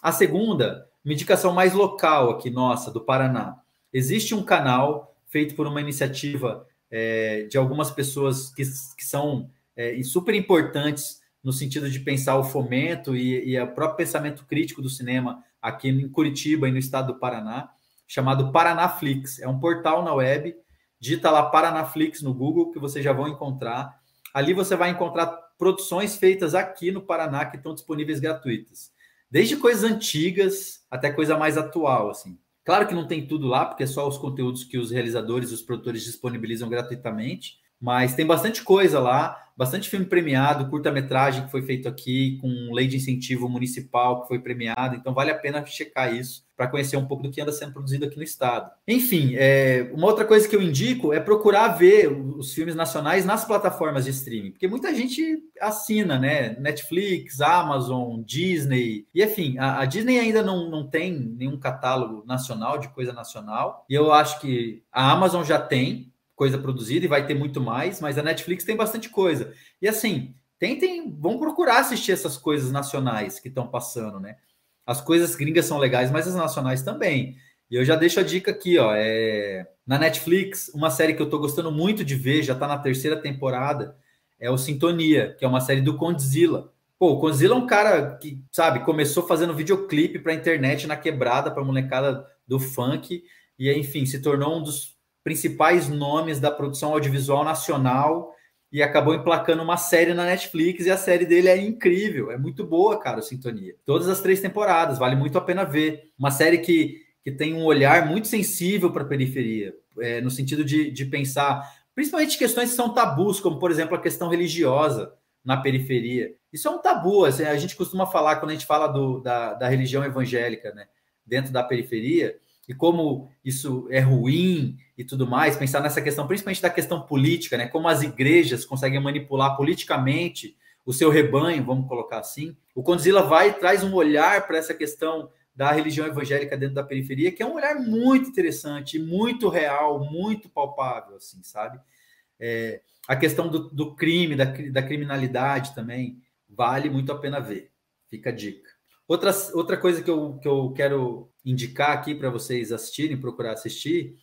A segunda, uma indicação mais local aqui, nossa, do Paraná. Existe um canal feito por uma iniciativa é, de algumas pessoas que, que são é, super importantes no sentido de pensar o fomento e, e o próprio pensamento crítico do cinema aqui em Curitiba e no estado do Paraná, chamado Paranaflix. É um portal na web, digita lá Paranaflix no Google que vocês já vão encontrar. Ali você vai encontrar produções feitas aqui no Paraná que estão disponíveis gratuitas. Desde coisas antigas até coisa mais atual, assim. Claro que não tem tudo lá, porque é só os conteúdos que os realizadores os produtores disponibilizam gratuitamente, Mas tem bastante coisa lá, bastante filme premiado, curta-metragem que foi feito aqui, com lei de incentivo municipal que foi premiado, então vale a pena checar isso para conhecer um pouco do que anda sendo produzido aqui no estado. Enfim, é, uma outra coisa que eu indico é procurar ver os filmes nacionais nas plataformas de streaming, porque muita gente assina, né? Netflix, Amazon, Disney, e enfim, a, a Disney ainda não, não tem nenhum catálogo nacional de coisa nacional, e eu acho que a Amazon já tem, coisa produzida e vai ter muito mais, mas a Netflix tem bastante coisa. E assim, tentem, vão procurar assistir essas coisas nacionais que estão passando, né? As coisas gringas são legais, mas as nacionais também. E eu já deixo a dica aqui, ó, é... na Netflix, uma série que eu tô gostando muito de ver, já tá na terceira temporada, é o Sintonia, que é uma série do Condzilla. Pô, o Condzilla é um cara que, sabe, começou fazendo videoclipe para internet na quebrada, para molecada do funk, e enfim, se tornou um dos principais nomes da produção audiovisual nacional e acabou emplacando uma série na Netflix e a série dele é incrível, é muito boa, cara, Sintonia. Todas as três temporadas, vale muito a pena ver. Uma série que, que tem um olhar muito sensível para a periferia, é, no sentido de, de pensar, principalmente questões que são tabus, como, por exemplo, a questão religiosa na periferia. Isso é um tabu, assim, a gente costuma falar, quando a gente fala do, da, da religião evangélica, né, dentro da periferia, e como isso é ruim e tudo mais, pensar nessa questão, principalmente da questão política, né? Como as igrejas conseguem manipular politicamente o seu rebanho, vamos colocar assim. O Condzilla vai e traz um olhar para essa questão da religião evangélica dentro da periferia, que é um olhar muito interessante, muito real, muito palpável, assim, sabe? É, a questão do, do crime, da, da criminalidade também, vale muito a pena ver. Fica a dica. Outra, outra coisa que eu, que eu quero indicar aqui para vocês assistirem, procurar assistir,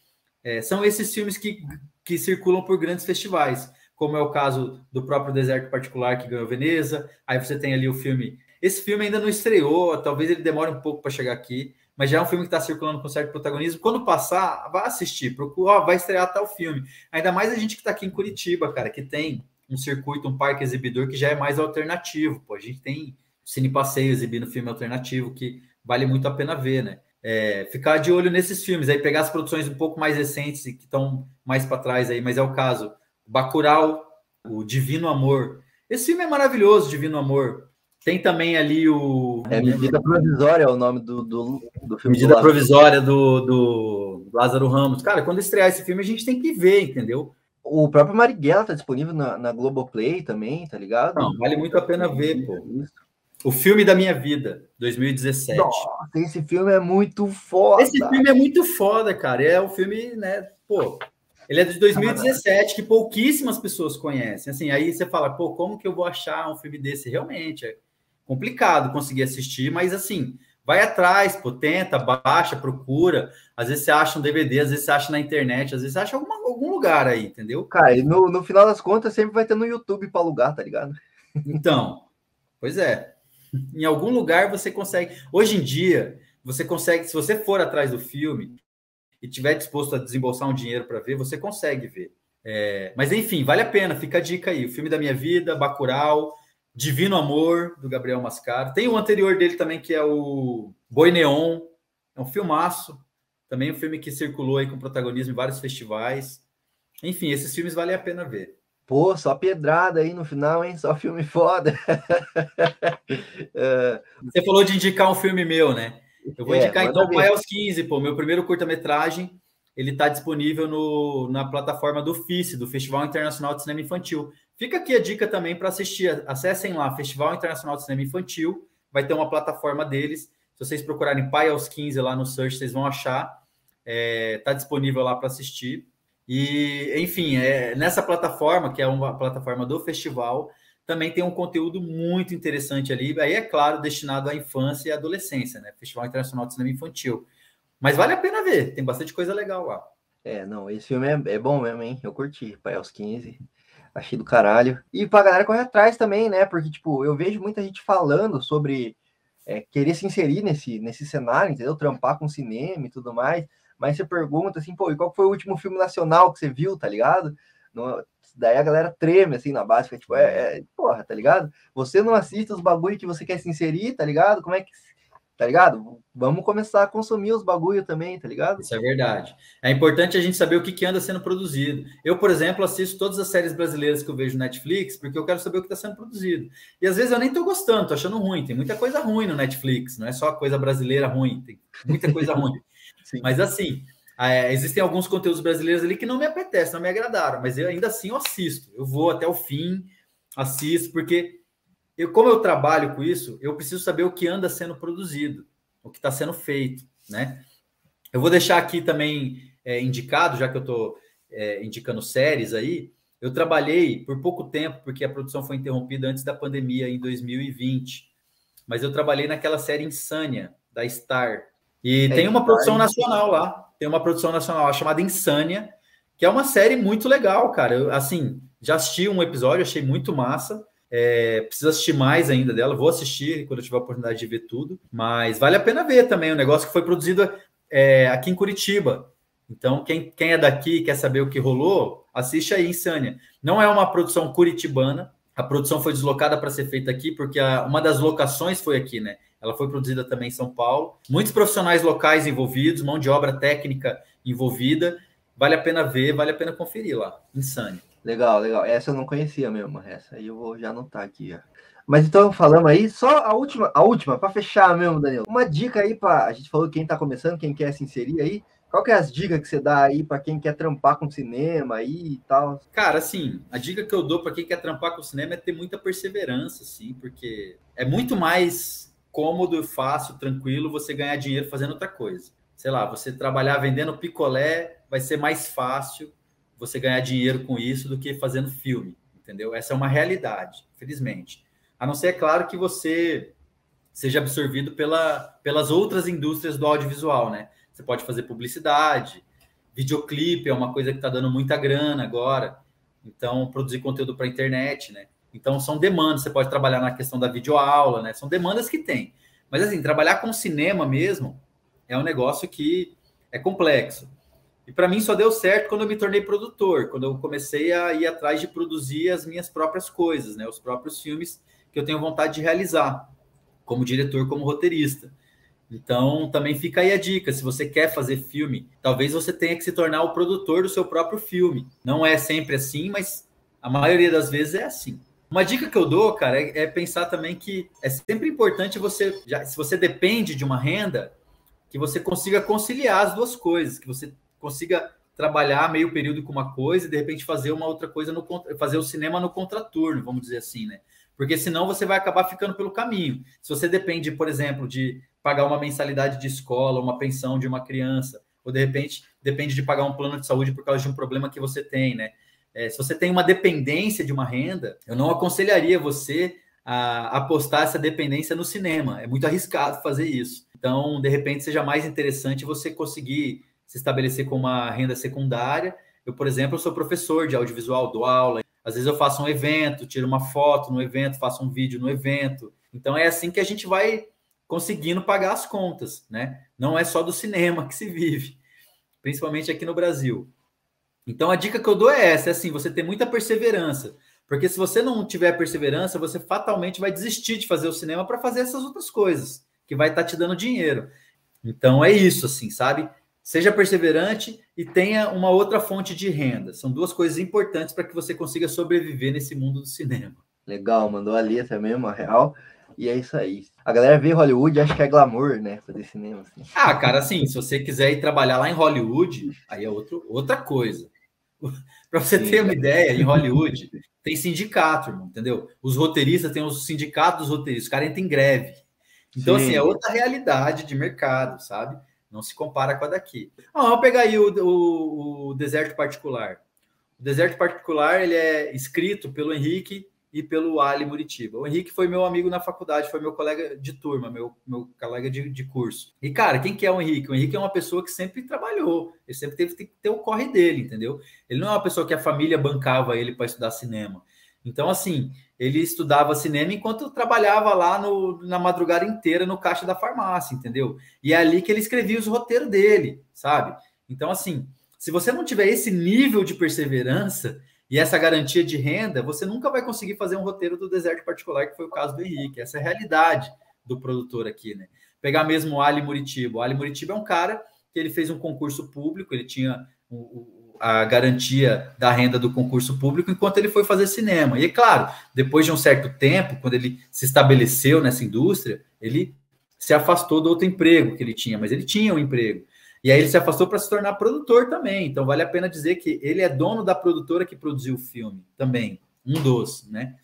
é, são esses filmes que, que circulam por grandes festivais, como é o caso do próprio Deserto Particular que ganhou Veneza. Aí você tem ali o filme. Esse filme ainda não estreou, talvez ele demore um pouco para chegar aqui, mas já é um filme que está circulando com certo protagonismo. Quando passar, vá assistir, procura, ó, vai estrear o filme. Ainda mais a gente que está aqui em Curitiba, cara, que tem um circuito, um parque exibidor que já é mais alternativo. Pô, a gente tem Cine Passeio exibindo filme alternativo, que vale muito a pena ver, né? É, ficar de olho nesses filmes, aí pegar as produções um pouco mais recentes e que estão mais para trás aí, mas é o caso. Bacurau, o Divino Amor. Esse filme é maravilhoso, Divino Amor. Tem também ali o.
É Medida Provisória, é o nome do, do, do filme.
Medida do Provisória do, do Lázaro Ramos. Cara, quando estrear esse filme, a gente tem que ver, entendeu?
O próprio Marighella tá disponível na, na Globoplay também, tá ligado?
Não, vale muito a pena ver, pô. Isso. O filme da minha vida, 2017. Nossa,
esse filme é muito foda.
Esse filme é muito foda, cara. É um filme, né? Pô, ele é de 2017, que pouquíssimas pessoas conhecem. Assim, aí você fala, pô, como que eu vou achar um filme desse? Realmente é complicado conseguir assistir, mas assim, vai atrás, pô, tenta, baixa, procura. Às vezes você acha um DVD, às vezes você acha na internet, às vezes você acha alguma, algum lugar aí, entendeu?
Cara, e no, no final das contas sempre vai ter no YouTube para alugar, tá ligado?
Então, pois é em algum lugar você consegue. Hoje em dia, você consegue, se você for atrás do filme e tiver disposto a desembolsar um dinheiro para ver, você consegue ver. É, mas enfim, vale a pena, fica a dica aí. O filme da minha vida, Bacurau, Divino Amor, do Gabriel Mascaro. Tem o anterior dele também, que é o Boi Neon. É um filmaço. Também um filme que circulou aí com protagonismo em vários festivais. Enfim, esses filmes valem a pena ver.
Pô, só pedrada aí no final, hein? Só filme foda.
É. Você falou de indicar um filme meu, né? Eu vou é, indicar então Pai aos 15, pô. Meu primeiro curta-metragem, ele está disponível no, na plataforma do FICE, do Festival Internacional de Cinema Infantil. Fica aqui a dica também para assistir. Acessem lá, Festival Internacional de Cinema Infantil. Vai ter uma plataforma deles. Se vocês procurarem Pai aos 15 lá no search, vocês vão achar. Está é, tá disponível lá para assistir. E, enfim, é, nessa plataforma, que é uma plataforma do festival, também tem um conteúdo muito interessante ali. Aí, é claro, destinado à infância e adolescência, né? Festival Internacional de Cinema Infantil. Mas vale a pena ver, tem bastante coisa legal lá.
É, não, esse filme é, é bom mesmo, hein? Eu curti, Pai aos 15. Achei do caralho. E pra galera correr atrás também, né? Porque, tipo, eu vejo muita gente falando sobre é, querer se inserir nesse, nesse cenário, entendeu? Trampar com cinema e tudo mais mas você pergunta assim, pô, e qual foi o último filme nacional que você viu, tá ligado? Daí a galera treme assim na base, fica, tipo, é, é, porra, tá ligado? Você não assiste os bagulho que você quer se inserir, tá ligado? Como é que tá ligado? Vamos começar a consumir os bagulho também, tá ligado?
Isso é verdade. É importante a gente saber o que, que anda sendo produzido. Eu, por exemplo, assisto todas as séries brasileiras que eu vejo no Netflix, porque eu quero saber o que está sendo produzido. E às vezes eu nem tô gostando, tô achando ruim. Tem muita coisa ruim no Netflix, não é só coisa brasileira ruim, tem muita coisa ruim. Mas assim, é, existem alguns conteúdos brasileiros ali que não me apetecem, não me agradaram, mas eu ainda assim eu assisto. Eu vou até o fim, assisto, porque eu, como eu trabalho com isso, eu preciso saber o que anda sendo produzido, o que está sendo feito, né? Eu vou deixar aqui também é, indicado, já que eu estou é, indicando séries aí. Eu trabalhei por pouco tempo, porque a produção foi interrompida antes da pandemia em 2020. Mas eu trabalhei naquela série Insânia, da Star. E é tem uma produção nacional lá. Tem uma produção nacional chamada Insânia, que é uma série muito legal, cara. Eu, assim, já assisti um episódio, achei muito massa. É, preciso assistir mais ainda dela, vou assistir quando eu tiver a oportunidade de ver tudo, mas vale a pena ver também. O um negócio que foi produzido é, aqui em Curitiba. Então, quem, quem é daqui quer saber o que rolou, assiste aí, Insânia. Não é uma produção curitibana, a produção foi deslocada para ser feita aqui, porque a, uma das locações foi aqui, né? Ela foi produzida também em São Paulo. Muitos profissionais locais envolvidos, mão de obra técnica envolvida. Vale a pena ver, vale a pena conferir lá. Insânia.
Legal, legal. Essa eu não conhecia mesmo. Essa aí eu vou já anotar aqui. Ó. Mas então, falamos aí, só a última, a última, para fechar mesmo, Daniel. Uma dica aí para. A gente falou quem está começando, quem quer se inserir aí. Qual que é as dicas que você dá aí para quem quer trampar com cinema aí e tal?
Cara, assim, a dica que eu dou para quem quer trampar com cinema é ter muita perseverança, assim, porque é muito mais cômodo, fácil, tranquilo você ganhar dinheiro fazendo outra coisa. Sei lá, você trabalhar vendendo picolé vai ser mais fácil você ganhar dinheiro com isso do que fazendo filme, entendeu? Essa é uma realidade, felizmente. A não ser, é claro, que você seja absorvido pela, pelas outras indústrias do audiovisual, né? Você pode fazer publicidade, videoclipe é uma coisa que está dando muita grana agora. Então, produzir conteúdo para a internet, né? Então, são demandas. Você pode trabalhar na questão da videoaula, né? São demandas que tem. Mas, assim, trabalhar com cinema mesmo é um negócio que é complexo. E para mim só deu certo quando eu me tornei produtor, quando eu comecei a ir atrás de produzir as minhas próprias coisas, né? Os próprios filmes que eu tenho vontade de realizar, como diretor, como roteirista. Então, também fica aí a dica: se você quer fazer filme, talvez você tenha que se tornar o produtor do seu próprio filme. Não é sempre assim, mas a maioria das vezes é assim. Uma dica que eu dou, cara, é, é pensar também que é sempre importante você, já, se você depende de uma renda, que você consiga conciliar as duas coisas, que você consiga trabalhar meio período com uma coisa e de repente fazer uma outra coisa no fazer o cinema no contraturno, vamos dizer assim, né? Porque senão você vai acabar ficando pelo caminho. Se você depende, por exemplo, de pagar uma mensalidade de escola, uma pensão de uma criança, ou de repente depende de pagar um plano de saúde por causa de um problema que você tem, né? É, se você tem uma dependência de uma renda, eu não aconselharia você a apostar essa dependência no cinema. É muito arriscado fazer isso. Então, de repente, seja mais interessante você conseguir se estabelecer com uma renda secundária. Eu, por exemplo, sou professor de audiovisual, dou aula. Às vezes eu faço um evento, tiro uma foto no evento, faço um vídeo no evento. Então é assim que a gente vai conseguindo pagar as contas, né? Não é só do cinema que se vive, principalmente aqui no Brasil. Então a dica que eu dou é essa, é assim, você ter muita perseverança, porque se você não tiver perseverança, você fatalmente vai desistir de fazer o cinema para fazer essas outras coisas, que vai estar tá te dando dinheiro. Então é isso, assim, sabe? Seja perseverante e tenha uma outra fonte de renda. São duas coisas importantes para que você consiga sobreviver nesse mundo do cinema.
Legal, mandou a letra mesmo, a real. E é isso aí. A galera vê Hollywood acha que é glamour, né? Fazer cinema. Assim.
Ah, cara, assim, se você quiser ir trabalhar lá em Hollywood, aí é outro, outra coisa. para você Sim, ter uma ideia, em Hollywood tem sindicato, irmão, entendeu? Os roteiristas têm os sindicatos dos roteiristas, os caras entram em greve. Então, Sim. assim, é outra realidade de mercado, sabe? Não se compara com a daqui. Ah, vamos pegar aí o, o, o, deserto particular. O deserto particular ele é escrito pelo Henrique e pelo Ali Muritiba. O Henrique foi meu amigo na faculdade, foi meu colega de turma, meu, meu colega de, de curso. E, cara, quem que é o Henrique? O Henrique é uma pessoa que sempre trabalhou, ele sempre teve que ter o corre dele, entendeu? Ele não é uma pessoa que a família bancava ele para estudar cinema. Então, assim, ele estudava cinema enquanto trabalhava lá no, na madrugada inteira no caixa da farmácia, entendeu? E é ali que ele escrevia os roteiros dele, sabe? Então, assim, se você não tiver esse nível de perseverança e essa garantia de renda, você nunca vai conseguir fazer um roteiro do deserto particular, que foi o caso do Henrique. Essa é a realidade do produtor aqui, né? Pegar mesmo o Ali Muritiba. O Ali Muritiba é um cara que ele fez um concurso público, ele tinha a garantia da renda do concurso público enquanto ele foi fazer cinema. E é claro, depois de um certo tempo, quando ele se estabeleceu nessa indústria, ele se afastou do outro emprego que ele tinha, mas ele tinha um emprego. E aí ele se afastou para se tornar produtor também. Então vale a pena dizer que ele é dono da produtora que produziu o filme também, um dos, né?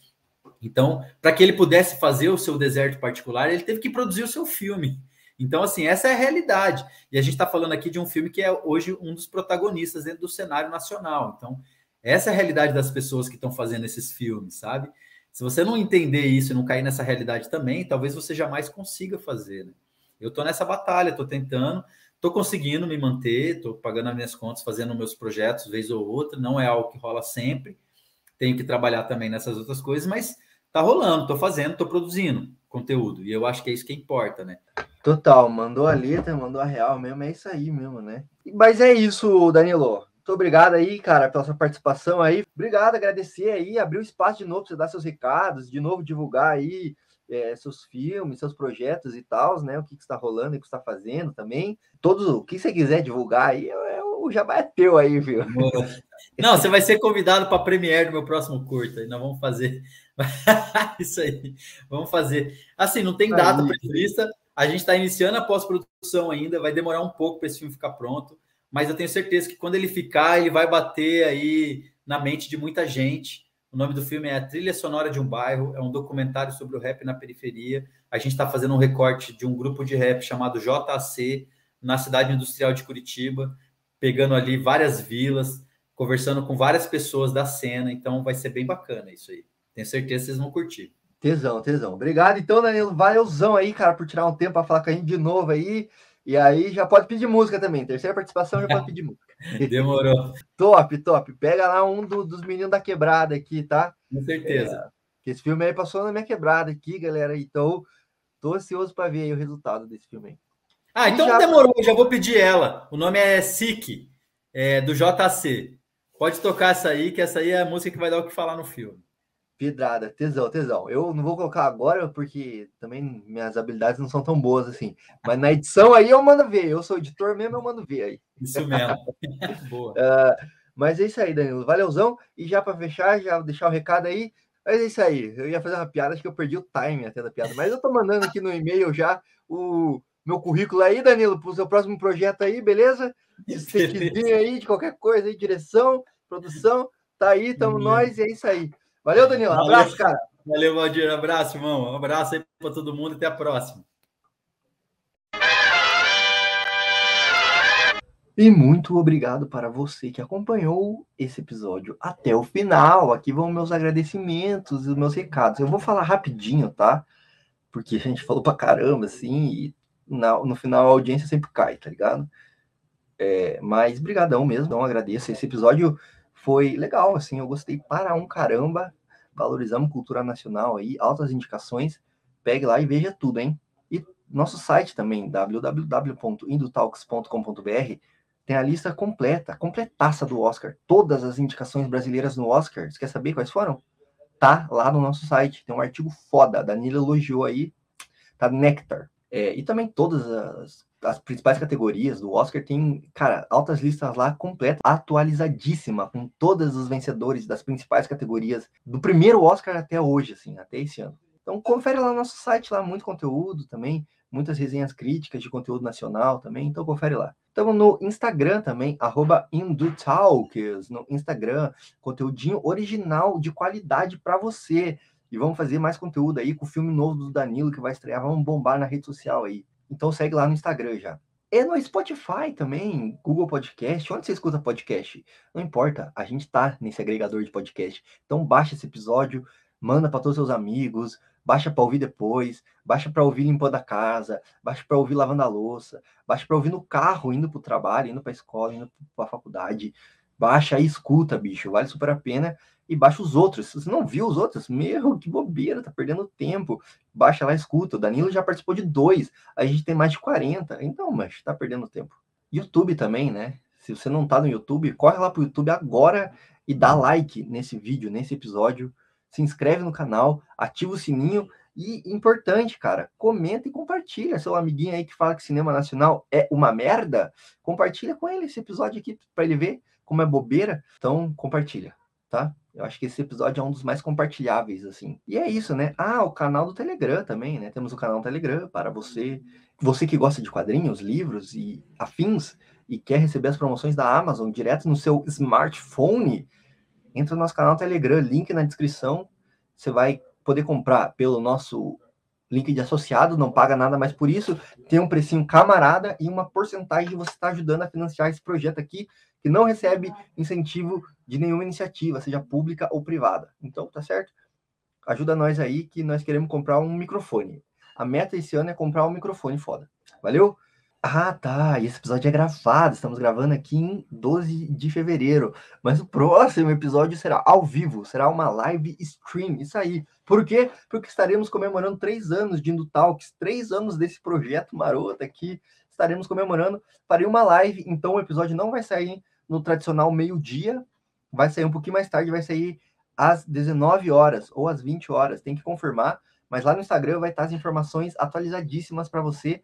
Então, para que ele pudesse fazer o seu deserto particular, ele teve que produzir o seu filme. Então, assim, essa é a realidade. E a gente está falando aqui de um filme que é hoje um dos protagonistas dentro do cenário nacional. Então, essa é a realidade das pessoas que estão fazendo esses filmes, sabe? Se você não entender isso e não cair nessa realidade também, talvez você jamais consiga fazer. Né? Eu estou nessa batalha, estou tentando, estou conseguindo me manter, estou pagando as minhas contas, fazendo meus projetos vez ou outra. Não é algo que rola sempre. Tenho que trabalhar também nessas outras coisas, mas tá rolando, estou fazendo, estou produzindo conteúdo. E eu acho que é isso que importa, né?
Total, mandou a letra, mandou a real mesmo, é isso aí mesmo, né? Mas é isso, Danilo. Muito obrigado aí, cara, pela sua participação aí. Obrigado, agradecer aí, abrir o espaço de novo para você dar seus recados, de novo divulgar aí é, seus filmes, seus projetos e tal, né? O que, que está rolando e o que está fazendo também. Todos, o que você quiser divulgar aí, é, é, o jabá é teu aí, viu?
Não, você vai ser convidado para a premiere do meu próximo curta. E nós vamos fazer isso aí. Vamos fazer. Assim, não tem data prevista. A gente está iniciando a pós-produção ainda, vai demorar um pouco para esse filme ficar pronto mas eu tenho certeza que quando ele ficar, ele vai bater aí na mente de muita gente. O nome do filme é A Trilha Sonora de um Bairro, é um documentário sobre o rap na periferia. A gente está fazendo um recorte de um grupo de rap chamado JC, na cidade industrial de Curitiba, pegando ali várias vilas, conversando com várias pessoas da cena. Então vai ser bem bacana isso aí. Tenho certeza que vocês vão curtir.
Tesão, tesão. Obrigado, então, Danilo. Valeuzão aí, cara, por tirar um tempo para falar com a gente de novo aí. E aí já pode pedir música também. Terceira participação já pode pedir música.
Demorou.
top, top. Pega lá um do, dos meninos da quebrada aqui, tá?
Com certeza.
É, esse filme aí passou na minha quebrada aqui, galera. Então, tô ansioso para ver o resultado desse filme aí.
Ah, então já... demorou, já vou pedir ela. O nome é SIC, é, do JC. Pode tocar essa aí, que essa aí é a música que vai dar o que falar no filme.
Pedrada, tesão, tesão. Eu não vou colocar agora porque também minhas habilidades não são tão boas assim. Mas na edição aí eu mando ver. Eu sou editor mesmo, eu mando ver aí.
Isso mesmo. Boa.
Uh, mas é isso aí, Danilo. Valeuzão. E já para fechar, já deixar o recado aí. Mas é isso aí. Eu ia fazer uma piada, acho que eu perdi o time até da piada. Mas eu tô mandando aqui no e-mail já o meu currículo aí, Danilo, para o seu próximo projeto aí, beleza? De aí, de qualquer coisa aí, direção, produção. Tá aí, tamo nós e é isso aí. Valeu, Danilo. Abraço, cara.
Valeu, Valdir. Abraço, irmão. Um abraço aí para todo mundo e até a próxima.
E muito obrigado para você que acompanhou esse episódio até o final. Aqui vão meus agradecimentos e os meus recados. Eu vou falar rapidinho, tá? Porque a gente falou pra caramba, assim, e na, no final a audiência sempre cai, tá ligado? É, mas brigadão mesmo, não agradeço. Esse episódio foi legal, assim, eu gostei para um caramba. Valorizamos cultura nacional aí, altas indicações. Pegue lá e veja tudo, hein? E nosso site também, www.indotalks.com.br, tem a lista completa, completaça do Oscar. Todas as indicações brasileiras no Oscar. Você quer saber quais foram? Tá lá no nosso site. Tem um artigo foda. A Danila elogiou aí. Tá Nectar. É, e também todas as as principais categorias do Oscar tem, cara, altas listas lá completa, atualizadíssima, com todos os vencedores das principais categorias do primeiro Oscar até hoje, assim, até esse ano. Então confere lá no nosso site, lá muito conteúdo também, muitas resenhas críticas de conteúdo nacional também, então confere lá. Estamos no Instagram também, arroba Indutalkers, no Instagram, conteúdinho original de qualidade para você. E vamos fazer mais conteúdo aí com o filme novo do Danilo que vai estrear, vamos bombar na rede social aí. Então segue lá no Instagram já. É no Spotify também, Google Podcast, onde você escuta podcast. Não importa, a gente tá nesse agregador de podcast. Então baixa esse episódio, manda para todos os seus amigos, baixa para ouvir depois, baixa para ouvir limpando a casa, baixa para ouvir lavando a louça, baixa para ouvir no carro, indo para o trabalho, indo para a escola, indo para a faculdade. Baixa e escuta, bicho, vale super a pena e baixa os outros. Se você não viu os outros, meu, que bobeira, tá perdendo tempo. Baixa lá, escuta. O Danilo já participou de dois, a gente tem mais de 40. Então, mas tá perdendo tempo. YouTube também, né? Se você não tá no YouTube, corre lá pro YouTube agora e dá like nesse vídeo, nesse episódio. Se inscreve no canal, ativa o sininho E importante, cara, comenta e compartilha. Seu amiguinho aí que fala que cinema nacional é uma merda, compartilha com ele esse episódio aqui para ele ver como é bobeira. Então, compartilha, tá? Eu acho que esse episódio é um dos mais compartilháveis, assim. E é isso, né? Ah, o canal do Telegram também, né? Temos o canal do Telegram para você, você que gosta de quadrinhos, livros e afins e quer receber as promoções da Amazon direto no seu smartphone. Entra no nosso canal do Telegram, link na descrição. Você vai poder comprar pelo nosso link de associado, não paga nada mais por isso, tem um precinho camarada e uma porcentagem você está ajudando a financiar esse projeto aqui, que não recebe incentivo de nenhuma iniciativa, seja pública ou privada. Então, tá certo? Ajuda nós aí que nós queremos comprar um microfone. A meta esse ano é comprar um microfone foda. Valeu? Ah, tá. Esse episódio é gravado. Estamos gravando aqui em 12 de fevereiro. Mas o próximo episódio será ao vivo. Será uma live stream. Isso aí. Por quê? Porque estaremos comemorando três anos de Indo Talks. Três anos desse projeto maroto aqui. Estaremos comemorando. Farei uma live. Então o episódio não vai sair no tradicional meio-dia. Vai sair um pouquinho mais tarde. Vai sair às 19 horas ou às 20 horas. Tem que confirmar. Mas lá no Instagram vai estar as informações atualizadíssimas para você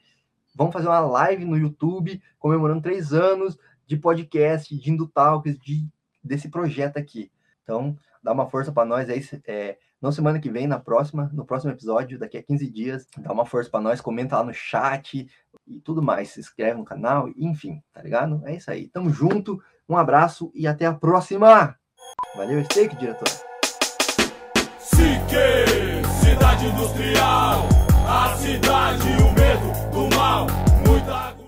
Vamos fazer uma live no YouTube comemorando três anos de podcast, de Indo Talks, de, desse projeto aqui. Então, dá uma força para nós aí. É, não semana que vem, na próxima, no próximo episódio, daqui a 15 dias. Dá uma força para nós, comenta lá no chat e tudo mais. Se inscreve no canal, enfim, tá ligado? É isso aí. Tamo junto, um abraço e até a próxima! Valeu, steak, diretor!
Sique, cidade industrial, a cidade, o medo do mal, muita